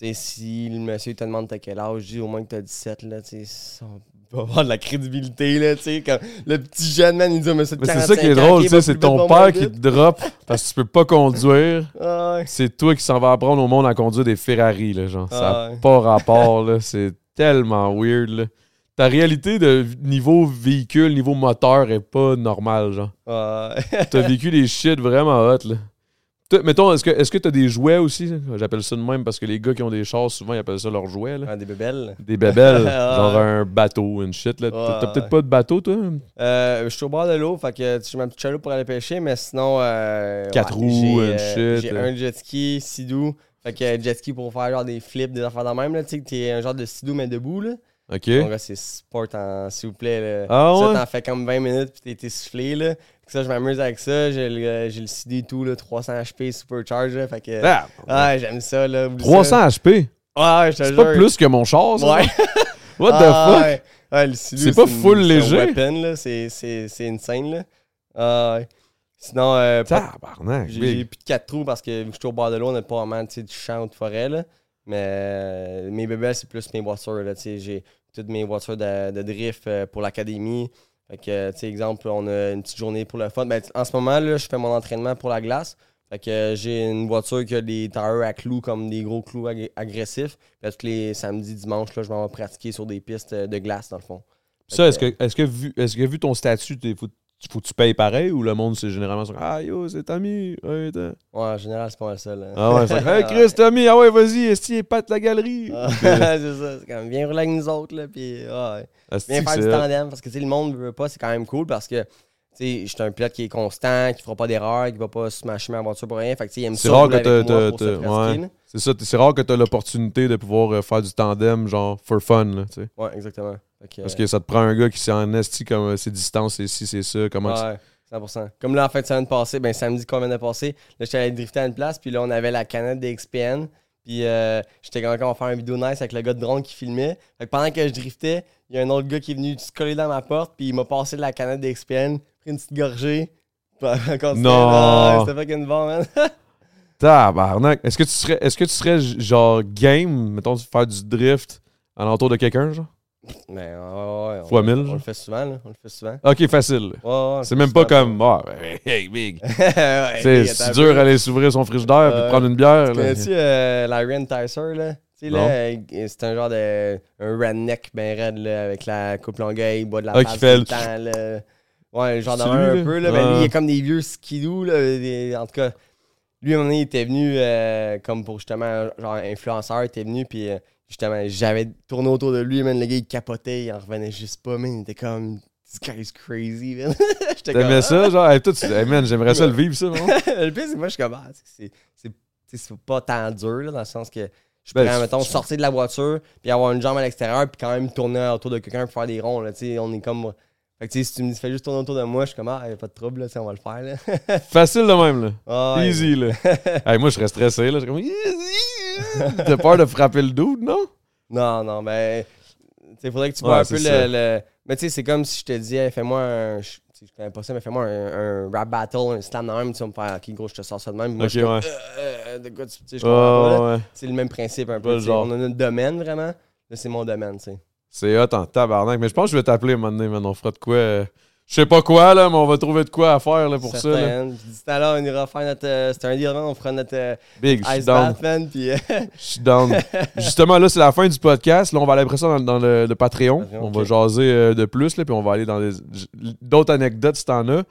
tu sais, si le monsieur te demande t'as quel âge, je dis au moins que t'as 17, là, tu on va avoir de la crédibilité, là, tu sais, le petit jeune man, il dit, mais c'est Mais c'est ça qui est drôle, tu sais, c'est ton père qui te drop parce que tu peux pas conduire. Ah ouais. C'est toi qui s'en va apprendre au monde à conduire des Ferrari, là, genre. Ça n'a ouais. pas rapport, là. C'est tellement weird, là. Ta réalité de niveau véhicule, niveau moteur est pas normale, genre. Ouais. T'as vécu des shit vraiment hot, là. Mettons, est-ce que est-ce que t'as des jouets aussi? J'appelle ça de même parce que les gars qui ont des chars, souvent, ils appellent ça leurs jouets, là. Ah, des bébelles. Des bébelles, genre un bateau, une shit, là. T'as peut-être pas de bateau, toi? Euh, je suis au bord de l'eau, fait que j'ai ma petite chaloupe pour aller pêcher, mais sinon. Euh, Quatre ouais, roues, une euh, shit, J'ai un jet ski, sidou. Fait que jet ski pour faire genre des flips, des affaires de même, là. Tu sais, que t'es un genre de sidou, mais debout, là. OK. Mon gars, c'est sport, en- s'il vous plaît. Là. Ah ça, t'en fais comme 20 minutes, puis t'es été soufflé, là. Ça, je m'amuse avec ça. J'ai le, euh, j'ai le CD et tout, là, 300 HP supercharge, là. Fait que. Ah, Ouais, j'aime ça, là. oublie 300 ça. HP? Ouais, je te C'est jure. pas plus que mon char, ça? Ouais. What the Ah, fuck? Ouais, Ouais, le Sidou, C'est pas une- full c'est un léger? weapon, là. C'est, c'est, c'est insane, là. Ah, ouais. Sinon, euh, Tabarnak, j'ai, big. plus de 4 trous parce que vu que je suis au bord de l'eau, on n'a pas vraiment tu sais, du champ ou de forêt, là. Mais euh, mes bébés, c'est plus mes voitures, là. Tu sais, j'ai toutes mes voitures de, de drift euh, pour l'académie. Fait que, tu sais, exemple, on a une petite journée pour le fun. Ben, en ce moment, là, je fais mon entraînement pour la glace. Fait que j'ai une voiture qui a des tires à clous comme des gros clous ag- agressifs. Puis tous les samedis, dimanches, là, je vais pratiquer sur des pistes euh, de glace, dans le fond. Fait Ça, est-ce que, est-ce que, vu, est-ce que vu ton statut, t'es- faut, que tu payes pareil ou le monde, c'est généralement sur Ah yo, c'est Tommy. Ouais, en général, c'est pas mal ça. Là. Ah ouais, c'est Hey Chris, Tommy, ah ouais, vas-y, est-ce qu'il pète la galerie? Ah, c'est ça, c'est comme viens rouler avec nous autres, là, puis ouais. Asti Viens faire du tandem, parce que tu sais, le monde veut pas, c'est quand même cool, parce que tu je suis un pilote qui est constant, qui fera pas d'erreur, qui va pas se mâcher ma voiture pour rien, fait que tu il aime C'est ça rare que là. C'est ça, c'est rare que tu as l'opportunité de pouvoir euh, faire du tandem, genre, for fun, là, tu. Ouais, exactement. Que, Parce que ça te prend un gars qui s'est en esti comme euh, ses distances, c'est ci, c'est ça, comment tu- Ouais, 100%. Comme là, en fait, semaine passée, ben samedi qu'on vient de passer, là, j'étais allé drifter à une place, puis là, on avait la canette des XPN. Puis euh, j'étais quand va faire une vidéo nice avec le gars de drone qui filmait. Fait que pendant que je driftais, il y a un autre gars qui est venu se coller dans ma porte, puis il m'a passé de la canette des XPN, pris une petite gorgée. puis encore Non. C'était fucking bon, man. Tabarnak. Est-ce que tu serais, est-ce que tu serais genre game, mettons, de faire du drift en entour de quelqu'un, genre? Mais ouais, ouais, on, Fois on mille, le genre? fait souvent, là. On le fait souvent. Ok, facile. Ouais, on le C'est même pas souvent. comme, ah, ben, hey, big. C'est un dur peu. aller s'ouvrir son frigidaire et Ouais. prendre une bière. là. Connais-tu euh, Larry Tyser, là? Tu sais, là, euh, c'est un genre de. Un redneck ben raide, là, avec la coupe longueuil, il boit de la Ah, qui fait le- le temps, là. Ouais, genre lui, un peu, là. Ben, Ouais. lui, il est comme des vieux skidoo, là. des- en tout cas, lui, à un moment donné, il était venu euh, comme pour justement, genre, influenceur, il était venu, puis euh, justement, j'avais tourné autour de lui, man, le gars, il capotait, il en revenait juste pas, man. Il était comme. This guy's crazy, man. T'aimais ça, genre? Hey, toi, tu- hey, man, j'aimerais ça le vivre, ça, non? le pire, c'est que moi, je suis comme, ah, c'est- pas tant dur, là, dans le sens que je Ben, pourrais, mettons, sortir de la voiture, puis avoir une jambe à l'extérieur, puis quand même tourner autour de quelqu'un pour faire des ronds, là, tu sais, on est comme... Fait que, tu sais, si tu me dis, fais juste tourner autour de moi, je suis comme, ah, y a pas de trouble, là, on va le faire, là. Facile de même, là. Ah, ouais. Easy, là. hey, moi, je serais stressé, là. Je serais comme, Easy. T'as peur de frapper le dude, non? Non, non, ben, tu sais, faudrait que tu Ouais, vois un peu le, le- Mais tu sais, c'est comme si je te disais, fais-moi un... Je connais pas ça, mais fais-moi un, un rap battle, un slam même, tu vas me faire, ok, gros, je te sors ça de même. Moi, Ok, je ouais. euh, euh, de quoi tu... je. Oh, ouais. C'est le même principe un peu. genre. On a notre domaine vraiment. Là, c'est mon domaine, tu sais. C'est hot en tabarnak. Mais je pense que je vais t'appeler un moment donné, man. On fera de quoi. euh, Je sais pas quoi, là, mais on va trouver de quoi à faire, là, pour ça. là. Puis d'ici à là, on ira faire notre. euh, C'était un deal, on fera notre euh, Big, je suis Ice down. Bath, man. Puis. euh, Je suis down. Justement, là, c'est la fin du podcast. Là, on va aller après ça dans, dans le, le Patreon. On va jaser de plus, là, puis on va aller dans d'autres anecdotes si t'en as.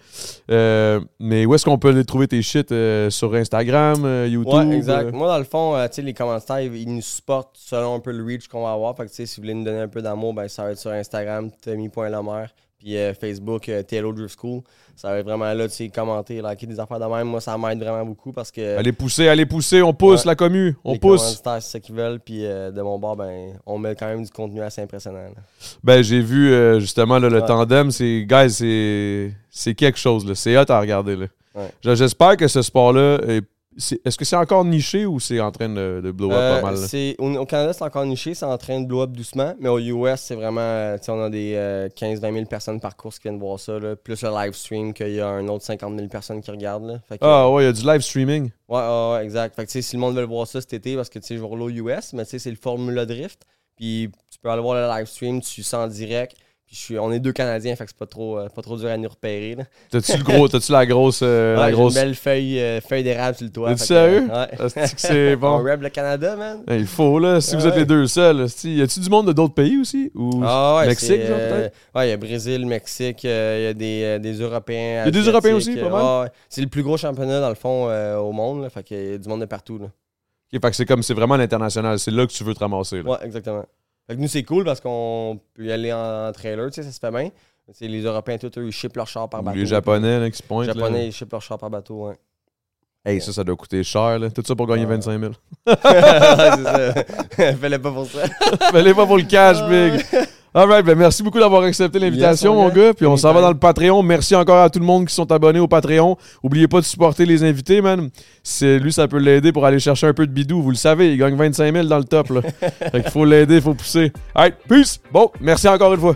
Mais où est-ce qu'on peut aller trouver tes shit sur Instagram, YouTube? ouais, exact. Moi, dans le fond, tu sais, les commentaires, ils, ils nous supportent selon un peu le reach qu'on va avoir. Fait que, tu sais, si vous voulez nous donner un peu d'amour, ben, ça va être sur Instagram, Tommy.lamer. Puis euh, Facebook, euh, TLO Drift School. Ça va être vraiment là, tu sais, commenter, liker des affaires de même. Moi, ça m'aide vraiment beaucoup parce que. Allez pousser, allez pousser. On pousse Ouais. la commu. On les pousse. c'est ça qu'ils veulent. Puis euh, de mon bord, ben, on met quand même du contenu assez impressionnant. là. Ben, j'ai vu euh, justement là, le Ouais. tandem. C'est, guys, c'est, c'est quelque chose. Là. C'est hot à regarder. Là. Ouais. J'espère que ce sport-là, est, est-ce que c'est encore niché ou c'est en train de, de blow up Euh, pas mal? là? c'est- au, au Canada, c'est encore niché, c'est en train de blow up doucement, mais au US, c'est vraiment, euh, on a des 15-20 000 personnes par course qui viennent voir ça, là, plus le live stream, qu'il y a un autre 50 000 personnes qui regardent. Là. Fait que, Ah ouais, il y a du live streaming. ouais, ouais, ouais, exact. Fait que, si le monde veut le voir ça cet été, parce que tu sais, je vais rouler au US, mais c'est le Formula Drift, puis tu peux aller voir le live stream, tu ça en direct. Puis je suis, on est deux Canadiens, fait que c'est pas trop, euh, pas trop dur à nous repérer. Là. T'as-tu le gros, t'as-tu la grosse, euh, Ouais, la grosse. une belle feuille, euh, feuille d'érable sur le toit. T'es fait que, sérieux? ouais. C'est bon? On rap le Canada, man. Ben, il faut là, si vous êtes les deux seuls. Y a-tu du monde de d'autres pays aussi? Ou Ah ouais, Mexique, genre peut-être? ouais, il y a Brésil, Mexique, il y a des, des Européens. Il y a des Européens aussi, pas mal? C'est le plus gros championnat, dans le fond, au monde. Là, fait qu'il y a du monde de partout. Là. Ok, fait que c'est comme c'est vraiment l'international, c'est là que tu veux te ramasser. Là. Ouais, exactement. Fait que nous, c'est cool parce qu'on peut y aller en, en trailer, tu sais, ça se fait bien. Les Européens, tout, eux, ils shippent leur char par bateau. les Japonais là, qui se pointent. Les là. Japonais, ils shippent leur char par bateau, ouais. Hey, ça, ça doit coûter cher. Là. Tout ça pour gagner Ouais. 25 000. Ouais, c'est ça. Fais-le pas pour ça. Fallait pas pour le cash, big. Alright, ben merci beaucoup d'avoir accepté l'invitation, Yes, mon gars. gars. Puis on s'en va dans le Patreon. Merci encore à tout le monde qui sont abonnés au Patreon. Oubliez pas de supporter les invités, man. C'est lui, ça peut l'aider pour aller chercher un peu de bidou. Vous le savez, il gagne 25 000 dans le top. Là. fait qu'il faut l'aider, il faut pousser. Alright, peace. Bon, merci encore une fois.